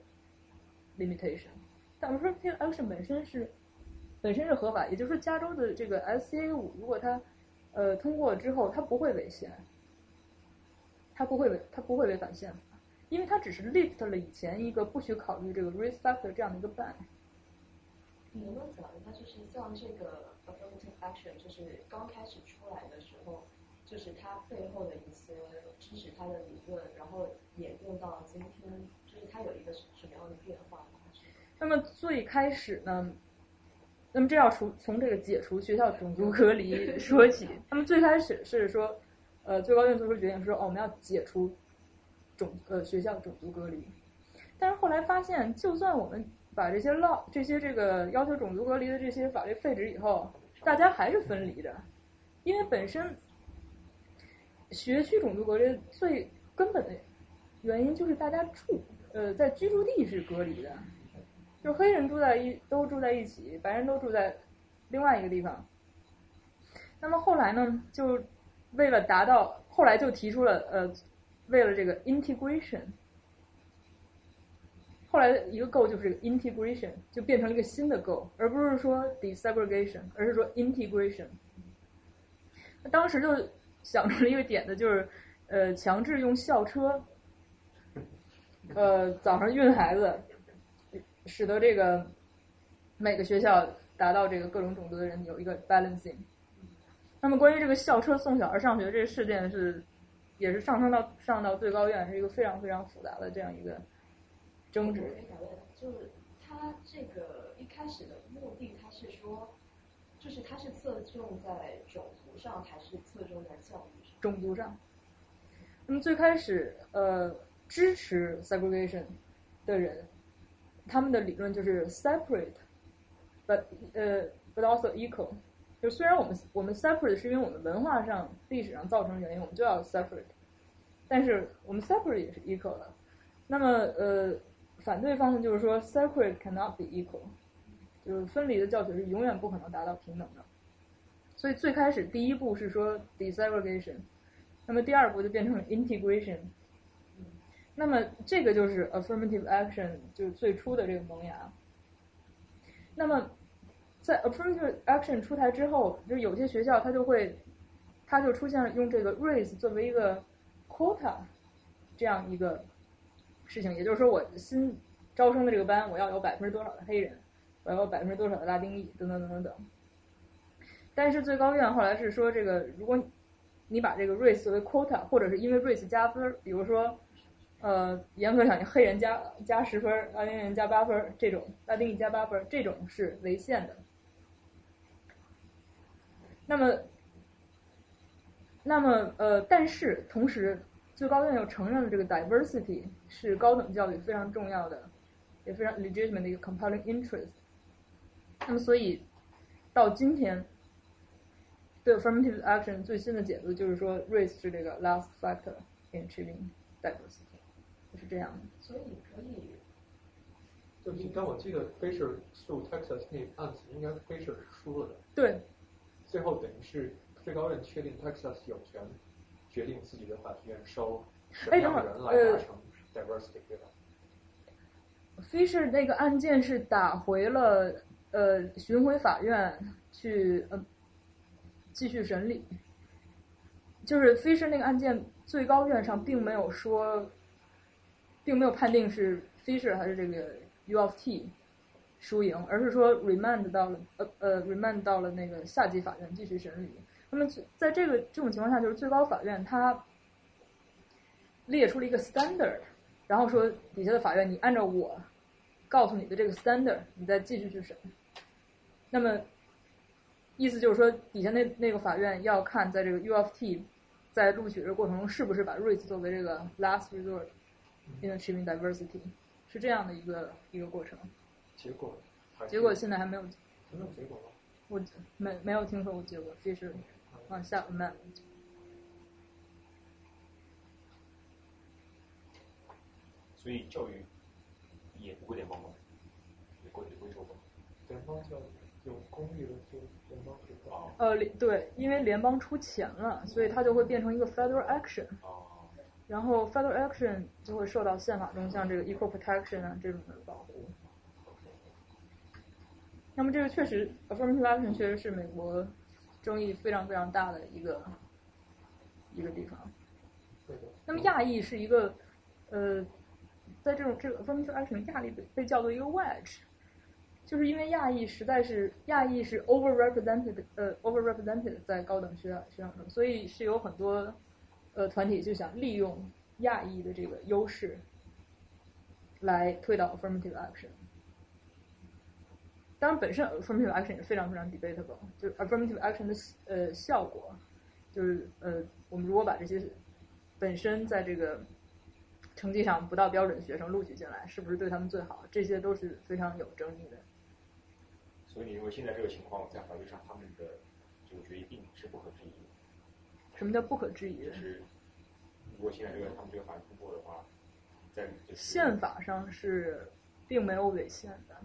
limitation。但 affirmative action 本身是本身是合法，也就是说，加州的这个 SCA 五，如果它呃通过之后，它不会违宪，它不会违，它不会违反宪法，因为它只是 lift 了以前一个不许考虑这个 race factor 这样的一个 ban。能不能讲一下，就是像这个 affirmative action，就是刚开始出来的时候，就是它背后的一些支持它的理论，然后演变到今天，就是它有一个什么样的变化吗？那么最开始呢，那么这要除从这个解除学校种族隔离 说起。那么最开始是说，呃，最高院做出决定说，哦，我们要解除种呃学校种族隔离。但是后来发现，就算我们把这些 law 这些这个要求种族隔离的这些法律废止以后，大家还是分离的，因为本身学区种族隔离最根本的原因就是大家住呃在居住地是隔离的，就黑人住在一都住在一起，白人都住在另外一个地方。那么后来呢，就为了达到后来就提出了呃，为了这个 integration。后来一个 g o 就是 integration，就变成了一个新的 g o 而不是说 desegregation，而是说 integration。那当时就想出了一个点子，就是呃强制用校车，呃早上运孩子，使得这个每个学校达到这个各种种族的人有一个 balancing。那么关于这个校车送小孩上学这个事件是，也是上升到上到最高院，是一个非常非常复杂的这样一个。争执，就是他这个一开始的目的，他是说，就是他是侧重在种族上，还是侧重在教育上？种族上。那么最开始，呃，支持 segregation 的人，他们的理论就是 separate，but 呃，but also equal。就虽然我们我们 separate 是因为我们文化上、历史上造成原因，我们就要 separate，但是我们 separate 也是 equal 的。那么，呃。反对方呢，就是说，separate cannot be equal，就是分离的教学是永远不可能达到平等的。所以最开始第一步是说 desegregation，那么第二步就变成了 integration。那么这个就是 affirmative action，就是最初的这个萌芽。那么在 affirmative action 出台之后，就有些学校它就会，它就出现了用这个 race 作为一个 quota 这样一个。事情，也就是说，我新招生的这个班，我要有百分之多少的黑人，我要有百分之多少的拉丁裔，等等等等等。但是最高院后来是说，这个如果你把这个 race 作为 quota，或者是因为 race 加分，比如说，呃，严格讲，黑人加加十分，拉丁人加八分，这种拉丁裔加八分，这种是违宪的。那么，那么呃，但是同时。最高院又承认了这个 diversity 是高等教育非常重要的，也非常 legitimate 的一个 compelling interest。那么，所以到今天，对 affirmative action 最新的解读就是说，race 是这个 last factor in achieving diversity，就是这样的。所以可以，就但我记得 Fisher 诉 Texas 那案子，应该 Fisher 是输了的。对。最后等于是最高院确定 Texas 有权。决定自己的法学院收什么样的人来达成 diversity，对吧？Fisher 那个案件是打回了呃巡回法院去呃继续审理，就是 Fisher 那个案件最高院上并没有说，并没有判定是 Fisher 还是这个 U of T 输赢，而是说 remand 到了呃呃 remand 到了那个下级法院继续审理。那么，在这个这种情况下，就是最高法院它列出了一个 standard，然后说底下的法院，你按照我告诉你的这个 standard，你再继续去审。那么，意思就是说，底下那那个法院要看在这个 U of T 在录取的过程中是不是把 race 作为这个 last resort in achieving diversity，是这样的一个一个过程。结果，结果现在还没有。没有结果吗？我没没有听说过结果，这是。往下 amend。所以教育也不会联邦管，也归也归州管。联邦教育有公立的就联邦。呃，对，因为联邦出钱了，所以它就会变成一个 federal action。然后 federal action 就会受到宪法中像这个 equal protection 啊这种的保护。那么这个确实 affirmative action 确实是美国。争议非常非常大的一个一个地方。那么亚裔是一个呃，在这种这个 affirmative action，亚裔被被叫做一个 wedge，就是因为亚裔实在是亚裔是 overrepresented，呃 overrepresented 在高等学学校中，所以是有很多呃团体就想利用亚裔的这个优势来推导 affirmative action。当然本身 affirmative action 也非常非常 debatable，就是 affirmative action 的呃效果，就是呃我们如果把这些本身在这个成绩上不到标准的学生录取进来，是不是对他们最好？这些都是非常有争议的。所以你认为现在这个情况在法律上他们的这个决议并是不可质疑的？什么叫不可质疑？就是如果现在这个他们这个法律通过的话，在就是宪法上是并没有违宪的。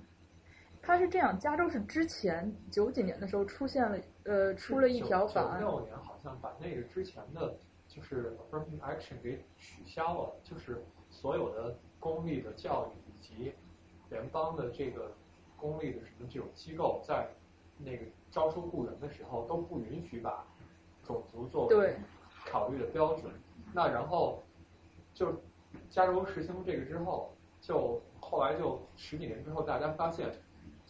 它是这样，加州是之前九几年的时候出现了呃出了一条法案，六年好像把那个之前的就是 affirmative action 给取消了，就是所有的公立的教育以及联邦的这个公立的什么这种机构，在那个招收雇员的时候都不允许把种族作为考虑的标准。那然后就加州实行这个之后，就后来就十几年之后，大家发现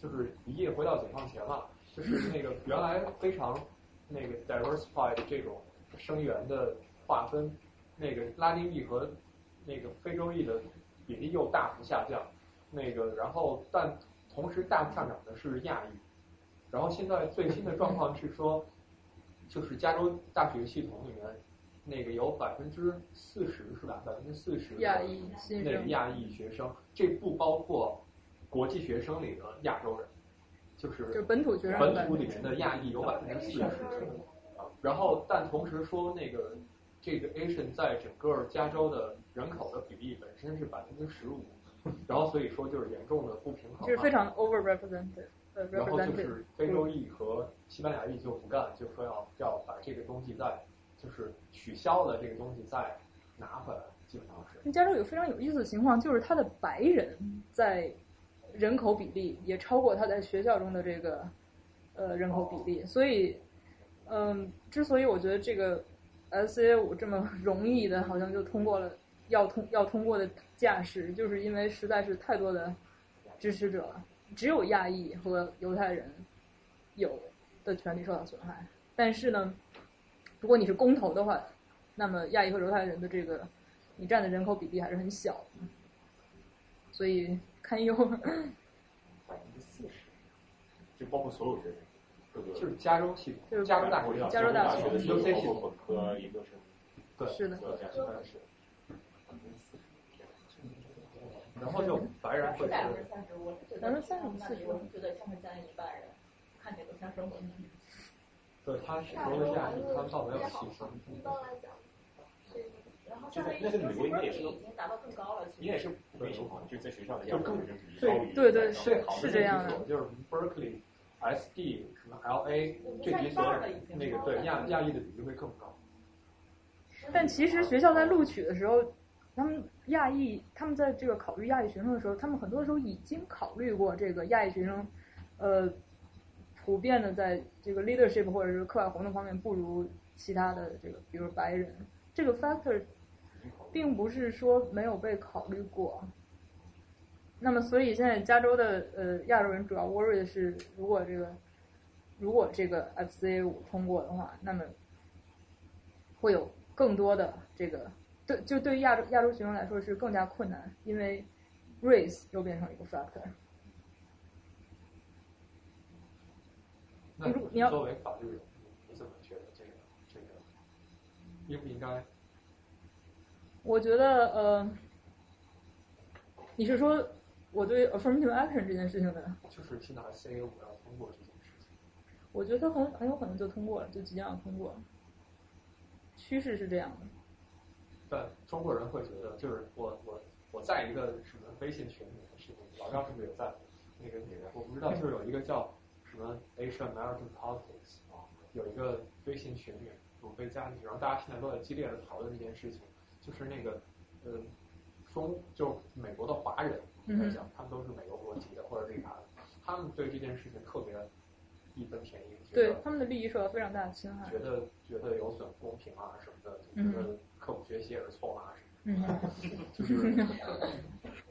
就是一夜回到解放前了，就是那个原来非常那个 diversified 这种生源的划分，那个拉丁裔和那个非洲裔的比例又大幅下降，那个然后但同时大幅上涨的是亚裔，然后现在最新的状况是说，就是加州大学系统里面。那个有百分之四十是吧？百分之四十亚裔那个亚裔学生，这不包括国际学生里的亚洲人，就是就本土学生本土里面的亚裔有百分之四十。啊，然后但同时说那个这个 Asian 在整个加州的人口的比例本身是百分之十五，然后所以说就是严重的不平衡是非常 overrepresented，呃然后就是。非洲裔和西班牙裔就不干，就说要要把这个东西再就是取消了这个东西再拿回来，基本上是。加州有非常有意思的情况，就是它的白人在人口比例也超过他在学校中的这个呃人口比例，所以嗯，之所以我觉得这个 S A 五这么 容易的，好像就通过了要通要通过的架势，就是因为实在是太多的支持者了，只有亚裔和犹太人有的权利受到损害，但是呢。如果你是公投的话，那么亚裔和犹太人的这个你占的人口比例还是很小的，所以堪忧。百分之四十，就包括所有学生，各个就是加州系就是加州大学，加州大学的 UC 系统括本科研究生，对，是的所有加起来是。然后就白人会百分之三十，我是觉得百分之三十那里我是觉得像是将近一半人，看起来都像生活中。对他是说的亚裔，他倒没有细分。一般来讲，就是相当于那个美国应该也是已经达到更高了，应该也是普遍情况，就是在学校的就更学生比例高于对对最好的是这样的就是 Berkeley、SD 什么 LA 这几所那个对亚亚裔的比例会更高。但其实学校在录取的时候，他们亚裔，他们在这个考虑亚裔学生的时候，他们很多时候已经考虑过这个亚裔学生，呃，普遍的在这个 leadership 或者是课外活动方面不如其他的这个，比如白人，这个 factor 并不是说没有被考虑过。那么，所以现在加州的呃亚洲人主要 worry 的是，如果这个如果这个 FCA 五通过的话，那么会有更多的这个对，就对于亚洲亚洲学生来说是更加困难，因为 race 又变成一个 factor。那如果你要作为法律人，你怎么觉得这个这个应不应该？我觉得呃，你是说我对 affirmative action 这件事情的，就是现在 CA 五要通过这件事情，我觉得很很有可能就通过了，就即将要通过了。趋势是这样的，但中国人会觉得，就是我我我在一个什么微信群里面，是老赵是不是也在？那个里面我不知道，就是有一个叫什么 Asian American Politics 啊，有一个微信群里面，我被加进去，然后大家现在都在激烈的讨论这件事情，就是那个呃中就美国的华人来讲，他们都是美国国籍的或者绿卡的，他们对这件事情特别义愤填膺，对他们的利益受到非常大的侵害。觉得觉得有损公平啊什么的，觉得刻苦学习也是错啊什么嗯的，就是，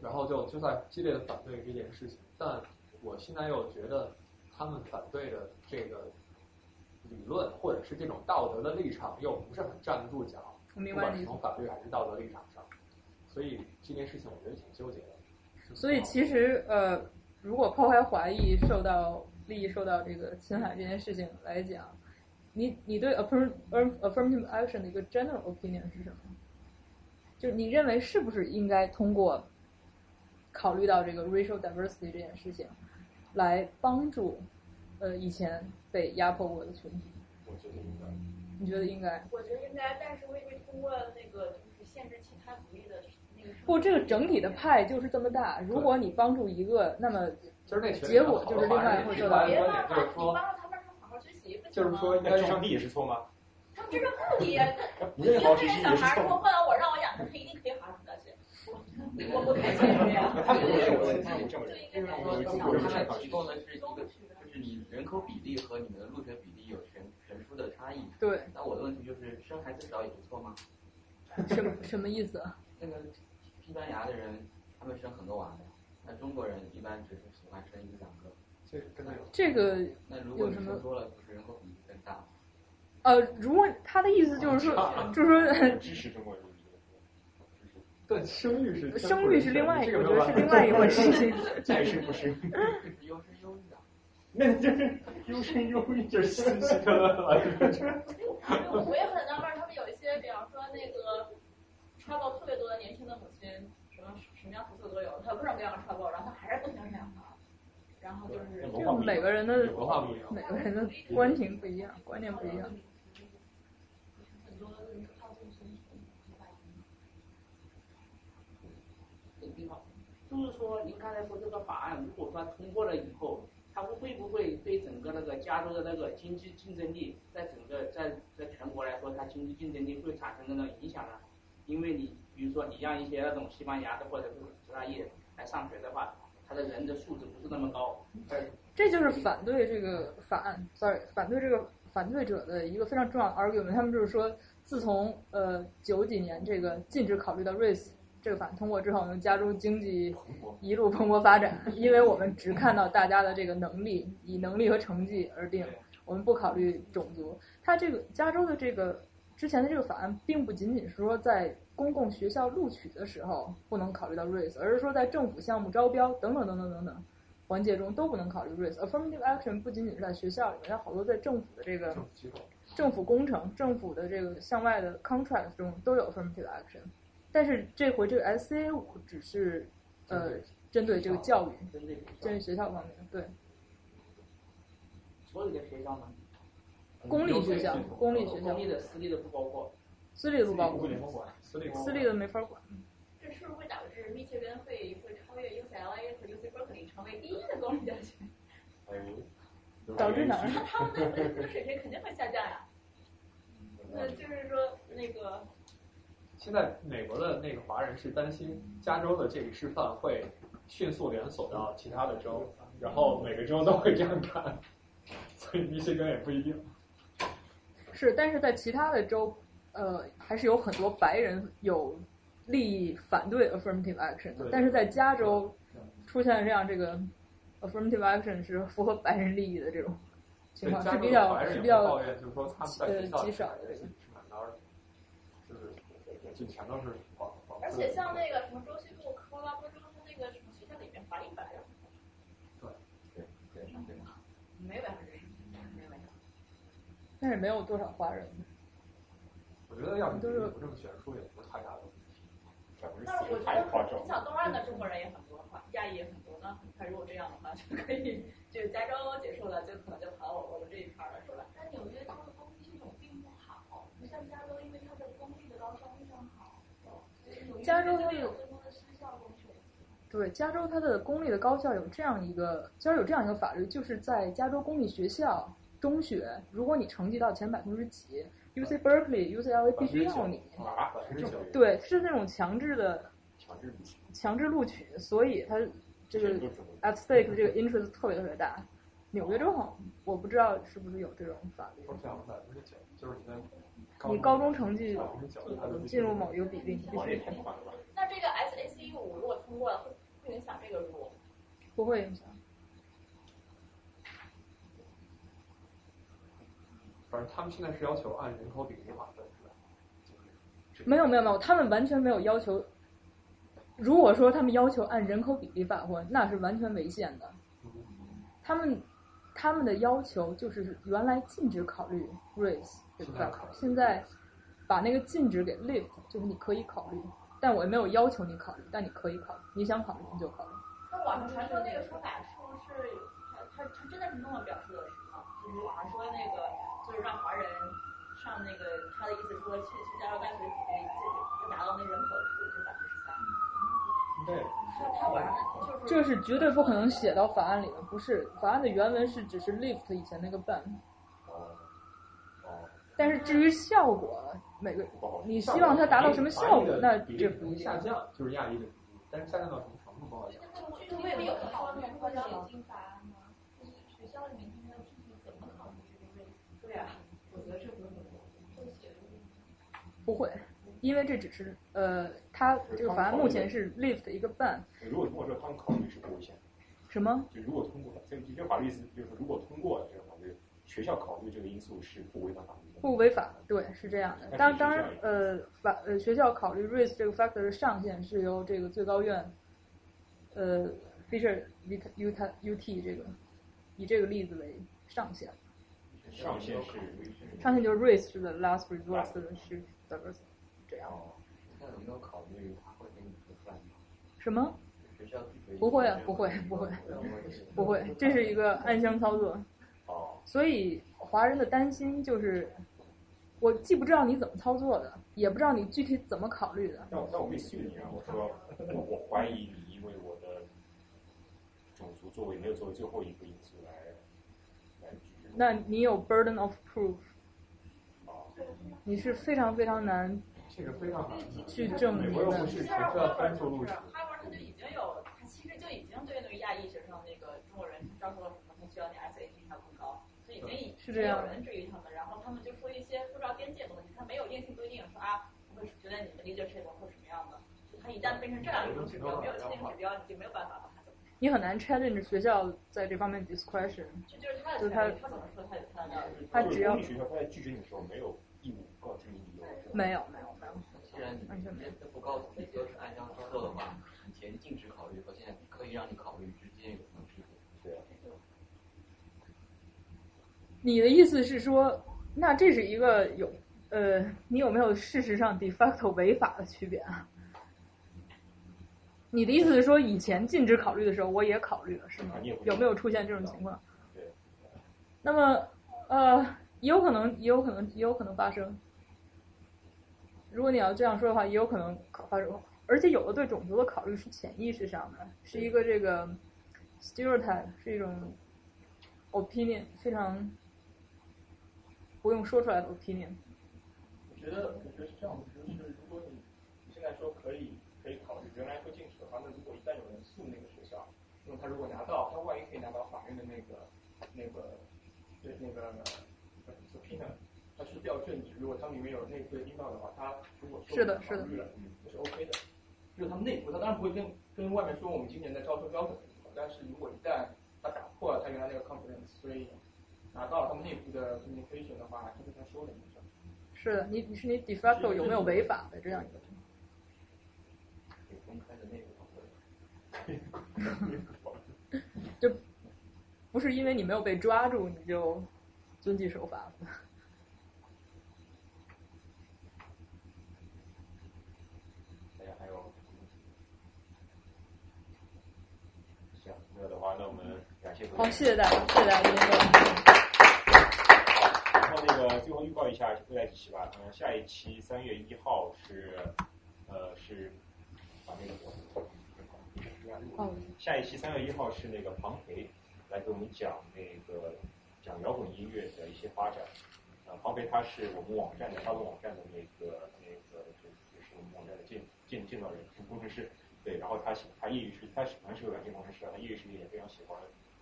然后就就在激烈的反对这件事情。但我现在又觉得他们反对的这个理论或者是这种道德的立场又不是很站得住脚，我明白你不管是从法律还是道德立场上，所以这件事情我觉得挺纠结的。是所以其实呃，如果抛开华裔受到利益受到这个侵害这件事情来讲，你你对 affirm affirmative action 的一个 general opinion 是什么？就是你认为是不是应该通过考虑到这个 racial diversity 这件事情，来帮助呃以前被压迫过的群体？我觉得应该。你觉得应该？我觉得应该，但是未必通过那个就是限制其他族裔的那个。不，这个整体的派就是这么大。如果你帮助一个，那么结果就是另外会受到。别忘了，你帮助他们好好学习。就是说，应该上帝也是错吗？他们这个目的，你认好这些小孩，如果换到我让我养，他们一定可以好好学习。我不太建议这样。他们有问题，就应该我他们提供的是一个，就是你人口比例和你们的入学比例有的差异。对。那我的问题就是，生孩子少也不错吗？什么什么意思啊？那个西班牙的人，他们生很多娃的，那中国人一般只是喜欢生一两个。这跟那有。这个那如果你生多了，不是人口比例更大吗？呃，如果他的意思就是说，就是说，支持中国人。对，生育是生育是另外，我觉得是另外一回事情。再生不生，优生优育啊。那就是优生优育，就是。我也很纳闷，他们有一些，比方说那个 travel 特别多的年轻的母亲，什么什么样肤色都有，他各种各样的 travel，然后他还是不想养孩。然后就是就每个人的，每个人的观情不一样，观念不一样。很多人靠这个生存。就是说，您刚才说这个法案，如果说通过了以后，它会不会对整个那个加州的那个经济竞争力，在整个在在全国来说，它经济竞争力会产生那种影响呢？因为你比如说，你让一些那种西班牙的或者是其他裔来上学的话，他的人的素质不是那么高。这就是反对这个法案，sorry，反对这个反对者的一个非常重要的 argument。他们就是说，自从呃九几年这个禁止考虑到 race。这个法案通过之后，能加州经济一路蓬勃发展，因为我们只看到大家的这个能力，以能力和成绩而定，我们不考虑种族。它这个加州的这个之前的这个法案，并不仅仅是说在公共学校录取的时候不能考虑到 race，而是说在政府项目招标等等等等等等环节中都不能考虑 race。Affirmative action 不仅仅是在学校里面，好多在政府的这个政府工程、政府的这个向外的 contract 中都有 affirmative action。但是这回这个 S A 五只是，呃，针对这个教育，针对学校方面，对。所有的学校吗？公立学校，公立学校。公立的、私立的不包括。私立的不包括。私立私立的没法管。这是不是会导致密歇根会会超越 U C L A 和 U C Berkeley 成为第一的公立大学？导致哪儿？他们的这个水平肯定会下降呀。那就是说那个。现在美国的那个华人是担心加州的这个示范会迅速连锁到其他的州，然后每个州都会这样干，所以密歇根也不一定。是，但是在其他的州，呃，还是有很多白人有利益反对 affirmative action 的，但是在加州出现这样这个 affirmative action 是符合白人利益的这种情况是比较是比较呃极少的这个。就全都是黄黄。而且像那个什么州西部科罗拉多州，它那个什么学校里面华裔白人。对对对对。没百分之十，没有。但是没有多少华人。我觉得要是不这么悬殊，也不是太大的问题。但是我觉得，你想东岸的中国人也很多，亚裔也很多，那他如果这样的话，就可以就加州结束了，就可能就跑我我们这一块了，是吧？但纽约州的公立系统并不好，不像加州，因为它的公立的高校非常好。加州它有对加州它的公立的高校有这样一个，加州有这样一个法律，就是在加州公立学校中学，如果你成绩到前百分之几，U C Berkeley、U C L A 必须要你。对，是那种强制的强制录取，所以它这个 at stake 的这个 interest 特别特别大。纽约州好，我不知道是不是有这种法律。就是你在。你高中成绩进入某一个比例，必须。那这个 S A C 五如果通过了，会会影响这个入？不会影响。反正他们现在是要求按人口比例划分，是吧？没有没有没有，他们完全没有要求如果说他们要求按人口比例发婚，那是完全违宪的。他们他们的要求就是原来禁止考虑 race 现在把那个禁止给 lift，就是你可以考虑，但我也没有要求你考虑，但你可以考虑，你想考虑你就考虑。那网上传说那个说法是不是他他他真的是那么表述的是吗？就是网上说那个就是让华人上那个他的意思说去去加州大学可以就达到那人口数就百分之十三。对。他网上就是这是绝对不可能写到法案里的，不是法案的原文是只是 lift 以前那个 ban。但是至于效果，每个你希望它达到什么效果，那这不一样。下降就是亚裔的比例，但是下降到什么程度不好讲。就为了有考虑或者引进法案吗？就是学校里面他们要具体怎么考虑这个 race？对啊，否则这不会写不会，因为这只是呃，它这个法案目前是 lift 一个 ban。如果通过这个，他们考虑是不违宪。什么？就如果通过了，这这法律意思就是如果通过了这个法律，学校考虑这个因素是不违反法律的。不违法，对，是这样的。当当然，呃，法呃学校考虑 race 这个 factor 的上限是由这个最高院，呃，Fisher Utah UT 这个以这个例子为上限。上限是上限就是 race 是的 last resort 是 diversity 这样。那有没有考虑他会给你吃饭吗？什么？不会啊，不会，不会，不会，这是一个暗箱操作。哦。所以华人的担心就是。我既不知道你怎么操作的，也不知道你具体怎么考虑的。那我那我没训你啊，我说我我怀疑你因为我的种族作为没有作为最后一个因素来来。那你有 burden of proof，你是非常非常难这个非常难去证明的。不是学校分数录取。哈佛他就已经有，他其实就已经对那个亚裔学生那个中国人招收了什么，他需要你 SAT 还更高，所以已经已是这样有人质疑他们，然后他们就说一些不知道边界的问题，他没有硬性规定说啊，我会觉得你们 leadership 会什么样的，他一旦变成这样一种指标，没有确定指标，你就没有办法把它怎么。你很难 challenge 学校在这方面 discretion，这就是他的就是他他怎么说他有他的。他只要学校他在拒绝你的时候没有义务告知你理由。没有没有没有。既然你直接不告诉你都是暗箱操作的话，以前禁止考虑和现在可以让你考虑之间有什么区别？对啊。你的意思是说，那这是一个有呃，你有没有事实上 de facto 违法的区别啊？你的意思是说，以前禁止考虑的时候，我也考虑了，是吗？有没有出现这种情况？对。那么，呃，也有可能，也有可能，也有可能发生。如果你要这样说的话，也有可能考发生。而且有的对种族的考虑是潜意识上的，是一个这个 stereotype，是一种 opinion，非常不用说出来的 opinion。我觉得，我觉得是这样的，就是如果你现在说可以可以考虑，原来会禁止的话，那如果一旦有人诉那个学校，那么他如果拿到，他万一可以拿到法院的那个那个对那个 subpoena，他去调证据，如果他里面有内部的 email 的话，他如果说是的，是的，这是 OK 的。就是他们内部，他当然不会跟跟外面说我们今年的招生标准是什么，但是如果一旦他打破了他原来那个 confidence，所以拿到了他们内部的 communication 的话，就跟他说了一声。是的，你你是你 de facto 有没有违法的这样一个？公开的内部就不是因为你没有被抓住，你就遵纪守法。大家还有？行，没有的话，那我们感谢。好，谢谢大家，谢谢大家那个最后预告一下未来几期吧。嗯，下一期三月一号是，呃，是把那个。哦。下一期三月一号是那个庞培来给我们讲那个讲摇滚音乐的一些发展。呃，庞培他是我们网站的大陆网站的那个那个就是我们网站的建建建造人，工程师。对，然后他喜他业余是他喜欢是个软件工程师，他业余时间也非常喜欢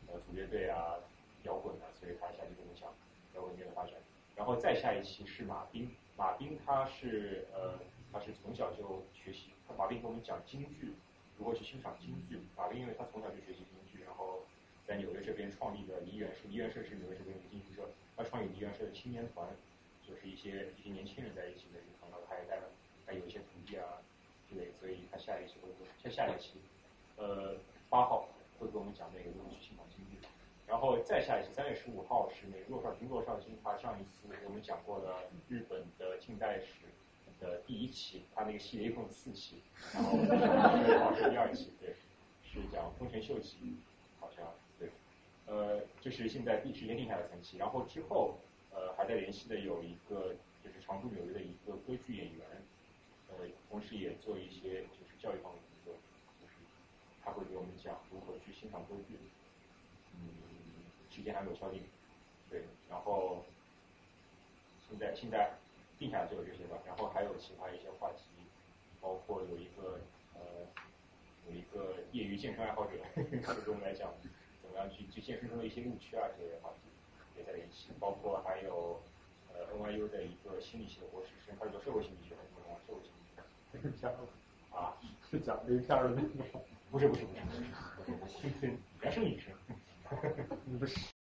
呃组乐队啊、摇滚啊，所以他下期跟我们讲摇滚乐的发展。然后再下一期是马斌，马斌他是呃他是从小就学习，他马斌给我们讲京剧，如何去欣赏京剧。马斌因为他从小就学习京剧，然后在纽约这边创立的梨园社，梨园社是纽约这边的京剧社，他创立梨园社的青年团，就是一些一些年轻人在一起的一个团，然后他也带了，还有一些徒弟啊，之类，所以他下一期会做下下一期，呃，八号会给我们讲那个东西，然后再下一期三月十五号是那个骆少军骆少军，他上一次我们讲过了日本的近代史的第一期，他那个系列一共四期，然后是第二期，对，是讲丰臣秀吉，好像对，呃，这是现在地时间定下来三期，然后之后呃还在联系的有一个就是常驻纽约的一个歌剧演员。呃，同时也做一些就是教育方面的工作，就是他会给我们讲如何去欣赏歌剧，时间还没有敲定，对，然后现在现在定下来就有这些吧，然后还有其他一些话题，包括有一个呃有一个业余健身爱好者，会跟我们来讲怎么样去去健身中的一些误区啊这些话题也在联系，包括还有呃 NYU 的一个心理学博士生，他是做社会心理学的，什么社会心理学。啊，是讲这个片儿的那个，不是不是不是不是，原生女生，不是，